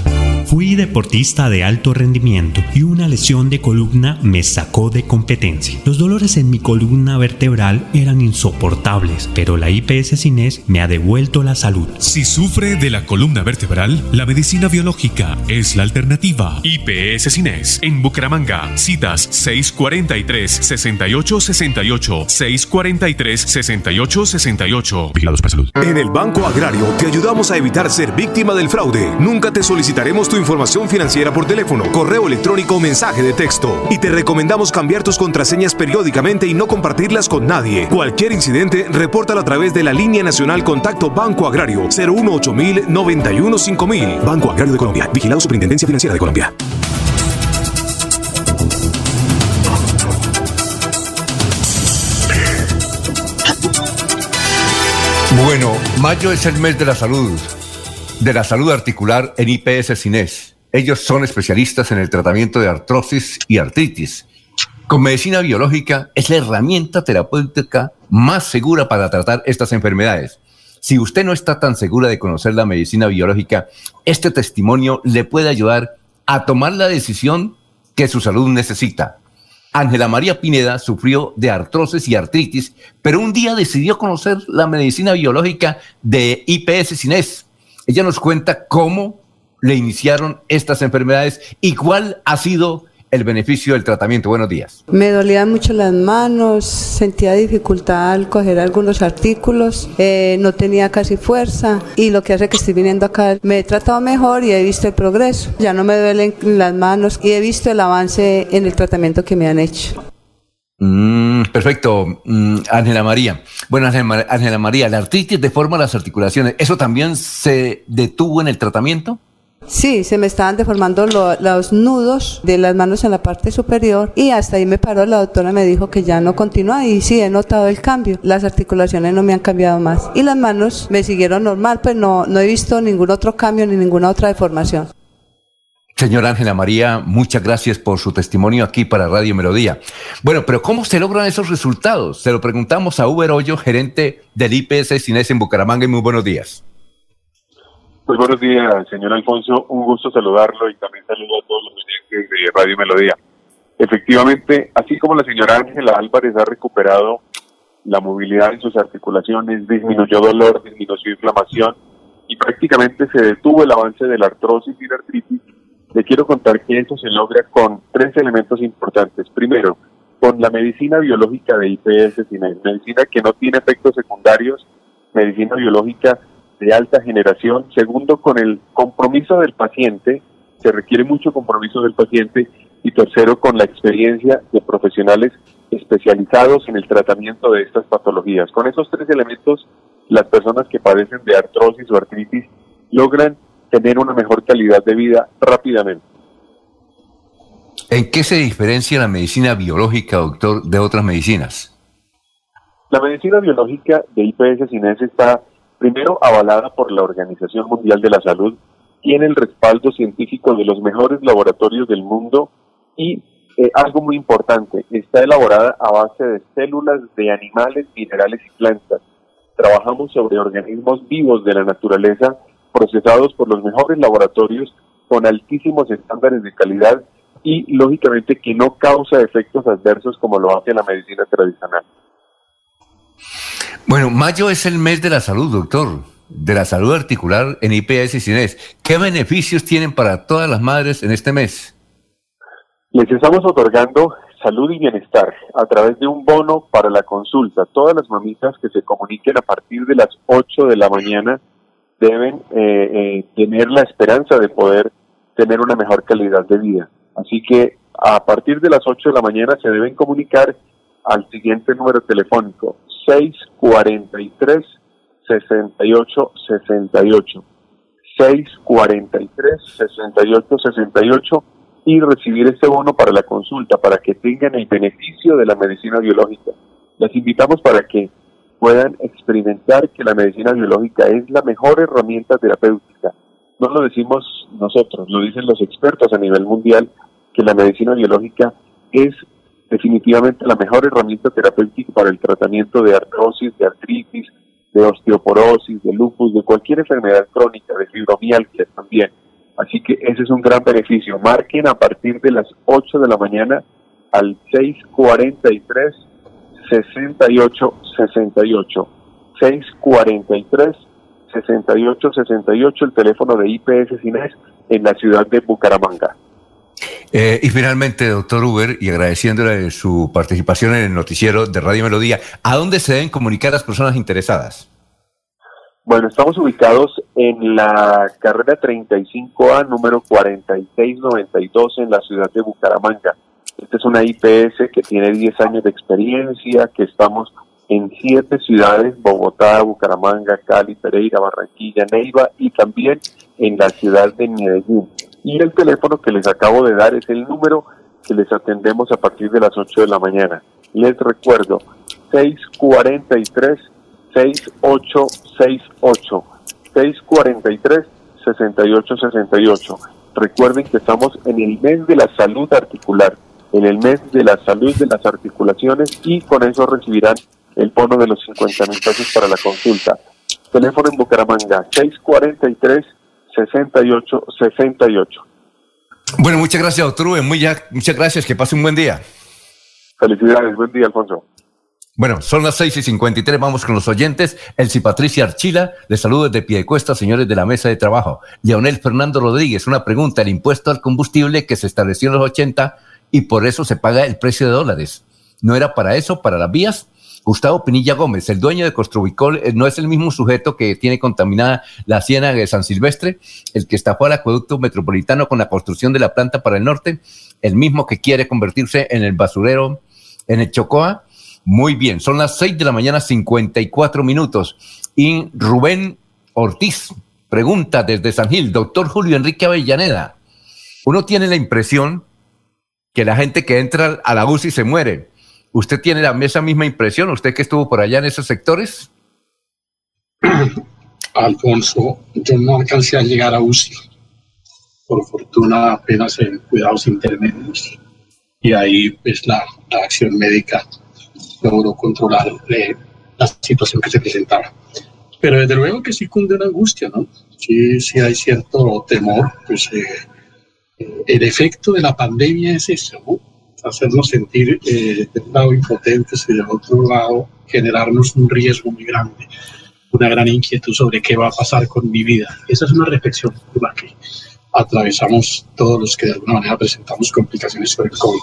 Fui deportista de alto rendimiento y una lesión de columna me sacó de competencia. Los dolores en mi columna vertebral eran insoportables, pero la IPS Cines me ha devuelto la salud. Si sufre de la columna vertebral, la medicina biológica es la alternativa. IPS Cines en Bucaramanga. Citas 643-6868, 643-6868. Vigilados para salud. En el Banco Agrario te ayudamos a evitar ser víctima del fraude. Nunca te solicitaremos tu información financiera por teléfono, correo electrónico o mensaje de texto. Y te recomendamos cambiar tus contraseñas periódicamente y no compartirlas con nadie. Cualquier incidente, repórtalo a través de la línea nacional Contacto Banco Agrario 018 91 5000. Banco Agrario de Colombia. Vigilado Superintendencia Financiera de Colombia. Bueno, mayo es el mes de la salud, de la salud articular en IPS Cines. Ellos son especialistas en el tratamiento de artrosis y artritis. Con medicina biológica es la herramienta terapéutica más segura para tratar estas enfermedades. Si usted no está tan segura de conocer la medicina biológica, este testimonio le puede ayudar a tomar la decisión que su salud necesita. Ángela María Pineda sufrió de artrosis y artritis, pero un día decidió conocer la medicina biológica de IPS Cines. Ella nos cuenta cómo le iniciaron estas enfermedades y cuál ha sido el beneficio del tratamiento. Buenos días. Me dolían mucho las manos, sentía dificultad al coger algunos artículos, eh, no tenía casi fuerza y lo que hace que estoy viniendo acá me he tratado mejor y he visto el progreso. Ya no me duelen las manos y he visto el avance en el tratamiento que me han hecho. Mm, perfecto, mm, Ángela María. Bueno, Ángela María, la artritis deforma las articulaciones. ¿Eso también se detuvo en el tratamiento? Sí, se me estaban deformando lo- los nudos de las manos en la parte superior y hasta ahí me paró, la doctora me dijo que ya no continúa y sí, he notado el cambio. Las articulaciones no me han cambiado más y las manos me siguieron normal, pues no, no he visto ningún otro cambio ni ninguna otra deformación. Señora Ángela María, muchas gracias por su testimonio aquí para Radio Melodía. Bueno, pero ¿cómo se logran esos resultados? Se lo preguntamos a Uber Hoyo, gerente del IPS Cines en Bucaramanga, y muy buenos días. Pues buenos días, señor Alfonso. Un gusto saludarlo y también saludo a todos los oyentes de Radio Melodía. Efectivamente, así como la señora Ángela Álvarez ha recuperado la movilidad en sus articulaciones, disminuyó dolor, disminuyó inflamación y prácticamente se detuvo el avance de la artrosis y la artritis, le quiero contar que eso se logra con tres elementos importantes. Primero, con la medicina biológica de IPS, medicina que no tiene efectos secundarios, medicina biológica de alta generación. Segundo, con el compromiso del paciente, se requiere mucho compromiso del paciente. Y tercero, con la experiencia de profesionales especializados en el tratamiento de estas patologías. Con esos tres elementos, las personas que padecen de artrosis o artritis logran tener una mejor calidad de vida rápidamente. ¿En qué se diferencia la medicina biológica, doctor, de otras medicinas? La medicina biológica de IPS Cines está primero avalada por la Organización Mundial de la Salud, tiene el respaldo científico de los mejores laboratorios del mundo y eh, algo muy importante, está elaborada a base de células de animales, minerales y plantas. Trabajamos sobre organismos vivos de la naturaleza procesados por los mejores laboratorios con altísimos estándares de calidad y lógicamente que no causa efectos adversos como lo hace la medicina tradicional. Bueno, mayo es el mes de la salud, doctor, de la salud articular en IPS Cines. ¿Qué beneficios tienen para todas las madres en este mes? Les estamos otorgando salud y bienestar a través de un bono para la consulta. Todas las mamitas que se comuniquen a partir de las 8 de la mañana deben eh, eh, tener la esperanza de poder tener una mejor calidad de vida. Así que a partir de las 8 de la mañana se deben comunicar al siguiente número telefónico 643 68 68 643 68 68 y recibir este bono para la consulta para que tengan el beneficio de la medicina biológica. Les invitamos para que puedan experimentar que la medicina biológica es la mejor herramienta terapéutica. No lo decimos nosotros, lo dicen los expertos a nivel mundial, que la medicina biológica es definitivamente la mejor herramienta terapéutica para el tratamiento de artrosis, de artritis, de osteoporosis, de lupus, de cualquier enfermedad crónica, de fibromialgia también. Así que ese es un gran beneficio. Marquen a partir de las 8 de la mañana al 643 68 68. 643 68 68 el teléfono de IPS Cines en la ciudad de Bucaramanga. Eh, y finalmente, doctor Uber, y agradeciéndole su participación en el noticiero de Radio Melodía, ¿a dónde se deben comunicar las personas interesadas? Bueno, estamos ubicados en la carrera 35A, número 4692, en la ciudad de Bucaramanga. Esta es una IPS que tiene 10 años de experiencia, que estamos en siete ciudades, Bogotá, Bucaramanga, Cali, Pereira, Barranquilla, Neiva y también en la ciudad de Medellín. Y el teléfono que les acabo de dar es el número que les atendemos a partir de las 8 de la mañana. Les recuerdo, 643 6868 643 6868. Recuerden que estamos en el mes de la salud articular, en el mes de la salud de las articulaciones y con eso recibirán el bono de los 50 mil pesos para la consulta. Teléfono en Bucaramanga 643 68 68. Bueno, muchas gracias, doctor Rubén. Muy ya, muchas gracias. Que pase un buen día. Felicidades. Buen día, Alfonso. Bueno, son las 6 y 53, vamos con los oyentes. Elsie Patricia Archila, les saludo desde Piedecuesta, señores de la mesa de trabajo. Leonel Fernando Rodríguez, una pregunta, el impuesto al combustible que se estableció en los 80 y por eso se paga el precio de dólares. ¿No era para eso, para las vías? Gustavo Pinilla Gómez, el dueño de Costrubicol, eh, no es el mismo sujeto que tiene contaminada la ciénaga de San Silvestre, el que estafó al acueducto metropolitano con la construcción de la planta para el norte, el mismo que quiere convertirse en el basurero en el Chocoa. Muy bien, son las 6 de la mañana, 54 minutos. Y Rubén Ortiz pregunta desde San Gil, doctor Julio Enrique Avellaneda, uno tiene la impresión que la gente que entra a la UCI se muere ¿Usted tiene la, esa misma impresión? ¿Usted que estuvo por allá en esos sectores? Alfonso, yo no alcancé a llegar a UCI. Por fortuna, apenas en cuidados intermedios. Y ahí, pues, la, acción médica logró controlar eh, la situación que se presentaba. Pero desde luego que sí cunde una angustia, ¿no? Sí, sí hay cierto temor, pues eh, el efecto de la pandemia es eso, ¿no? hacernos sentir eh, de un lado impotentes y de otro lado generarnos un riesgo muy grande, una gran inquietud sobre qué va a pasar con mi vida. Esa es una reflexión por la que atravesamos todos los que de alguna manera presentamos complicaciones sobre el COVID.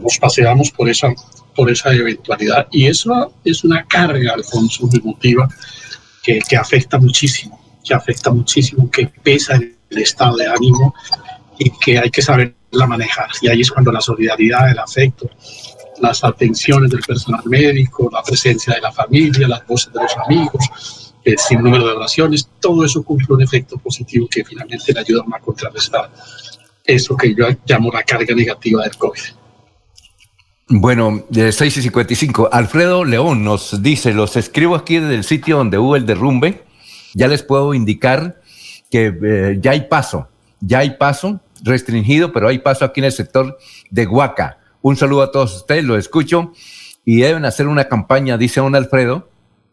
Nos paseamos por esa, por esa eventualidad y eso es una carga, Alfonso, emotiva que, que afecta muchísimo, que afecta muchísimo, que pesa el estado de ánimo y que hay que saber la manejar. Y ahí es cuando la solidaridad, el afecto, las atenciones del personal médico, la presencia de la familia, las voces de los amigos, el sin número de oraciones, todo eso cumple un efecto positivo que finalmente le ayuda a contrarrestar eso que yo llamo la carga negativa del COVID. Bueno, de 6 y 55, Alfredo León nos dice, los escribo aquí desde el sitio donde hubo el derrumbe, ya les puedo indicar que eh, ya hay paso, ya hay paso, restringido, pero hay paso aquí en el sector de Huaca. Un saludo a todos ustedes, lo escucho y deben hacer una campaña, dice don Alfredo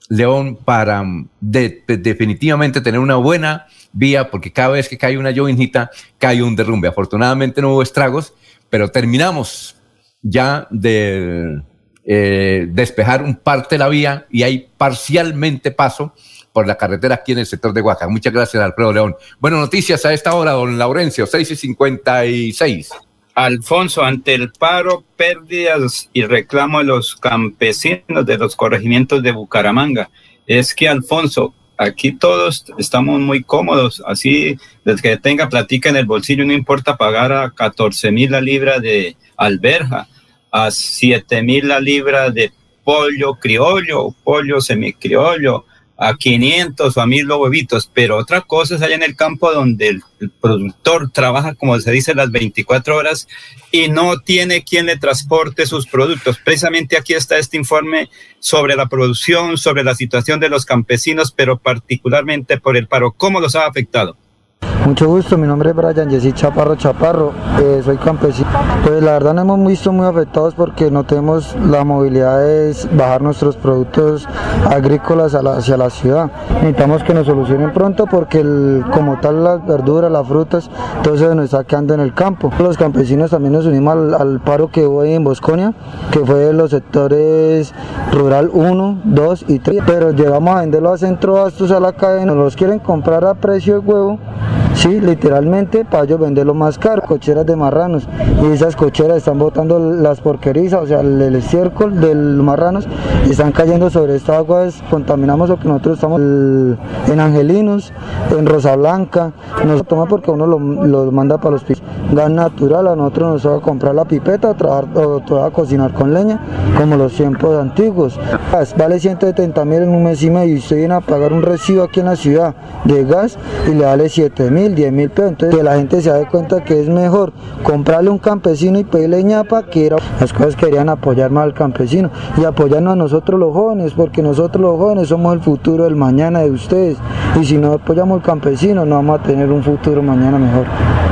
León, para mm, definitivamente tener una buena vía, porque cada vez que cae una llovinita, cae un derrumbe. Afortunadamente no hubo estragos, pero terminamos ya de eh, despejar un parte de la vía y hay parcialmente paso por la carretera aquí en el sector de Oaxaca. Muchas gracias, Alfredo León. Bueno, noticias a esta hora, don Laurencio, 6 y 56. Alfonso, ante el paro, pérdidas y reclamo de los campesinos de los corregimientos de Bucaramanga, es que, Alfonso, aquí todos estamos muy cómodos, así desde que tenga platica en el bolsillo, no importa pagar a 14 mil la libra de alberja, a 7 mil la libra de pollo criollo, pollo semicriollo, a 500 o a 1000 huevitos, pero otra cosa es allá en el campo donde el, el, productor trabaja, como se dice, las 24 horas y no tiene quien le transporte sus productos. Precisamente aquí está este informe sobre la producción, sobre la situación de los campesinos, pero particularmente por el paro. ¿Cómo los ha afectado? Mucho gusto, mi nombre es Brian Jessy Chaparro Chaparro, eh, soy campesino. Pues la verdad nos hemos visto muy afectados porque no tenemos la movilidad de bajar nuestros productos agrícolas hacia la ciudad. Necesitamos que nos solucionen pronto porque como tal las verduras, las frutas, todo eso nos está quedando en el campo. Los campesinos también nos unimos al, paro que hubo en Bosconia, que fue de los sectores rural 1, 2 y 3, pero llegamos a venderlos a centro bastos a la cadena, nos los quieren comprar a precio de huevo Sí, literalmente para ellos venderlo más caro, cocheras de marranos. Y esas cocheras están botando las porquerizas, o sea, el, estiércol de los marranos, y están cayendo sobre estas aguas, contaminamos lo que nosotros estamos en Angelinos, en Rosa Blanca, nos toma porque uno lo, manda para los pisos. Gas natural, a nosotros nos va a comprar la pipeta, trabajar, o, a cocinar con leña, como los tiempos antiguos. Vale 170 mil en un mes y medio y usted viene a pagar un recibo aquí en la ciudad de gas y le vale 7 mil 10 mil pesos. Entonces que la gente se da cuenta que es mejor comprarle un campesino y pedirle ñapa que era las cosas que querían apoyar más al campesino y apoyarnos a nosotros los jóvenes, porque nosotros los jóvenes somos el futuro del mañana de ustedes. Y si no apoyamos al campesino, no vamos a tener un futuro mañana mejor.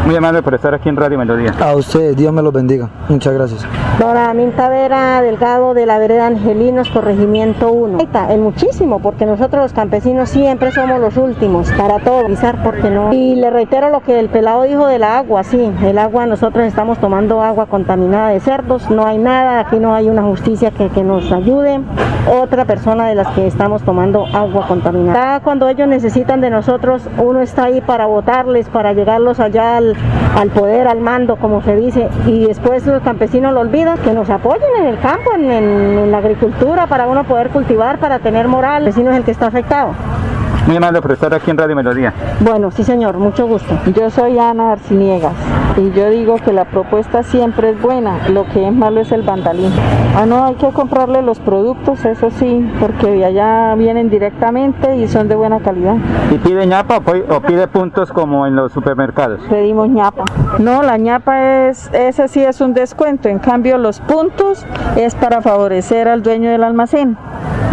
Muy amable por estar aquí en Radio Melodía. A ustedes, Dios me los bendiga. Muchas gracias. Dora Minta Vera Delgado de la vereda Angelinos, corregimiento 1. Es muchísimo, porque nosotros los campesinos siempre somos los últimos para todo, porque no. Y reitero lo que el pelado dijo del agua, sí, el agua, nosotros estamos tomando agua contaminada de cerdos, no hay nada, aquí no hay una justicia que, que nos ayude. Otra persona de las que estamos tomando agua contaminada. Cuando ellos necesitan de nosotros, uno está ahí para votarles, para llegarlos allá al, al poder, al mando, como se dice, y después los campesinos lo olvidan, que nos apoyen en el campo, en, en la agricultura, para uno poder cultivar, para tener moral, el vecino es el que está afectado. Muy amable por estar aquí en Radio Melodía. Bueno, sí señor, mucho gusto. Yo soy Ana Arciniegas y yo digo que la propuesta siempre es buena, lo que es malo es el vandalismo. Ah, no, hay que comprarle los productos, eso sí, porque de allá vienen directamente y son de buena calidad. ¿Y pide ñapa o pide puntos como en los supermercados? Pedimos ñapa. No, la ñapa es, ese sí es un descuento, en cambio los puntos es para favorecer al dueño del almacén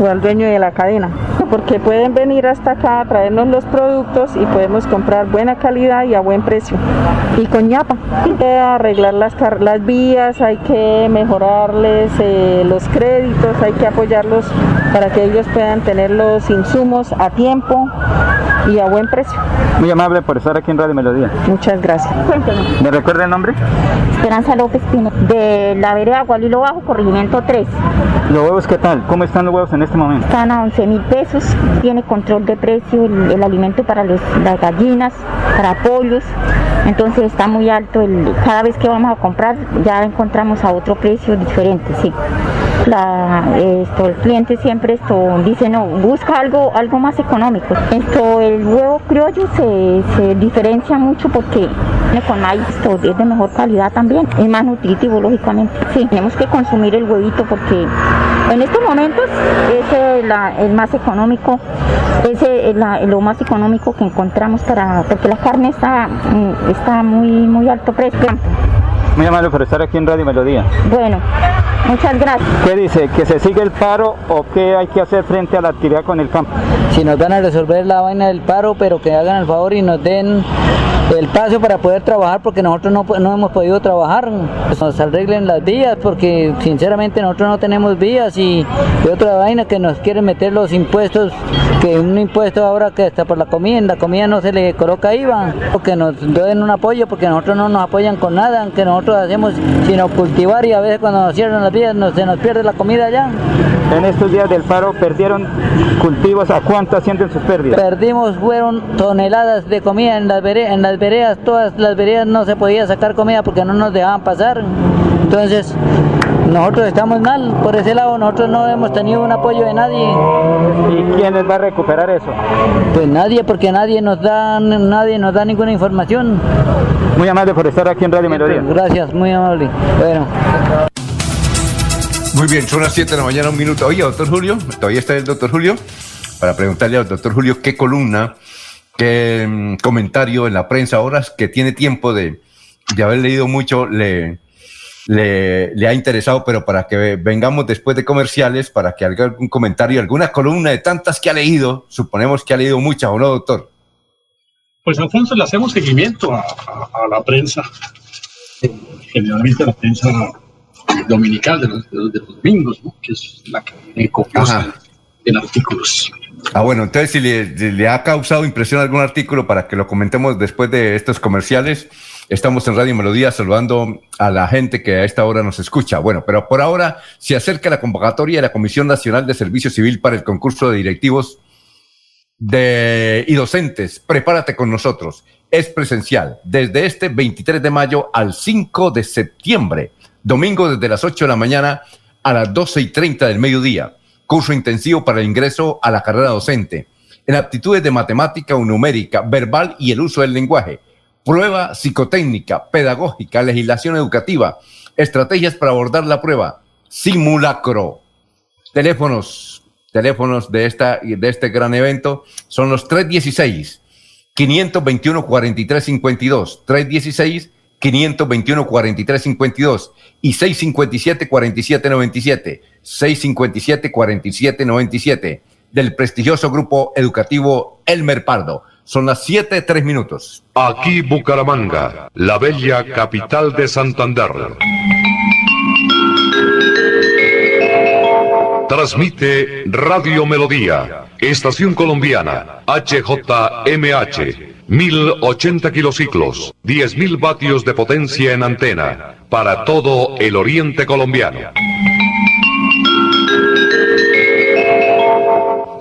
o al dueño de la cadena, porque pueden venir hasta acá a traernos los productos y podemos comprar buena calidad y a buen precio. Y con ñapa. Hay que arreglar las, las vías, hay que mejorarles eh, los créditos, hay que apoyarlos para que ellos puedan tener los insumos a tiempo y a buen precio. Muy amable por estar aquí en Radio Melodía. Muchas gracias. Cuéntanos. ¿Me recuerda el nombre? Esperanza López Pino, de la vereda Gualilo Bajo, corregimiento 3. ¿Los huevos qué tal? ¿Cómo están los huevos en este momento? Están a 11 mil pesos, tiene control de precio el, el alimento para los, las gallinas, para pollos, entonces está muy alto, el, cada vez que vamos a comprar ya encontramos a otro precio diferente, sí. La, esto, el cliente siempre esto dice no, busca algo, algo más económico. Esto, el huevo criollo se, se diferencia mucho porque con maíz es de mejor calidad también, es más nutritivo lógicamente. Sí, tenemos que consumir el huevito porque en estos momentos es el, más económico, es el, lo más económico que encontramos para, porque la carne está, está muy, muy alto precio. Muy amable por estar aquí en Radio Melodía. Bueno, muchas gracias. ¿Qué dice? ¿Que se sigue el paro o qué hay que hacer frente a la actividad con el campo? Si nos van a resolver la vaina del paro, pero que hagan el favor y nos den el paso para poder trabajar porque nosotros no, no hemos podido trabajar, pues nos arreglen las vías porque sinceramente nosotros no tenemos vías y, y, otra vaina que nos quieren meter los impuestos, que un impuesto ahora que está por la comida, en la comida no se le coloca IVA, que nos den un apoyo porque nosotros no nos apoyan con nada, aunque nosotros hacemos sino cultivar y a veces cuando nos cierran las vías nos, se nos pierde la comida allá. En estos días del paro perdieron cultivos, ¿a cuánto ascienden sus pérdidas? Perdimos, fueron toneladas de comida en las, veredas, en las veredas, todas las veredas no se podía sacar comida porque no nos dejaban pasar. Entonces, nosotros estamos mal por ese lado, nosotros no hemos tenido un apoyo de nadie. ¿Y quién les va a recuperar eso? Pues nadie, porque nadie nos da, nadie nos da ninguna información. Muy amable por estar aquí en Radio Melodía. Gracias, muy amable. Bueno. Muy bien, son las 7 de la mañana, un minuto. Oye, doctor Julio, ¿todavía está el doctor Julio? para preguntarle al doctor Julio qué columna, qué mm, comentario en la prensa, ahora que tiene tiempo de, de haber leído mucho, le, le, le, ha interesado, pero para que vengamos después de comerciales, para que haga algún comentario, alguna columna de tantas que ha leído, suponemos que ha leído muchas, ¿o no, doctor? Pues Alfonso, le hacemos seguimiento a, a, a la prensa, generalmente la prensa dominical de los, de domingos, ¿no? que es la que copiosa en artículos. Ah, bueno, entonces si le, si le, ha causado impresión algún artículo para que lo comentemos después de estos comerciales, estamos en Radio Melodía saludando a la gente que a esta hora nos escucha. Bueno, pero por ahora se acerca la convocatoria de la Comisión Nacional de Servicio Civil para el concurso de directivos y docentes. Prepárate con nosotros. Es presencial desde este 23 de mayo al 5 de septiembre. Domingo desde las 8 de la mañana a las 12 y 30 del mediodía curso intensivo para el ingreso a la carrera docente, en aptitudes de matemática o numérica, verbal y el uso del lenguaje, prueba psicotécnica, pedagógica, legislación educativa, estrategias para abordar la prueba, simulacro, teléfonos, teléfonos de, esta, de este gran evento son los 316 521 4352 316 521 4352 y 657 4797 657 4797 del prestigioso grupo educativo Elmer Pardo. Son las 7, 3 minutos. Aquí Bucaramanga, la bella capital de Santander. Transmite Radio Melodía, Estación Colombiana, HJMH. 1080 kilociclos, 10.000 vatios de potencia en antena, para todo el oriente colombiano.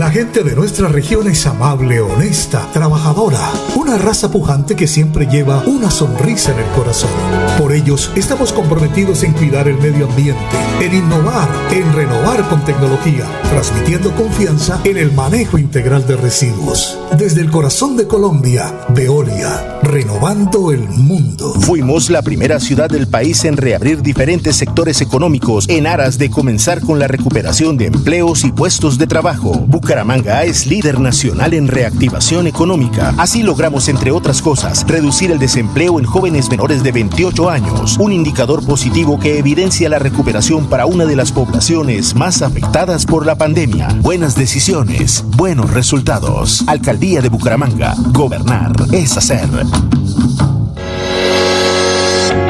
La gente de nuestra región es amable, honesta, trabajadora, una raza pujante que siempre lleva una sonrisa en el corazón. Por ellos estamos comprometidos en cuidar el medio ambiente, en innovar, en renovar con tecnología, transmitiendo confianza en el manejo integral de residuos. Desde el corazón de Colombia, Veolia, renovando el mundo. Fuimos la primera ciudad del país en reabrir diferentes sectores económicos en aras de comenzar con la recuperación de empleos y puestos de trabajo. Bucaramanga es líder nacional en reactivación económica. Así logramos, entre otras cosas, reducir el desempleo en jóvenes menores de 28 años, un indicador positivo que evidencia la recuperación para una de las poblaciones más afectadas por la pandemia. Buenas decisiones, buenos resultados. Alcaldía de Bucaramanga. Gobernar es hacer.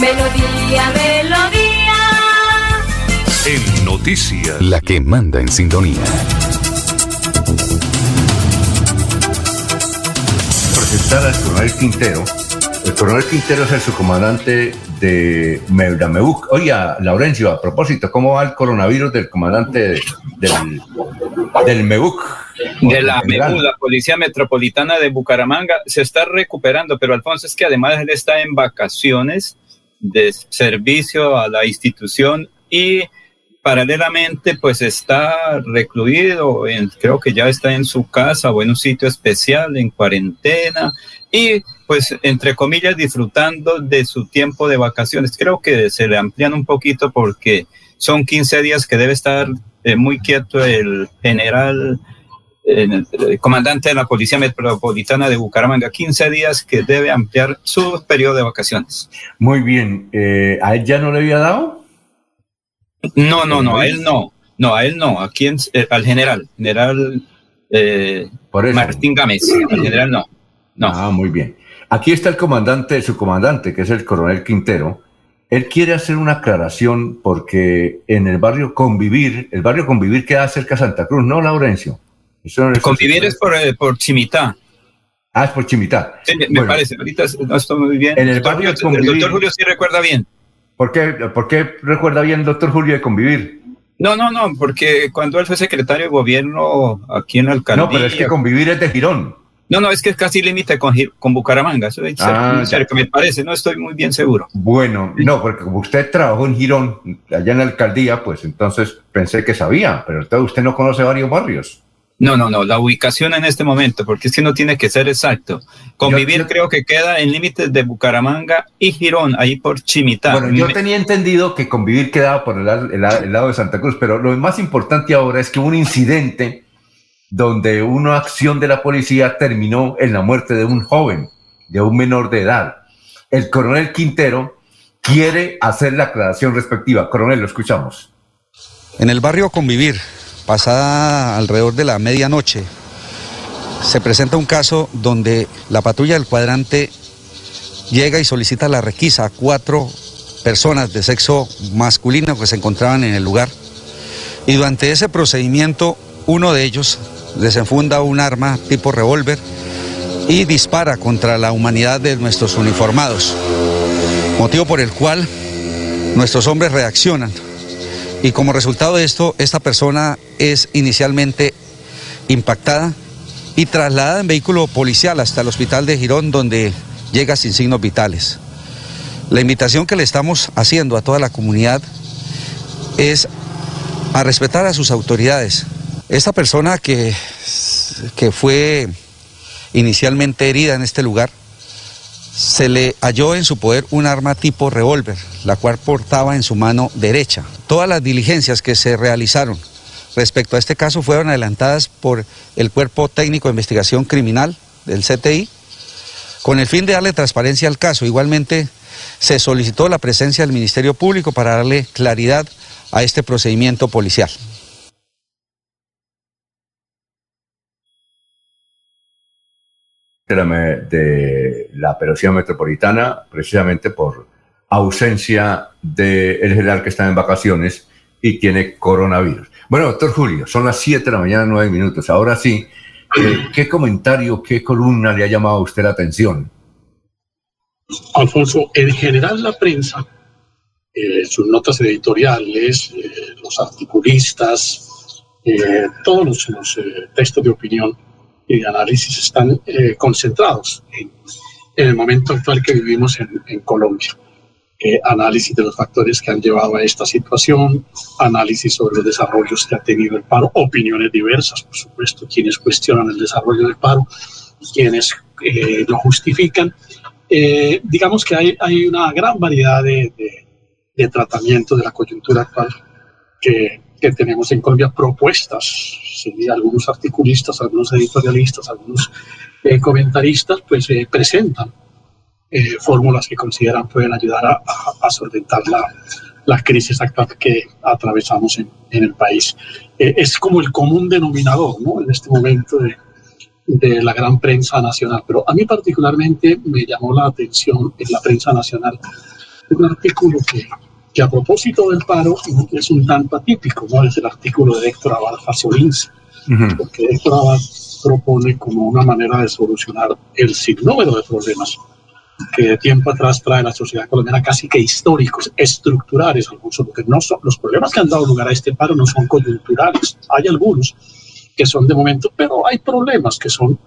Melodía, melodía. En noticias. La que manda en sintonía. Presentar al coronel Quintero. El coronel Quintero es el subcomandante de Meudameuc. Oiga, Laurencio, a propósito, ¿cómo va el coronavirus del comandante del, del MEUC? De la MEU, la Policía Metropolitana de Bucaramanga, se está recuperando, pero Alfonso es que además él está en vacaciones de servicio a la institución y paralelamente pues está recluido, en, creo que ya está en su casa o en un sitio especial en cuarentena y pues entre comillas disfrutando de su tiempo de vacaciones. Creo que se le amplían un poquito porque son 15 días que debe estar eh, muy quieto el general el, comandante de la Policía Metropolitana de Bucaramanga, 15 días que debe ampliar su periodo de vacaciones. Muy bien, eh, ¿a él ya no le había dado? No, no, no, a él no. No, a él no. ¿A quién? Eh, al general. General eh, Martín Gámez. Al general no. no. Ah, muy bien. Aquí está el comandante, su comandante, que es el coronel Quintero. Él quiere hacer una aclaración porque en el barrio Convivir, el barrio Convivir queda cerca de Santa Cruz, ¿no, Laurencio? Convivir es por, eh, por Chimitá. Ah, es por Chimitá. Sí, me parece. Ahorita no estoy muy bien. En el barrio Convivir, el doctor Julio sí recuerda bien. ¿Por qué, ¿Por qué recuerda bien, doctor Julio, de convivir? No, no, no, porque cuando él fue secretario de gobierno aquí en la alcaldía. No, pero es que convivir es de Girón. No, no, es que es casi límite con, con, Bucaramanga. Eso es ah, que me parece, no estoy muy bien seguro. Bueno, no, porque como usted trabajó en Girón, allá en la alcaldía, pues entonces pensé que sabía, pero usted no conoce varios barrios. No, no, no, la ubicación en este momento, porque es que no tiene que ser exacto. Convivir creo que queda en límites de Bucaramanga y Girón, ahí por Chimitá. Bueno, yo tenía entendido que convivir quedaba por el, lado de Santa Cruz, pero lo más importante ahora es que hubo un incidente donde una acción de la policía terminó en la muerte de un joven, de un menor de edad. El coronel Quintero quiere hacer la aclaración respectiva. Coronel, lo escuchamos. En el barrio Convivir, pasada alrededor de la medianoche, se presenta un caso donde la patrulla del cuadrante llega y solicita la requisa a cuatro personas de sexo masculino que se encontraban en el lugar. Y durante ese procedimiento, uno de ellos desenfunda un arma tipo revólver y dispara contra la humanidad de nuestros uniformados, motivo por el cual nuestros hombres reaccionan y como resultado de esto, esta persona es inicialmente impactada y trasladada en vehículo policial hasta el hospital de Girón donde llega sin signos vitales. La invitación que le estamos haciendo a toda la comunidad es a respetar a sus autoridades. Esta persona que, que fue inicialmente herida en este lugar se le halló en su poder un arma tipo revólver, la cual portaba en su mano derecha. Todas las diligencias que se realizaron respecto a este caso fueron adelantadas por el Cuerpo Técnico de Investigación Criminal del CTI con el fin de darle transparencia al caso. Igualmente se solicitó la presencia del Ministerio Público para darle claridad a este procedimiento policial. De la operación metropolitana precisamente por ausencia del general que está en vacaciones y tiene coronavirus. Bueno, doctor Julio, son las 7 de la mañana, 9 minutos. Ahora sí, eh, ¿qué comentario, qué columna le ha llamado a usted la atención? Alfonso, en general la prensa, eh, sus notas editoriales, eh, los articulistas, todos los textos de opinión, y de análisis están eh, concentrados en, el momento actual que vivimos en, Colombia. Eh, análisis de los factores que han llevado a esta situación, análisis sobre los desarrollos que ha tenido el paro, opiniones diversas, por supuesto, quienes cuestionan el desarrollo del paro, quienes eh, lo justifican. digamos que hay, hay, una gran variedad de, de, de de la coyuntura actual que, que tenemos en Colombia propuestas, algunos articulistas, algunos editorialistas, algunos eh, comentaristas, pues eh, presentan eh, fórmulas que consideran pueden ayudar a, a, solventar la, la, crisis actual que atravesamos en, en el país. es como el común denominador ¿no? en este momento de, de la gran prensa nacional, pero a mí particularmente me llamó la atención en la prensa nacional un artículo que que a propósito del paro es un tanto atípico, ¿no? Es el artículo de Héctor Abad Fasolins, porque Héctor Abad propone como una manera de solucionar el sinnúmero de problemas que de tiempo atrás trae la sociedad colombiana casi que históricos, estructurales, algunos, porque no son, los problemas que han dado lugar a este paro no son coyunturales, hay algunos que son de momento, pero hay problemas que son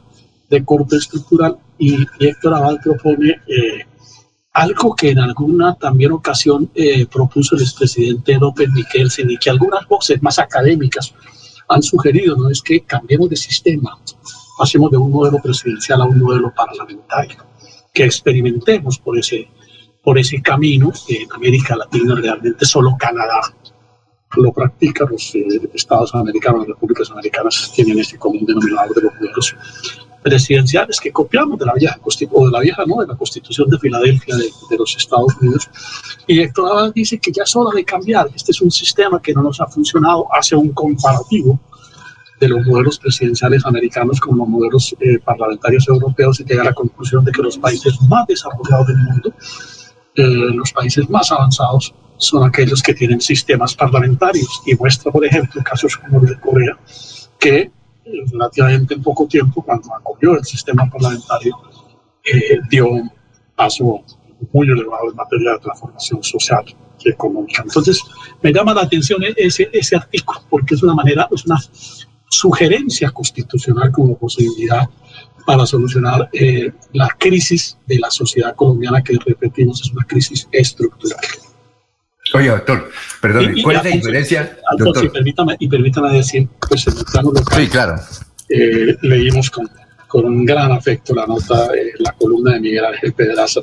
de corte estructural y, Héctor Abad propone eh, algo que en alguna también ocasión eh, propuso el expresidente López Miquelsen y que algunas voces más académicas han sugerido, ¿no? Es que cambiemos de sistema, pasemos de un modelo presidencial a un modelo parlamentario, que experimentemos por ese, por ese camino que en América Latina realmente solo Canadá lo practica, los eh, Estados americanos, las repúblicas americanas tienen este común denominador de los modelos presidenciales que copiamos de la vieja o de la vieja no de la Constitución de Filadelfia de, los Estados Unidos. Y Héctor Abad dice que ya es hora de cambiar. Este es un sistema que no nos ha funcionado. Hace un comparativo de los modelos presidenciales americanos con los modelos eh, parlamentarios europeos y llega a la conclusión de que los países más desarrollados del mundo eh, los países más avanzados son aquellos que tienen sistemas parlamentarios. Y muestra por ejemplo casos como el de Corea que relativamente en poco tiempo, cuando acogió el sistema parlamentario, eh, dio un paso muy elevado en materia de transformación social y económica. Entonces, me llama la atención ese, ese artículo, porque es una manera, es una sugerencia constitucional como posibilidad para solucionar eh, la crisis de la sociedad colombiana que repetimos es una crisis estructural. Oye, doctor, perdón, ¿cuál es la diferencia? doctor? Y, permítame, y permítame decir, pues en el plano local, sí, claro. Eh, leímos con, con, un gran afecto la nota, eh, la columna de Miguel Ángel Pedraza,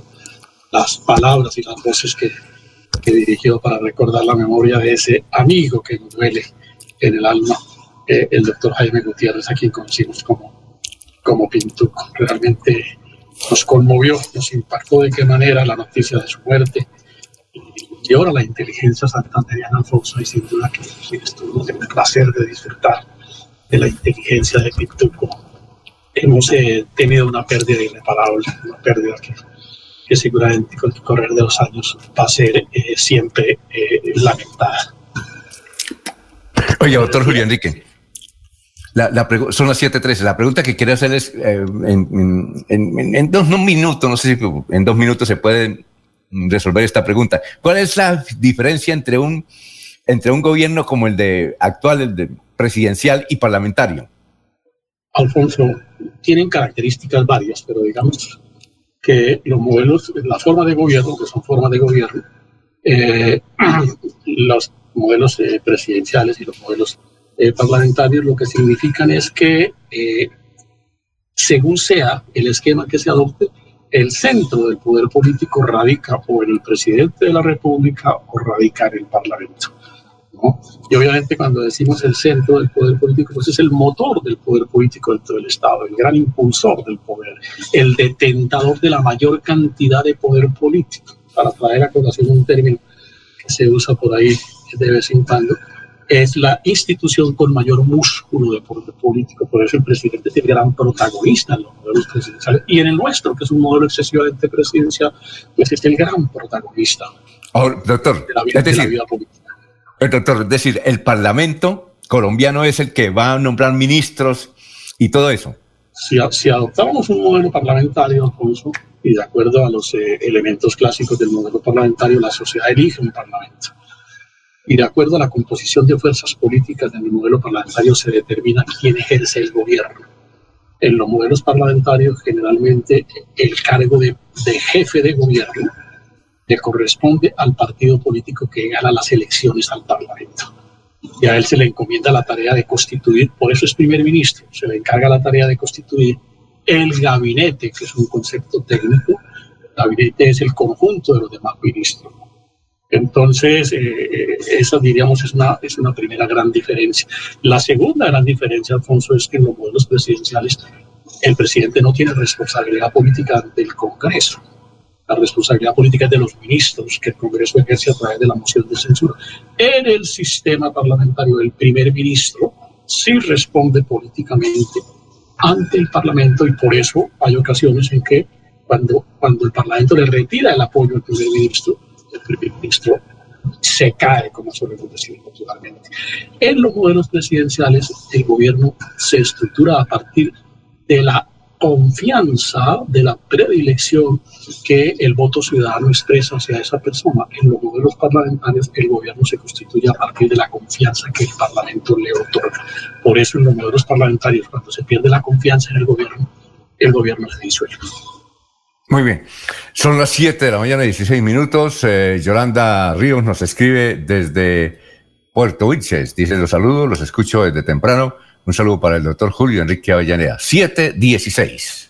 las palabras y las voces que, que, dirigió para recordar la memoria de ese amigo que nos duele en el alma, eh, el doctor Jaime Gutiérrez, a quien conocimos como, como Pintuco. Realmente nos conmovió, nos impactó de qué manera la noticia de su muerte y ahora la inteligencia santanderiana, Alfonso, y sin duda que quienes tuvimos el placer de disfrutar de la inteligencia de Pictuco, hemos eh, tenido una pérdida irreparable, una pérdida que, que, seguramente con el correr de los años va a ser eh, siempre eh, lamentada. Oye, doctor Julio Enrique. La, la son las 7.13. La pregunta que quiero hacer es, en, en, en, dos minutos, no sé si en dos minutos se pueden resolver esta pregunta. ¿Cuál es la diferencia entre un, entre un gobierno como el de actual, el de presidencial y parlamentario? Alfonso, tienen características varias, pero digamos que los modelos, la forma de gobierno, que son formas de gobierno, eh, los modelos eh, presidenciales y los modelos eh, parlamentarios lo que significan es que según sea el esquema que se adopte, el centro del poder político radica o en el presidente de la República o radica en el Parlamento. ¿no? Y obviamente cuando decimos el centro del poder político, pues es el motor del poder político dentro del Estado, el gran impulsor del poder, el detentador de la mayor cantidad de poder político, para traer a colación un término que se usa por ahí de vez en cuando, es la institución con mayor músculo de poder político. Por eso el presidente es el gran protagonista en los modelos presidenciales. Y en el nuestro, que es un modelo excesivamente presidencial, pues es el gran protagonista. Ahora, doctor, de la vida, es decir, de la vida política. El doctor, es decir, el Parlamento colombiano es el que va a nombrar ministros y todo eso. Si, si adoptamos un modelo parlamentario, Alfonso, y de acuerdo a los eh, elementos clásicos del modelo parlamentario, la sociedad elige un parlamento y de acuerdo a la composición de fuerzas políticas del modelo parlamentario se determina quién ejerce el gobierno. En los modelos parlamentarios generalmente el cargo de, de jefe de gobierno le corresponde al partido político que gana las elecciones al Parlamento. Y a él se le encomienda la tarea de constituir, por eso es primer ministro, se le encarga la tarea de constituir el gabinete, que es un concepto técnico. El gabinete es el conjunto de los demás ministros entonces, eh, esa diríamos es una, es una primera gran diferencia. La segunda gran diferencia, Alfonso, es que en los modelos presidenciales el presidente no tiene responsabilidad política del Congreso. La responsabilidad política es de los ministros que el Congreso ejerce a través de la moción de censura. En el sistema parlamentario, el primer ministro sí responde políticamente ante el Parlamento y por eso hay ocasiones en que cuando, cuando el Parlamento le retira el apoyo al primer ministro, el primer ministro se cae, como solemos decir popularmente. En los modelos presidenciales, el gobierno se estructura a partir de la confianza, de la predilección que el voto ciudadano expresa hacia esa persona. En los modelos parlamentarios, el gobierno se constituye a partir de la confianza que el Parlamento le otorga. Por eso, en los modelos parlamentarios, cuando se pierde la confianza en el gobierno, el gobierno se disuelve. Muy bien. Son las 7 de la mañana, 16 minutos. Eh, Yolanda Ríos nos escribe desde Puerto Wilches. Dice, los saludos, los escucho desde temprano. Un saludo para el doctor Julio Enrique Avellaneda. 716.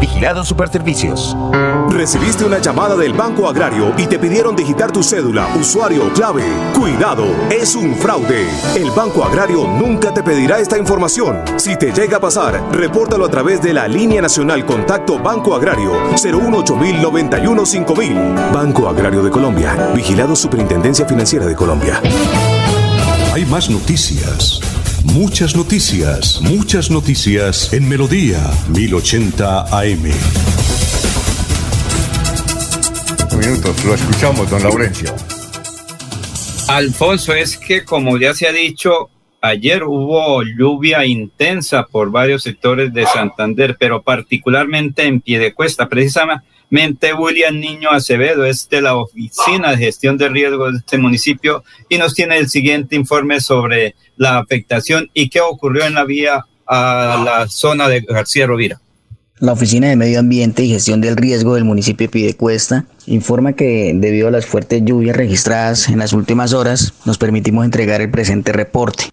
Vigilado Superservicios. Recibiste una llamada del Banco Agrario y te pidieron digitar tu cédula, usuario, clave. Cuidado, es un fraude. El Banco Agrario nunca te pedirá esta información. Si te llega a pasar, repórtalo a través de la línea nacional Contacto Banco Agrario 018 91 5000. Banco Agrario de Colombia. Vigilado Superintendencia Financiera de Colombia. Hay más noticias. Muchas noticias, muchas noticias en Melodía 1080 AM. Minutos, lo escuchamos, don Laurencio. Alfonso, es que como ya se ha dicho, ayer hubo lluvia intensa por varios sectores de Santander, pero particularmente en Piedecuesta. Precisamente William Niño Acevedo es de la Oficina de Gestión de Riesgos de este municipio y nos tiene el siguiente informe sobre la afectación y qué ocurrió en la vía a la zona de García Rovira. La Oficina de Medio Ambiente y Gestión del Riesgo del municipio de Pidecuesta informa que debido a las fuertes lluvias registradas en las últimas horas, nos permitimos entregar el presente reporte.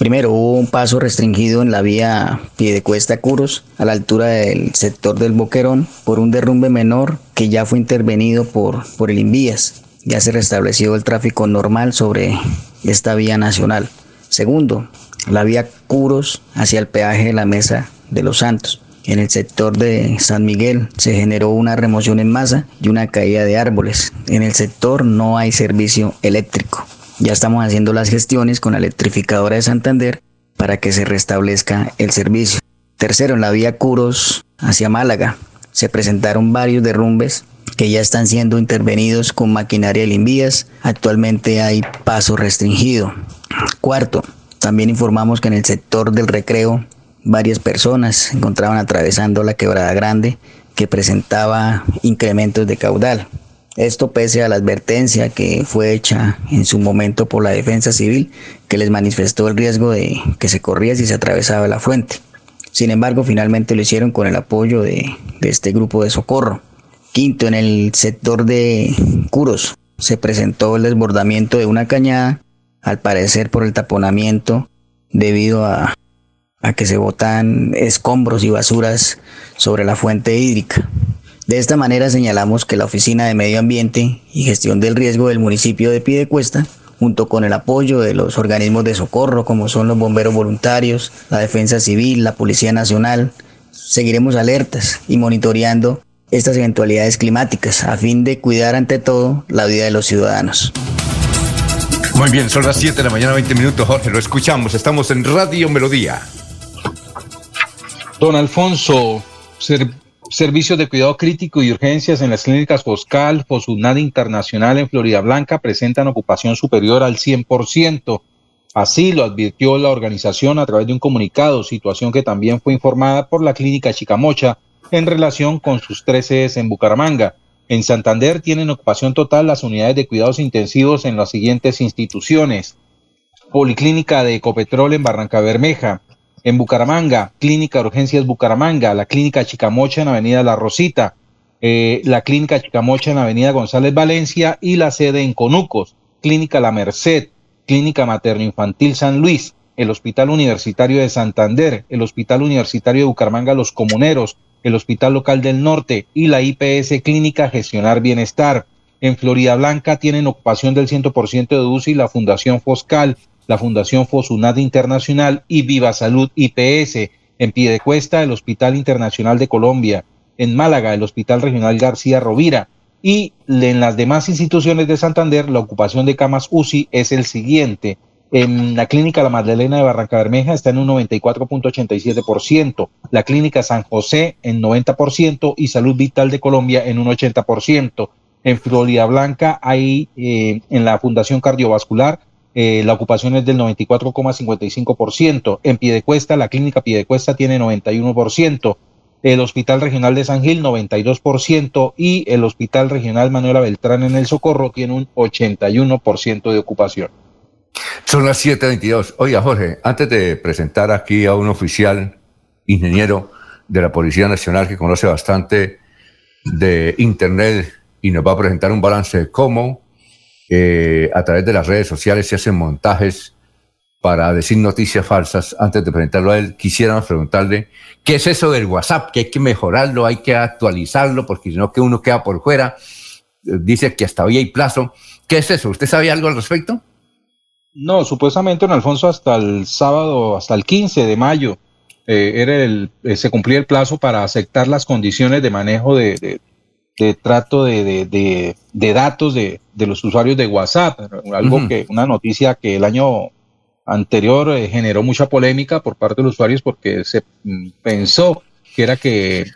Primero, hubo un paso restringido en la vía Piedecuesta-Curos a la altura del sector del Boquerón por un derrumbe menor que ya fue intervenido por, por el Invías. Ya se restableció el tráfico normal sobre esta vía nacional. Segundo, la vía Curos hacia el peaje de la Mesa de los Santos. En el sector de San Miguel se generó una remoción en masa y una caída de árboles. En el sector no hay servicio eléctrico. Ya estamos haciendo las gestiones con la electrificadora de Santander para que se restablezca el servicio. Tercero, en la vía Curos hacia Málaga se presentaron varios derrumbes que ya están siendo intervenidos con maquinaria de limvías. Actualmente hay paso restringido. Cuarto, también informamos que en el sector del recreo varias personas se encontraban atravesando la quebrada grande que presentaba incrementos de caudal. Esto pese a la advertencia que fue hecha en su momento por la defensa civil que les manifestó el riesgo de que se corría si se atravesaba la fuente. Sin embargo, finalmente lo hicieron con el apoyo de, este grupo de socorro. Quinto, en el sector de Curos se presentó el desbordamiento de una cañada, al parecer por el taponamiento debido a, a que se botan escombros y basuras sobre la fuente hídrica. De esta manera señalamos que la Oficina de Medio Ambiente y Gestión del Riesgo del municipio de Piedecuesta, junto con el apoyo de los organismos de socorro como son los bomberos voluntarios, la Defensa Civil, la Policía Nacional, seguiremos alertas y monitoreando estas eventualidades climáticas a fin de cuidar ante todo la vida de los ciudadanos. Muy bien, son las 7 de la mañana, 20 minutos, Jorge, lo escuchamos. Estamos en Radio Melodía. Don Alfonso, ser, servicios de cuidado crítico y urgencias en las clínicas Foscal, Fosunada Internacional en Florida Blanca presentan ocupación superior al 100%. Así lo advirtió la organización a través de un comunicado, situación que también fue informada por la clínica Chicamocha en relación con sus 13 en Bucaramanga. En Santander tienen ocupación total las unidades de cuidados intensivos en las siguientes instituciones. Policlínica de Ecopetrol en Barranca Bermeja, en Bucaramanga, Clínica Urgencias Bucaramanga, la Clínica Chicamocha en Avenida La Rosita, eh, la Clínica Chicamocha en Avenida González Valencia y la sede en Conucos, Clínica La Merced, Clínica Materno Infantil San Luis, el Hospital Universitario de Santander, el Hospital Universitario de Bucaramanga Los Comuneros, el Hospital Local del Norte y la IPS Clínica Gestionar Bienestar. En Florida Blanca tienen ocupación del 100% de UCI la Fundación Foscal, la Fundación Fosunat Internacional y Viva Salud IPS. En Piedecuesta, el Hospital Internacional de Colombia. En Málaga, el Hospital Regional García Rovira. Y en las demás instituciones de Santander, la ocupación de camas UCI es el siguiente. En la clínica La Magdalena de Barranca Bermeja está en un 94.87%, la clínica San José en 90% y Salud Vital de Colombia en un 80%. En Florida Blanca hay eh, en la Fundación Cardiovascular eh, la ocupación es del 94,55%. En Piedecuesta, la clínica Piedecuesta tiene 91%. El Hospital Regional de San Gil 92% y el Hospital Regional Manuela Beltrán en el Socorro tiene un 81% de ocupación. Son las 7.22. Oiga, Jorge, antes de presentar aquí a un oficial ingeniero de la Policía Nacional que conoce bastante de Internet y nos va a presentar un balance de cómo eh, a través de las redes sociales se hacen montajes para decir noticias falsas. Antes de presentarlo a él, quisiéramos preguntarle qué es eso del WhatsApp, que hay que mejorarlo, hay que actualizarlo, porque si no que uno queda por fuera. Dice que hasta hoy hay plazo. ¿Qué es eso? ¿Usted sabe algo al respecto? No, supuestamente, don Alfonso, hasta el sábado, hasta el 15 de mayo, eh, era el, eh, se cumplía el plazo para aceptar las condiciones de manejo de, trato de, de, datos de, los usuarios de WhatsApp. Algo que, una noticia que el año anterior eh, generó mucha polémica por parte de los usuarios porque se mm, pensó que era que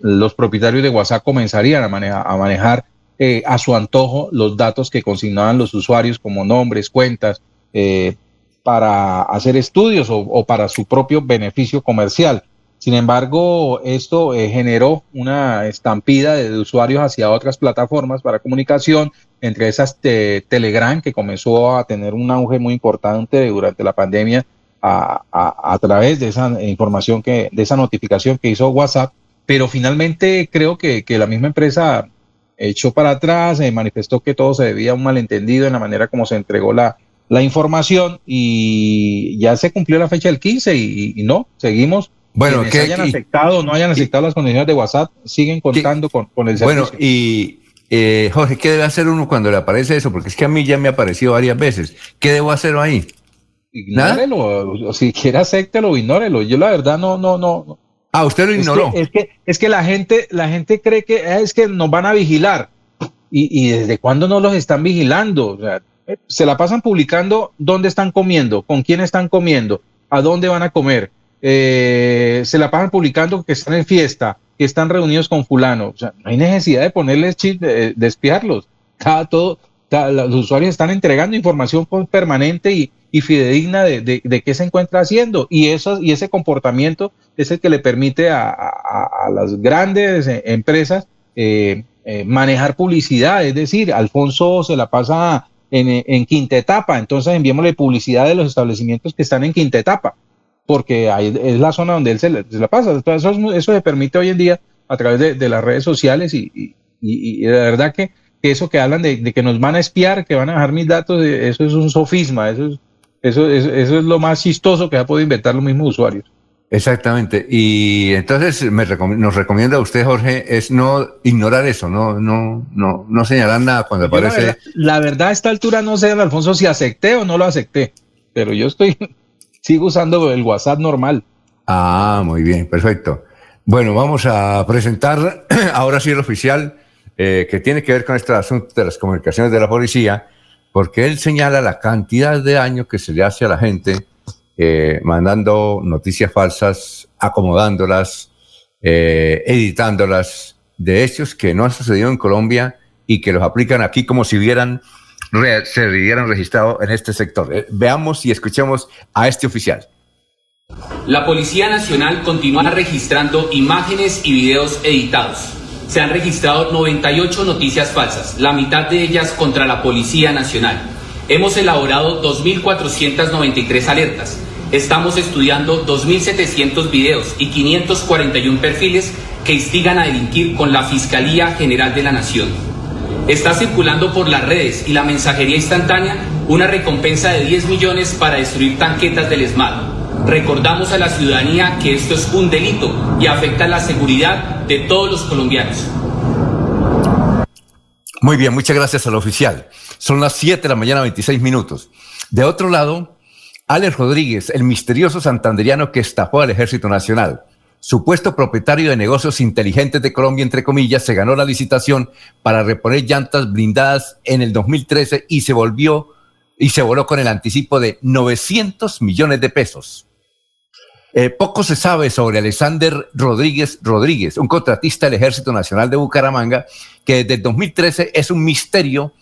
los propietarios de WhatsApp comenzarían a, manejar, a manejar eh, a su antojo los datos que consignaban los usuarios como nombres, cuentas, eh, para hacer estudios o, para su propio beneficio comercial. Sin embargo, esto eh, generó una estampida de usuarios hacia otras plataformas para comunicación, entre esas Telegram, que comenzó a tener un auge muy importante durante la pandemia a, través de esa información, que, de esa notificación que hizo WhatsApp. Pero finalmente creo que, que la misma empresa echó para atrás, se manifestó que todo se debía a un malentendido en la manera como se entregó la, la información y ya se cumplió la fecha del 15 y, no, seguimos. Bueno, que hayan aceptado o no hayan aceptado las condiciones de WhatsApp, siguen contando con, con, el servicio. Bueno, y eh, Jorge, ¿qué debe hacer uno cuando le aparece eso? Porque es que a mí ya me ha aparecido varias veces. ¿Qué debo hacer ahí? Ignórelo, si quiere acéptelo, ignórelo. Yo la verdad no, no, no, Ah, usted lo ignoró. Es que, es que, la gente, la gente cree que ah, es que nos van a vigilar. Y, y desde cuándo no los están vigilando. O sea, eh, se la pasan publicando dónde están comiendo, con quién están comiendo, a dónde van a comer. Eh, se la pasan publicando que están en fiesta, que están reunidos con fulano. O sea, no hay necesidad de ponerles chip, de, de espiarlos. Cada, todo, los usuarios están entregando información permanente y, fidedigna de, de, qué se encuentra haciendo. Y, eso, y ese comportamiento es el que le permite a, las grandes eh, empresas eh, eh, manejar publicidad. Es decir, Alfonso se la pasa en, en, quinta etapa, entonces enviémosle publicidad de los establecimientos que están en quinta etapa, porque ahí es la zona donde él se, la pasa. Entonces, eso, eso se permite hoy en día a través de, las redes sociales y, y, y, de verdad que, eso que hablan de, de, que nos van a espiar, que van a dejar mis datos, eso es un sofisma, eso es, eso, eso, es lo más chistoso que ha podido inventar los mismos usuarios. Exactamente. Y entonces me nos recomienda usted, Jorge, es no ignorar eso, no, no, no, no señalar nada cuando aparece. La verdad, a esta altura no sé, Alfonso, si acepté o no lo acepté, pero yo estoy, sigo usando el WhatsApp normal. Ah, muy bien, perfecto. Bueno, vamos a presentar ahora sí el oficial eh, que tiene que ver con este asunto de las comunicaciones de la policía porque él señala la cantidad de daño que se le hace a la gente eh, mandando noticias falsas, acomodándolas, eh, editándolas de hechos que no han sucedido en Colombia y que los aplican aquí como si hubieran, se hubieran registrado en este sector. Eh, veamos y escuchemos a este oficial. La Policía Nacional continúa registrando imágenes y videos editados se han registrado 98 noticias falsas, la mitad de ellas contra la Policía Nacional. Hemos elaborado 2.493 alertas. Estamos estudiando 2.700 videos y 541 perfiles que instigan a delinquir con la Fiscalía General de la Nación. Está circulando por las redes y la mensajería instantánea una recompensa de 10 millones para destruir tanquetas del ESMAD Recordamos a la ciudadanía que esto es un delito y afecta la seguridad de todos los colombianos. Muy bien, muchas gracias al oficial. Son las 7 de la mañana, 26 minutos. De otro lado, Alex Rodríguez, el misterioso santanderiano que estafó al Ejército Nacional, supuesto propietario de negocios inteligentes de Colombia, entre comillas, se ganó la licitación para reponer llantas blindadas en el 2013 y se volvió y se voló con el anticipo de 900 millones de pesos. Eh, poco se sabe sobre Alexander Rodríguez Rodríguez, un contratista del Ejército Nacional de Bucaramanga, que desde el 2013 es un misterio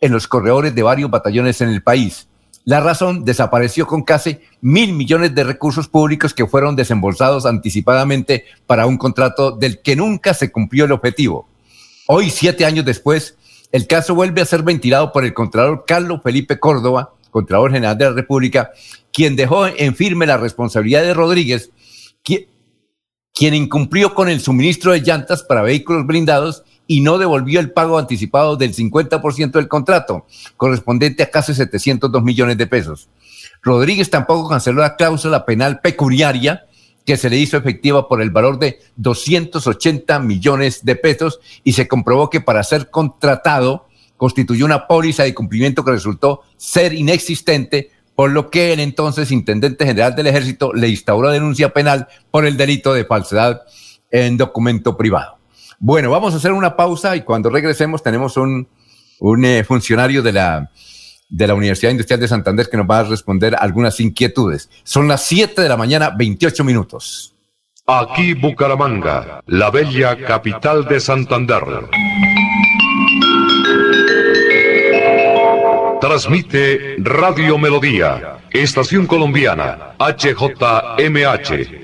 en los corredores de varios batallones en el país. La razón desapareció con casi mil millones de recursos públicos que fueron desembolsados anticipadamente para un contrato del que nunca se cumplió el objetivo. Hoy, siete años después, el caso vuelve a ser ventilado por el Contralor Carlos Felipe Córdoba, Contralor General de la República, quien dejó en firme la responsabilidad de Rodríguez, quien, incumplió con el suministro de llantas para vehículos blindados y no devolvió el pago anticipado del 50% del contrato, correspondiente a casi 702 millones de pesos. Rodríguez tampoco canceló la cláusula penal pecuniaria que se le hizo efectiva por el valor de 280 millones de pesos y se comprobó que para ser contratado constituyó una póliza de cumplimiento que resultó ser inexistente, por lo que el entonces intendente general del ejército le instauró denuncia penal por el delito de falsedad en documento privado. Bueno, vamos a hacer una pausa y cuando regresemos tenemos un, un eh, funcionario de la de la Universidad Industrial de Santander que nos va a responder algunas inquietudes. Son las 7 de la mañana, 28 minutos. Aquí Bucaramanga, la bella capital de Santander. Transmite Radio Melodía, Estación Colombiana, HJMH,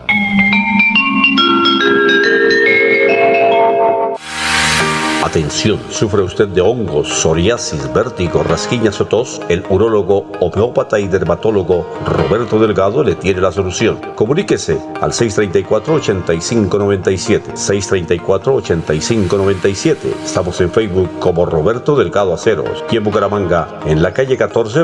Atención, ¿sufre usted de hongos, psoriasis, vértigo, rasquiñas o tos? El urólogo, homeópata y dermatólogo Roberto Delgado le tiene la solución. Comuníquese al 634-8597. 634-8597. Estamos en Facebook como Roberto Delgado Aceros y en Bucaramanga, en la calle 14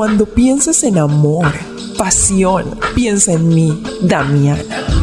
Cuando pienses en amor, pasión, piensa en mí, Damiana.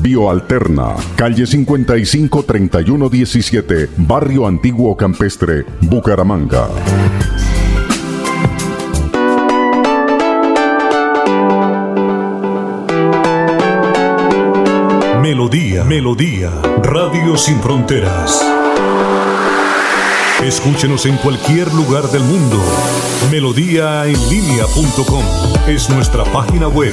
Bioalterna, calle 55 3117, Barrio Antiguo Campestre, Bucaramanga. Melodía, Melodía, Radio Sin Fronteras. Escúchenos en cualquier lugar del mundo. Melodíaenlínea.com es nuestra página web.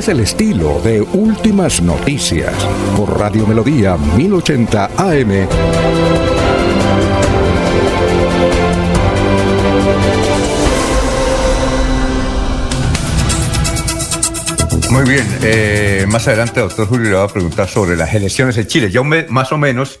Es el estilo de Últimas Noticias por Radio Melodía 1080 AM. Muy bien, eh, más adelante, doctor Julio, le va a preguntar sobre las elecciones en Chile. Yo me, más o menos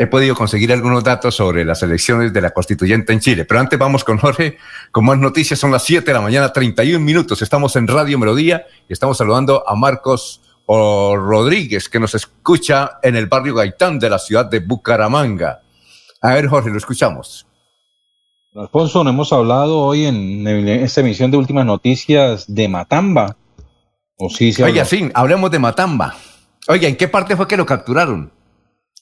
he podido conseguir algunos datos sobre las elecciones de la constituyente en Chile. Pero antes vamos con Jorge, con más noticias. Son las 7 de la mañana, 31 minutos. Estamos en Radio Melodía y estamos saludando a Marcos Rodríguez, que nos escucha en el barrio Gaitán de la ciudad de Bucaramanga. A ver, Jorge, lo escuchamos. Alfonso, no hemos hablado hoy en esta emisión de últimas noticias de Matamba. ¿O sí Oiga, sí, hablemos de Matamba. Oiga, ¿en qué parte fue que lo capturaron?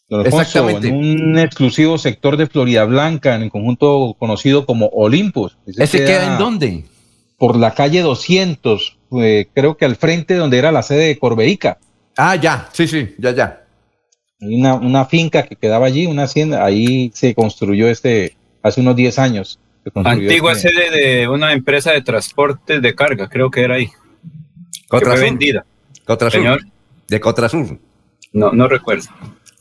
Exactamente. En un exclusivo sector de Florida Blanca, en el conjunto conocido como Olympus. ¿Ese queda en dónde? Por la calle 200, creo que al frente donde era la sede de Corbeica. Ah, ya, sí, sí, ya, ya. Una, una finca que quedaba allí, una hacienda, ahí se construyó este, hace unos 10 años. Antigua este sede de una empresa de transportes de carga, creo que era ahí. Cotra fue vendida. Señor. De Cotrasur. No, no recuerdo.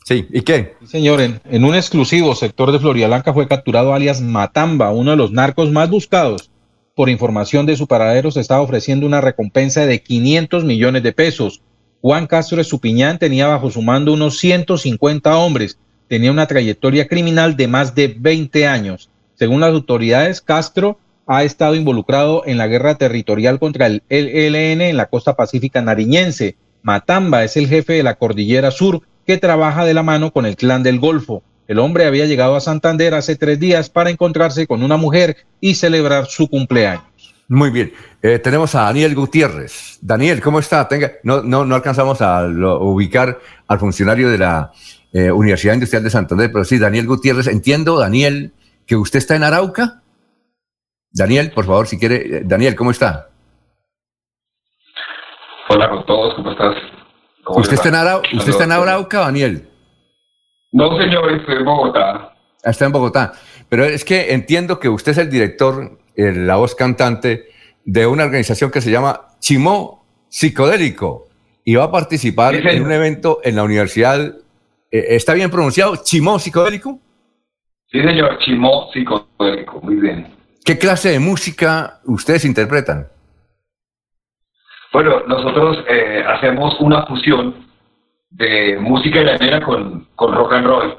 Sí, ¿y qué? señor, en, un exclusivo sector de Florida Blanca fue capturado alias Matamba, uno de los narcos más buscados. Por información de su paradero se estaba ofreciendo una recompensa de 500 millones de pesos. Juan Castro Estupiñán tenía bajo su mando unos 150 hombres. Tenía una trayectoria criminal de más de 20 años. Según las autoridades, Castro ha estado involucrado en la guerra territorial contra el ELN en la costa pacífica nariñense. Matamba es el jefe de la Cordillera Sur que trabaja de la mano con el clan del Golfo. El hombre había llegado a Santander hace tres días para encontrarse con una mujer y celebrar su cumpleaños. Muy bien. Eh, tenemos a Daniel Gutiérrez. Daniel, ¿cómo está? Tenga, no, no, no alcanzamos a ubicar al funcionario de la eh, Universidad Industrial de Santander, pero sí, Daniel Gutiérrez. Entiendo, Daniel, que usted está en Arauca. Daniel, por favor, si quiere. Eh, Daniel, ¿cómo está? Hola con todos, ¿cómo estás? ¿Usted, está en ¿Usted está en Arauca, Daniel? No, señor, estoy en Bogotá. Ah, está en Bogotá. Pero es que entiendo que usted es el director, la voz cantante de una organización que se llama Chimó Psicodélico y va a participar en un evento en la universidad. Eh, ¿Está bien pronunciado? ¿Chimó Psicodélico? Sí, señor, Chimó Psicodélico, muy bien. ¿Qué clase de música ustedes interpretan? Bueno, nosotros eh, hacemos una fusión de música llanera con, con rock and roll.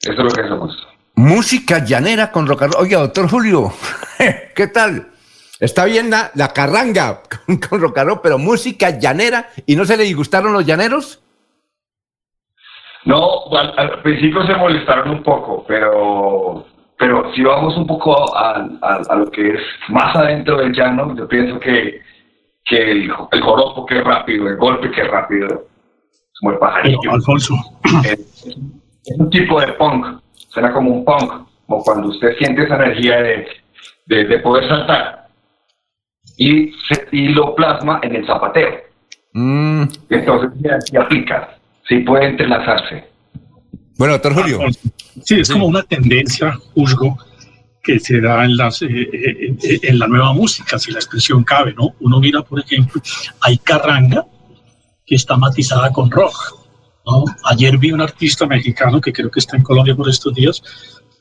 Eso es lo que hacemos. Música llanera con rock and roll. Oiga, doctor Julio, ¿qué tal? Está bien la, la carranga con, rock and roll, pero música llanera. ¿Y no se le disgustaron los llaneros? No, al principio se molestaron un poco, pero pero si vamos un poco a, lo que es más adentro del llano, yo pienso que, que el, el joropo que es rápido, el golpe que es rápido, como el pajarillo. Alfonso. Es, un tipo de punk, suena como un punk, como cuando usted siente esa energía de, de, poder saltar y, y lo plasma en el zapateo. Mm. Entonces ya, aplica, sí puede entrelazarse. Bueno, doctor Julio. Sí, es como una tendencia, juzgo, que se da en, las, eh, eh, eh, en la nueva música, si la expresión cabe, ¿no? Uno mira, por ejemplo, hay carranga que está matizada con rock. ¿no? Ayer vi un artista mexicano que creo que está en Colombia por estos días,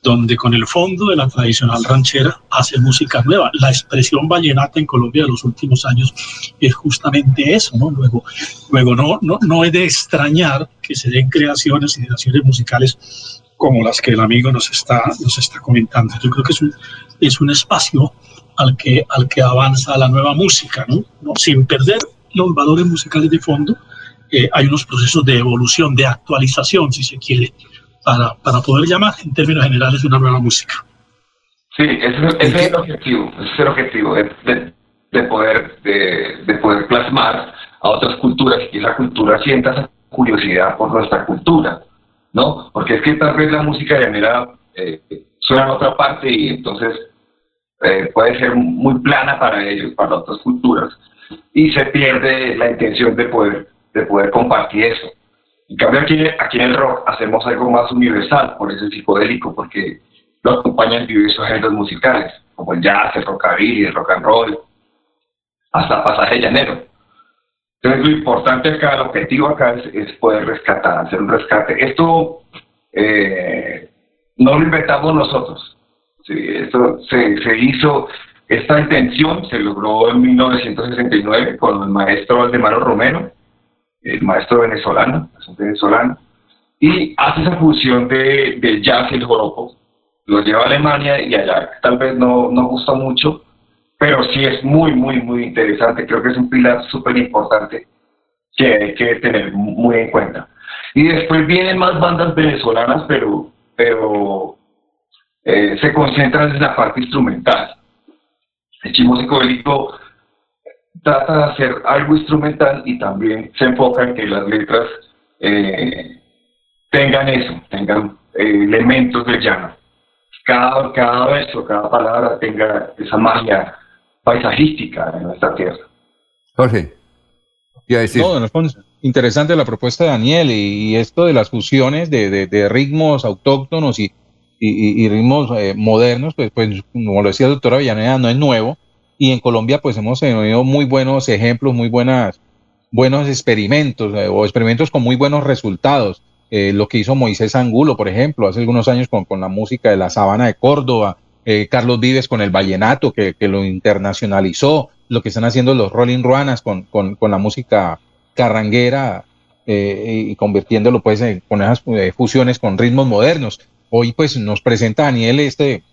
donde con el fondo de la tradicional ranchera hace música nueva. La expresión vallenata en Colombia de los últimos años es justamente eso. Luego, luego no, no, no es de extrañar que se den creaciones y creaciones musicales como las que el amigo nos está, nos está comentando. Yo creo que es un, es un espacio al que, al que avanza la nueva música, ¿no? ¿No? Sin perder los valores musicales de fondo, eh, hay unos procesos de evolución, de actualización, si se quiere, para, poder llamar en términos generales una nueva música. Sí, ese, es el objetivo, ese es el objetivo de, de, poder, de, de, poder plasmar a otras culturas y que esa cultura sienta esa curiosidad por nuestra cultura, ¿no? Porque es que tal vez la música llanera eh, suena en otra parte y entonces eh, puede ser muy plana para ellos, para otras culturas, y se pierde la intención de poder, de poder compartir eso. En cambio, aquí, aquí en el rock hacemos algo más universal, por eso es psicodélico, porque lo acompañan diversos géneros musicales, como el jazz, el rockabilly, el rock and roll, hasta pasaje llanero. Entonces, lo importante acá, el objetivo acá es, poder rescatar, hacer un rescate. Esto eh, no lo inventamos nosotros. Sí, esto se, se hizo, esta intención se logró en 1969 con el maestro Aldemaro Romero, el maestro venezolano, venezolano, y hace esa fusión de, del jazz y el joropo. Lo lleva a Alemania y allá tal vez no, no gusta mucho, pero sí es muy, muy, muy interesante. Creo que es un pilar súper importante que hay que tener muy en cuenta. Y después vienen más bandas venezolanas, pero, pero eh, se concentran en la parte instrumental. El chimo psicodélico trata de hacer algo instrumental y también se enfoca en que las letras eh, tengan eso, tengan eh, elementos de llano. Cada, cada verso, cada palabra tenga esa magia paisajística en nuestra tierra. Jorge, iba a decir. interesante la propuesta de Daniel y, esto de las fusiones de, de, ritmos autóctonos y, y, ritmos eh, modernos, pues, pues como lo decía el doctor Avellaneda, no es nuevo. Y en Colombia pues hemos tenido muy buenos ejemplos, muy buenas, buenos experimentos eh, o experimentos con muy buenos resultados. Eh, lo que hizo Moisés Angulo, por ejemplo, hace algunos años con, con la música de la Sabana de Córdoba, eh, Carlos Vives con el vallenato, que, que, lo internacionalizó, lo que están haciendo los Rolling Ruanas con, con, con la música carranguera eh, y convirtiéndolo pues con esas fusiones con ritmos modernos. Hoy pues nos presenta Daniel este,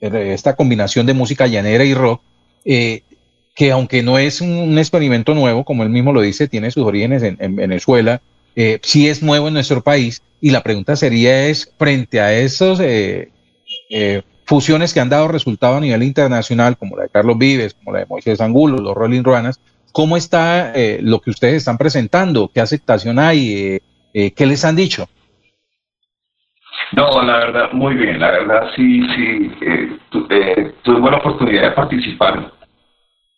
esta combinación de música llanera y rock, que aunque no es un, experimento nuevo, como él mismo lo dice, tiene sus orígenes en, en Venezuela, eh, sí es nuevo en nuestro país y la pregunta sería es, frente a esas eh, eh, fusiones que han dado resultado a nivel internacional, como la de Carlos Vives, como la de Moisés Angulo, los Rolling Ruanas, ¿cómo está lo que ustedes están presentando? ¿Qué aceptación hay? ¿Qué les han dicho? No, la verdad, muy bien. La verdad, sí, sí. tuve la oportunidad de participar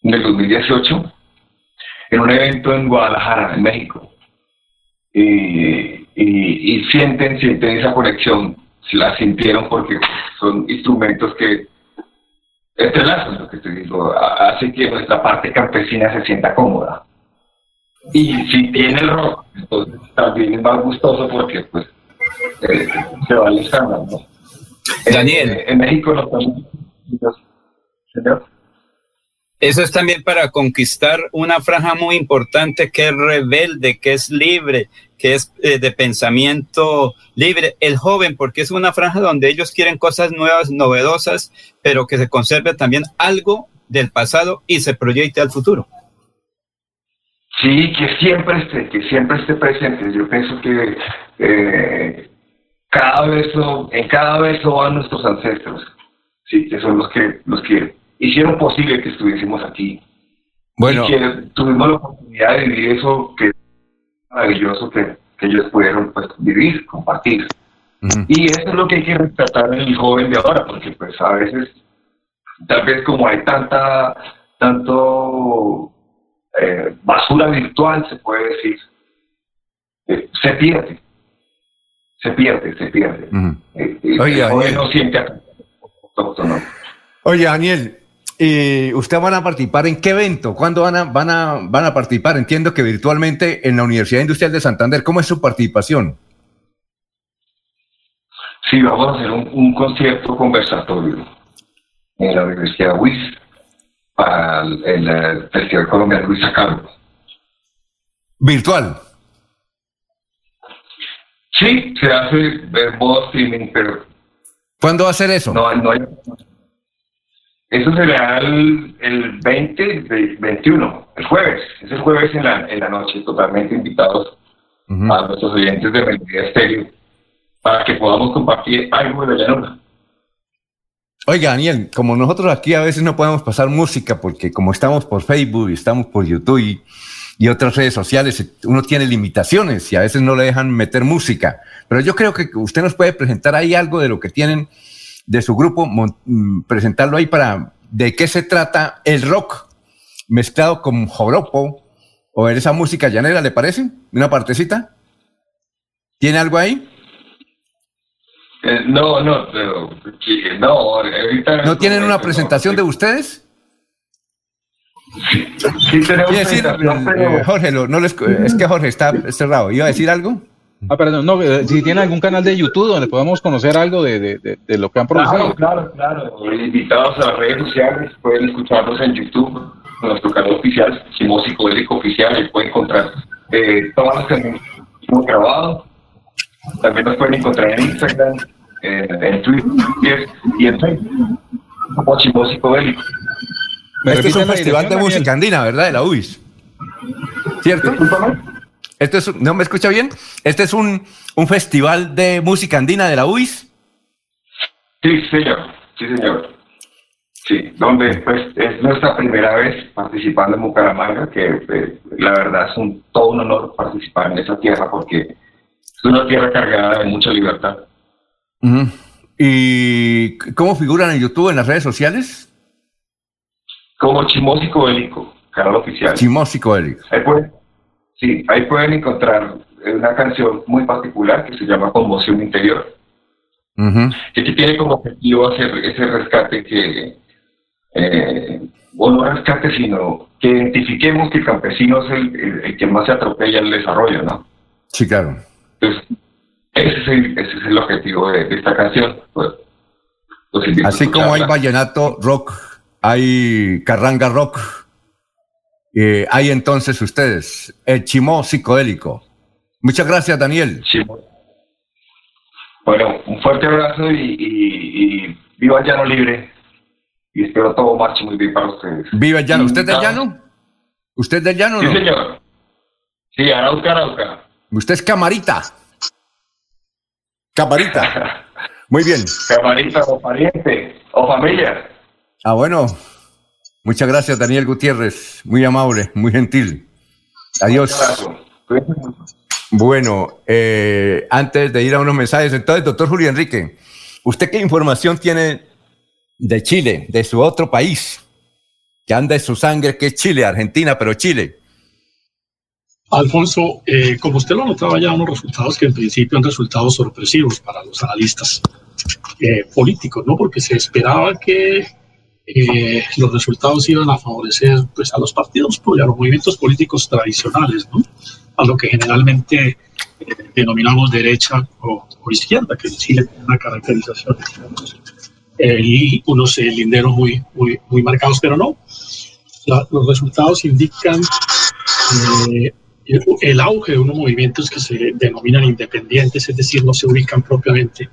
en el 2018 en un evento en Guadalajara, en México y, y, sienten, sienten esa conexión, la sintieron porque son instrumentos que entrelazan lo que te digo, hace que nuestra parte campesina se sienta cómoda. Y si tiene el rock, entonces también es más gustoso porque pues eh, se va alejando, ¿no? Daniel. En, en México los señor. Eso es también para conquistar una franja muy importante que es rebelde, que es libre, que es eh, de pensamiento libre. El joven, porque es una franja donde ellos quieren cosas nuevas, novedosas, pero que se conserve también algo del pasado y se proyecte al futuro. Sí, que siempre esté, que siempre esté presente. Yo pienso que eh, cada beso, en cada beso van nuestros ancestros, sí, que son los que, los que hicieron posible que estuviésemos aquí. Bueno. Y que tuvimos la oportunidad de vivir eso que maravilloso que, ellos pudieron pues, vivir, compartir. Y eso es lo que hay que rescatar en el joven de ahora, porque pues a veces, tal vez como hay tanta, tanto eh, basura virtual, se puede decir, eh, se pierde. Se pierde, se pierde. Eh, el joven no siente Oye, Daniel, eh, ¿Ustedes van a participar en qué evento? ¿Cuándo van a, van, a, van a participar? Entiendo que virtualmente en la Universidad Industrial de Santander. ¿Cómo es su participación? Sí, vamos a hacer un, concierto conversatorio en la Universidad WIS para el, Festival Colombiano Luis Carlos. ¿Virtual? Sí, se hace modo streaming, pero... ¿Cuándo va a ser eso? No, no hay... Eso será el, el 20, 21, el jueves. Es el jueves en la, en la noche, totalmente invitados a nuestros oyentes de Melodía Estéreo para que podamos compartir algo de la llanura. Oiga, Daniel, como nosotros aquí a veces no podemos pasar música porque como estamos por Facebook y estamos por YouTube y, otras redes sociales, uno tiene limitaciones y a veces no le dejan meter música. Pero yo creo que usted nos puede presentar ahí algo de lo que tienen de su grupo, mm, presentarlo ahí para de qué se trata el rock mezclado con joropo o esa música llanera, ¿le parece? Una partecita. ¿Tiene algo ahí? Eh, no, no, pero, no, ahorita ¿No tienen una presentación de ustedes? Sí, tenemos decir, eh, Jorge, no es que Jorge está cerrado. ¿Iba a decir algo? Ah, perdón, no, eh, si tiene algún canal de YouTube donde podemos conocer algo de, de, de, lo que han producido. Claro, claro, claro. Invitados a las redes sociales, pueden escucharnos en YouTube, en nuestro canal oficial, Simón Psicodélico Oficial, ahí pueden encontrar eh, todas las que hemos grabado También nos pueden encontrar en Instagram, en Twitter y en Facebook como Bélico. Este es un festival de música andina, ¿verdad? De la UIS. ¿Cierto? Este es, ¿No me escucha bien? Este es un, un festival de música andina de la UIS. Sí, señor. Sí, señor. Sí, donde pues es nuestra primera vez participando en Bucaramanga, que eh, la verdad es un, todo un honor participar en esa tierra porque es una tierra cargada de mucha libertad. ¿Y cómo figuran en YouTube, en las redes sociales? Como Chimósico Bélico, canal oficial. Chimósico Bélico. Ahí pueden, sí, ahí pueden encontrar una canción muy particular que se llama Conmoción Interior. Que tiene como objetivo hacer ese rescate que eh, o no rescate, sino que identifiquemos que el campesino es el, que más se atropella el desarrollo, ¿no? Sí, claro. Entonces, ese es el, ese es el objetivo de, esta canción. Pues, Así como hay vallenato rock, hay carranga rock, eh, hay entonces ustedes, el chimó psicodélico. Muchas gracias, Daniel. Bueno, un fuerte abrazo y, y, y viva el llano libre y espero todo marche muy bien para ustedes. Viva el llano. ¿Usted del llano? ¿Usted del llano sí, no? señor. Sí, Arauca, Arauca. Usted es camarita. Camarita. Muy bien. Camarita o pariente o familia. Ah, bueno. Muchas gracias, Daniel Gutiérrez. Muy amable, muy gentil. Adiós. Bueno, eh, antes de ir a unos mensajes, entonces, doctor Julio Enrique, ¿usted qué información tiene de Chile, de su otro país, que anda en su sangre, que es Chile, Argentina, pero Chile. Alfonso, eh, como usted lo notaba ya, unos resultados que en principio han resultado sorpresivos para los analistas eh, políticos, ¿no? Porque se esperaba que eh, los resultados iban a favorecer pues, a los partidos y a los movimientos políticos tradicionales. A lo que generalmente denominamos derecha o, izquierda, que en Chile tiene una caracterización y unos eh, linderos muy, muy, muy marcados, pero no. los resultados indican eh, el auge de unos movimientos que se denominan independientes, es decir, no se ubican propiamente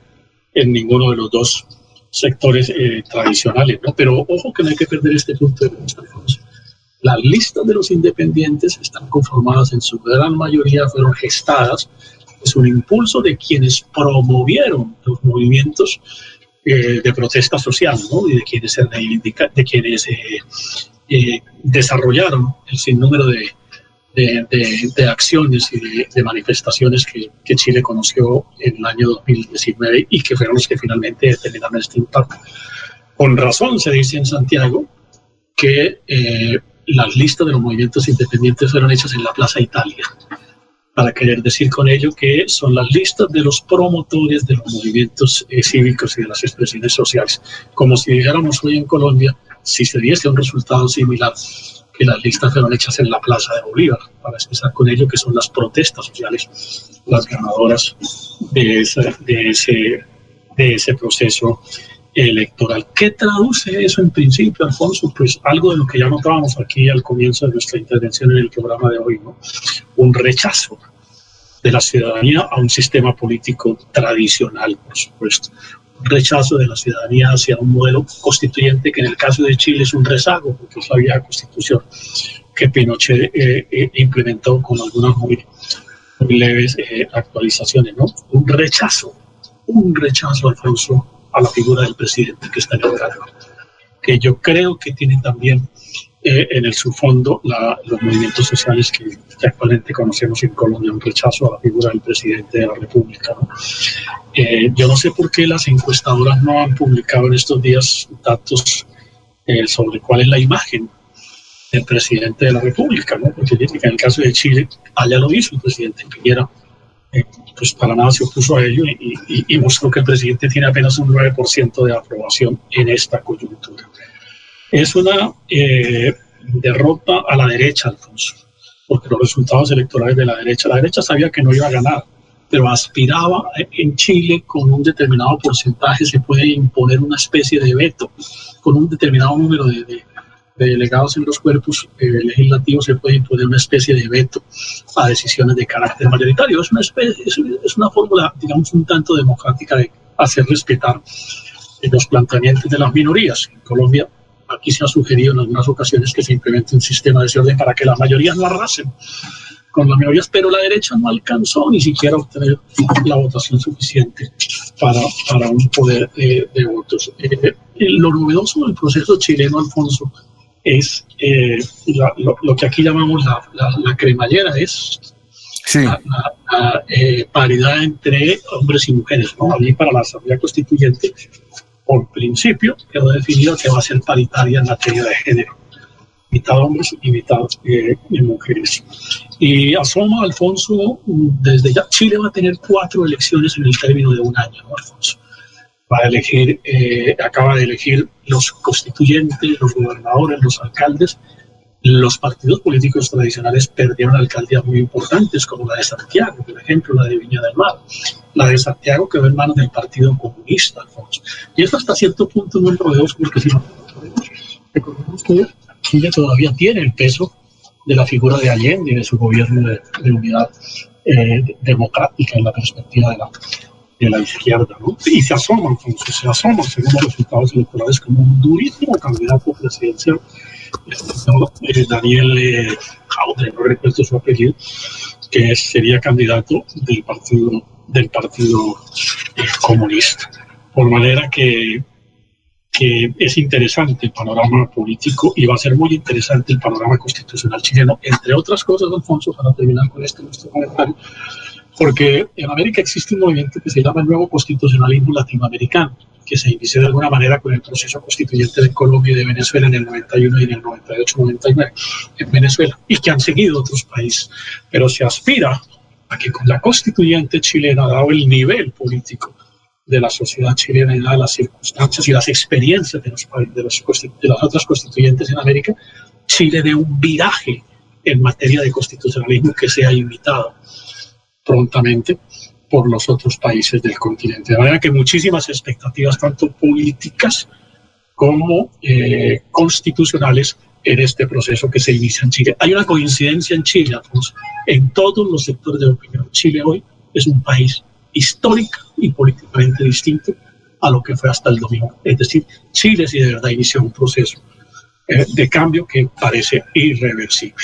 en ninguno de los dos sectores eh, tradicionales. ¿no? Pero ojo que no hay que perder este punto de vista. Las listas de los independientes están conformadas en su gran mayoría, fueron gestadas, es un impulso de quienes promovieron los movimientos eh, de protesta social ¿no? y de quienes, se de quienes eh, eh, desarrollaron el sinnúmero de, de, acciones y de, manifestaciones que, Chile conoció en el año 2019 y que fueron los que finalmente determinaron este impacto. Con razón se dice en Santiago que las listas de los movimientos independientes fueron hechas en la Plaza Italia para querer decir con ello que son las listas de los promotores de los movimientos eh, cívicos y de las expresiones sociales. Como si dijéramos hoy en Colombia, si se diese un resultado similar, que las listas fueron hechas en la Plaza de Bolívar, para expresar con ello que son las protestas sociales las ganadoras de de ese, de ese proceso electoral. ¿Qué traduce eso en principio, Alfonso? Pues algo de lo que ya notábamos aquí al comienzo de nuestra intervención en el programa de hoy, ¿no? Un rechazo de la ciudadanía a un sistema político tradicional, por supuesto. Rechazo de la ciudadanía hacia un modelo constituyente que en el caso de Chile es un rezago, porque es la vieja constitución que Pinochet eh, eh, implementó con algunas muy, leves eh, actualizaciones, ¿no? Un rechazo, un rechazo, Alfonso, a la figura del presidente que está en el cargo, que yo creo que tiene también eh, en el subfondo los movimientos sociales que, actualmente conocemos en Colombia, un rechazo a la figura del presidente de la República. Eh, yo no sé por qué las encuestadoras no han publicado en estos días datos eh, sobre cuál es la imagen del presidente de la República, ¿no? porque en el caso de Chile, allá lo hizo el presidente Piñera pues para nada se opuso a ello y, mostró que el presidente tiene apenas un 9% de aprobación en esta coyuntura. Es una eh, derrota a la derecha, Alfonso, porque los resultados electorales de la derecha, la derecha sabía que no iba a ganar, pero aspiraba en Chile con un determinado porcentaje, se puede imponer una especie de veto con un determinado número de, de delegados en los cuerpos eh, legislativos se puede imponer una especie de veto a decisiones de carácter mayoritario. Es una, especie, es, una fórmula, digamos, un tanto democrática de hacer respetar los planteamientos de las minorías. En Colombia, aquí se ha sugerido en algunas ocasiones que se implemente un sistema de ese orden para que las mayorías no arrasen con las minorías, pero la derecha no alcanzó ni siquiera a obtener la votación suficiente para, para un poder eh, de votos. lo novedoso del proceso chileno, Alfonso, es eh, lo, que aquí llamamos la, la, cremallera, es la, eh, paridad entre hombres y mujeres. ¿no? Allí para la Asamblea Constituyente, por principio, quedó definido que va a ser paritaria en materia de género, mitad hombres y mitad eh, mujeres. Y asoma, Alfonso, desde ya, Chile va a tener cuatro elecciones en el término de un año, Alfonso va elegir, eh, acaba de elegir los constituyentes, los gobernadores, los alcaldes. Los partidos políticos tradicionales perdieron alcaldías muy importantes, como la de Santiago, por ejemplo, la de Viña del Mar. La de Santiago quedó en manos del Partido Comunista, Alfonso. Y esto hasta cierto punto no es novedoso, porque si no recordemos que Chile todavía tiene el peso de la figura de Allende y de su gobierno de, unidad eh, democrática en la perspectiva de la, de la izquierda, ¿no? Y se asoma, entonces se asoma según los resultados electorales como un durísimo candidato presidencial, este, Daniel eh, no recuerdo su apellido, que sería candidato del partido del partido comunista. Por manera que, que es interesante el panorama político y va a ser muy interesante el panorama constitucional chileno, entre otras cosas, Alfonso, para terminar con este nuestro comentario, porque en América existe un movimiento que se llama el nuevo constitucionalismo latinoamericano, que se inició de alguna manera con el proceso constituyente de Colombia y de Venezuela en el 91 y en el 98-99 en Venezuela, y que han seguido otros países. Pero se aspira a que con la constituyente chilena, dado el nivel político de la sociedad chilena y las circunstancias y las experiencias de, los, de, los, de las otras constituyentes en América, Chile dé un viraje en materia de constitucionalismo que sea invitado prontamente por los otros países del continente. De manera que muchísimas expectativas, tanto políticas como eh, constitucionales, en este proceso que se inicia en Chile. Hay una coincidencia en Chile, en todos los sectores de opinión. Chile hoy es un país histórico y políticamente distinto a lo que fue hasta el domingo. Es decir, Chile sí de verdad inició un proceso eh, de cambio que parece irreversible.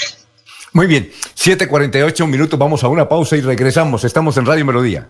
Muy bien, 7:48 minutos, vamos a una pausa y regresamos. Estamos en Radio Melodía.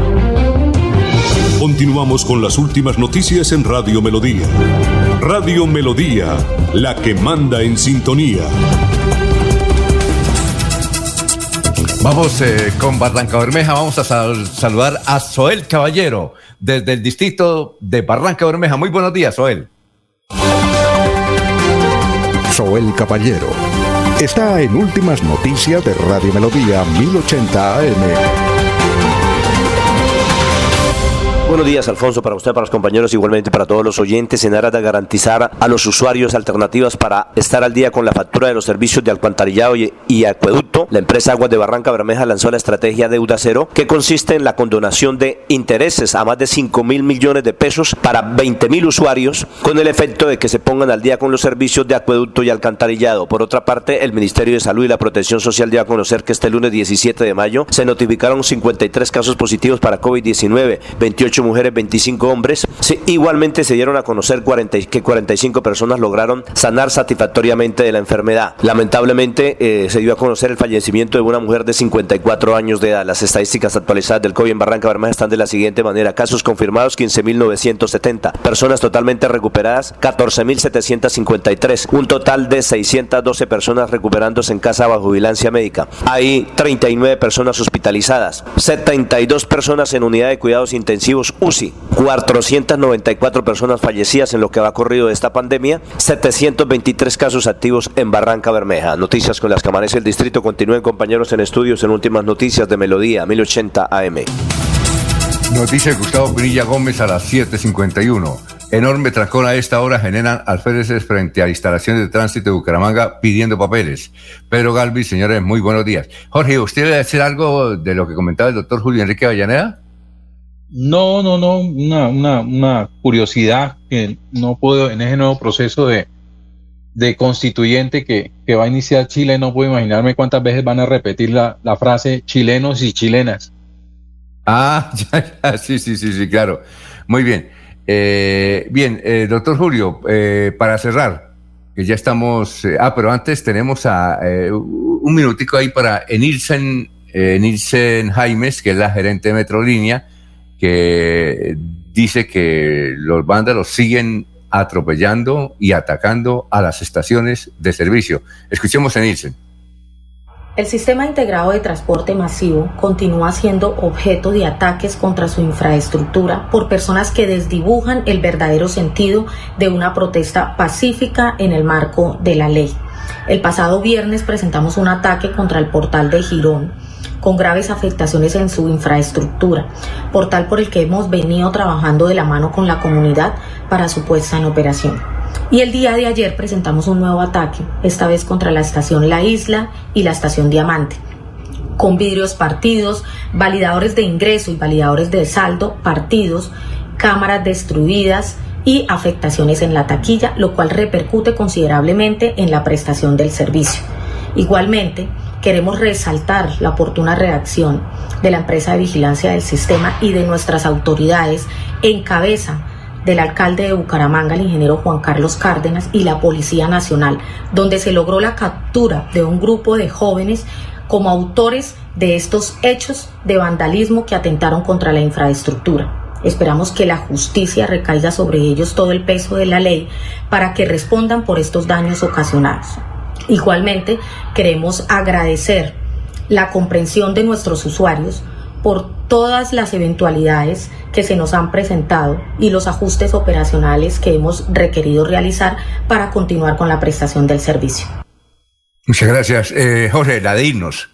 Continuamos con las últimas noticias en Radio Melodía. Radio Melodía, la que manda en sintonía. Vamos eh, con Barranca Bermeja, vamos a saludar a Soel Caballero desde el distrito de Barranca Bermeja. Muy buenos días, Soel. Soel Caballero está en Últimas Noticias de Radio Melodía 1080 AM. Buenos días, Alfonso, para usted, para los compañeros, igualmente para todos los oyentes, en aras de garantizar a los usuarios alternativas para estar al día con la factura de los servicios de alcantarillado y, acueducto. La empresa Aguas de Barranca Bermeja lanzó la estrategia Deuda Cero, que consiste en la condonación de intereses a más de 5 mil millones de pesos para 20 mil usuarios, con el efecto de que se pongan al día con los servicios de acueducto y alcantarillado. Por otra parte, el Ministerio de Salud y la Protección Social dio a conocer que este lunes 17 de mayo se notificaron 53 casos positivos para COVID-19, 28 mujeres, 25 hombres. igualmente se dieron a conocer 40, que 45 personas lograron sanar satisfactoriamente de la enfermedad. Lamentablemente eh, se dio a conocer el fallecimiento de una mujer de 54 años de edad. Las estadísticas actualizadas del COVID en Barranca Bermeja están de la siguiente manera. Casos confirmados 15.970. Personas totalmente recuperadas 14.753. Un total de 612 personas recuperándose en casa bajo vigilancia médica. Hay 39 personas hospitalizadas. 72 personas en unidad de cuidados intensivos UCI, 494 personas fallecidas en lo que va corrido de esta pandemia, 723 casos activos en Barranca Bermeja. Noticias con las que amanece el distrito. Continúen compañeros en estudios en últimas noticias de Melodía 1080 AM. Noticia de Gustavo Pinilla Gómez a las 7.51. Enorme trancón a esta hora generan alféreces frente a instalaciones de tránsito de Bucaramanga pidiendo papeles. Pedro Galvis, señores, muy buenos días. Jorge, ¿usted debe decir algo de lo que comentaba el doctor Julio Enrique Avellaneda? No, no, no, una, una, una curiosidad que no puedo, en ese nuevo proceso de, de constituyente que, que, va a iniciar Chile, no puedo imaginarme cuántas veces van a repetir la, la frase chilenos y chilenas. Ah, ya, ya, sí, sí, sí, sí, claro. Muy bien. Eh, bien, eh, doctor Julio, eh, para cerrar, que ya estamos. eh, ah, pero antes tenemos a eh, un minutico ahí para Enilsen, Enilsen Jaimes, que es la gerente de Metrolínea, que dice que los vándalos siguen atropellando y atacando a las estaciones de servicio. Escuchemos a Enilsen. El sistema integrado de transporte masivo continúa siendo objeto de ataques contra su infraestructura por personas que desdibujan el verdadero sentido de una protesta pacífica en el marco de la ley. El pasado viernes presentamos un ataque contra el portal de Girón con graves afectaciones en su infraestructura, portal por el que hemos venido trabajando de la mano con la comunidad para su puesta en operación. Y el día de ayer presentamos un nuevo ataque, esta vez contra la estación La Isla y la estación Diamante, con vidrios partidos, validadores de ingreso y validadores de saldo partidos, cámaras destruidas y afectaciones en la taquilla, lo cual repercute considerablemente en la prestación del servicio. Igualmente, queremos resaltar la oportuna reacción de la empresa de vigilancia del sistema y de nuestras autoridades en cabeza del alcalde de Bucaramanga, el ingeniero Juan Carlos Cárdenas, y la Policía Nacional, donde se logró la captura de un grupo de jóvenes como autores de estos hechos de vandalismo que atentaron contra la infraestructura. Esperamos que la justicia recaiga sobre ellos todo el peso de la ley para que respondan por estos daños ocasionados. Igualmente, queremos agradecer la comprensión de nuestros usuarios por todas las eventualidades que se nos han presentado y los ajustes operacionales que hemos requerido realizar para continuar con la prestación del servicio. Muchas gracias. Eh, Jorge, la de irnos.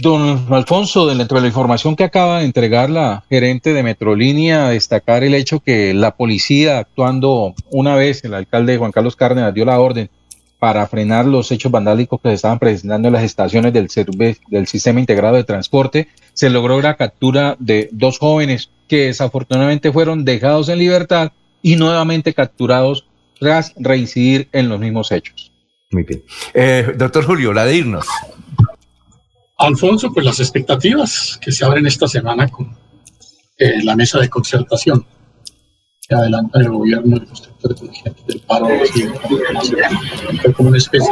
Don Alfonso, dentro de la información que acaba de entregar la gerente de Metrolínea, destacar el hecho que la policía, actuando una vez, el alcalde Juan Carlos Cárdenas dio la orden para frenar los hechos vandálicos que se estaban presentando en las estaciones del, del sistema integrado de transporte, se logró la captura de dos jóvenes que desafortunadamente fueron dejados en libertad y nuevamente capturados tras reincidir en los mismos hechos. Muy bien. Eh, doctor Julio, la de irnos. Alfonso, pues las expectativas que se abren esta semana con eh, la mesa de concertación que adelanta el gobierno y los sectores dirigentes del paro fue como una especie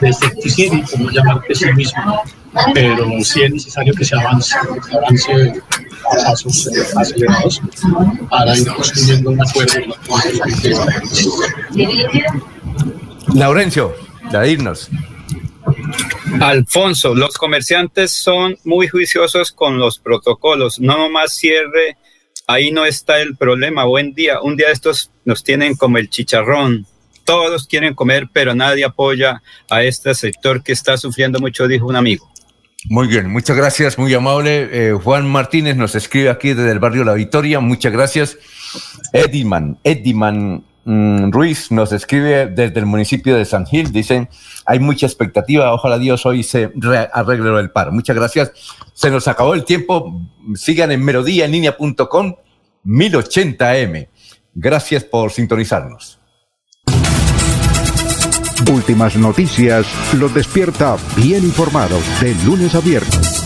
de, escepticismo, como llamar pesimismo, pero sí es necesario que se avance, que se avance a pasos eh, acelerados para ir construyendo un acuerdo. Laurencio, la de irnos. Alfonso, los comerciantes son muy juiciosos con los protocolos, no nomás cierre, ahí no está el problema. Buen día, un día estos nos tienen como el chicharrón. Todos quieren comer, pero nadie apoya a este sector que está sufriendo mucho, dijo un amigo. Muy bien, muchas gracias, muy amable. Eh, Juan Martínez nos escribe aquí desde el barrio La Victoria, muchas gracias. Ediman, Ediman Ruiz nos escribe desde el municipio de San Gil, dicen, hay mucha expectativa, ojalá Dios hoy se re- arregle lo del paro. Muchas gracias, se nos acabó el tiempo, sigan en melodíaenlínea.com 1080m. Gracias por sintonizarnos. Últimas noticias los despierta bien informados de lunes a viernes.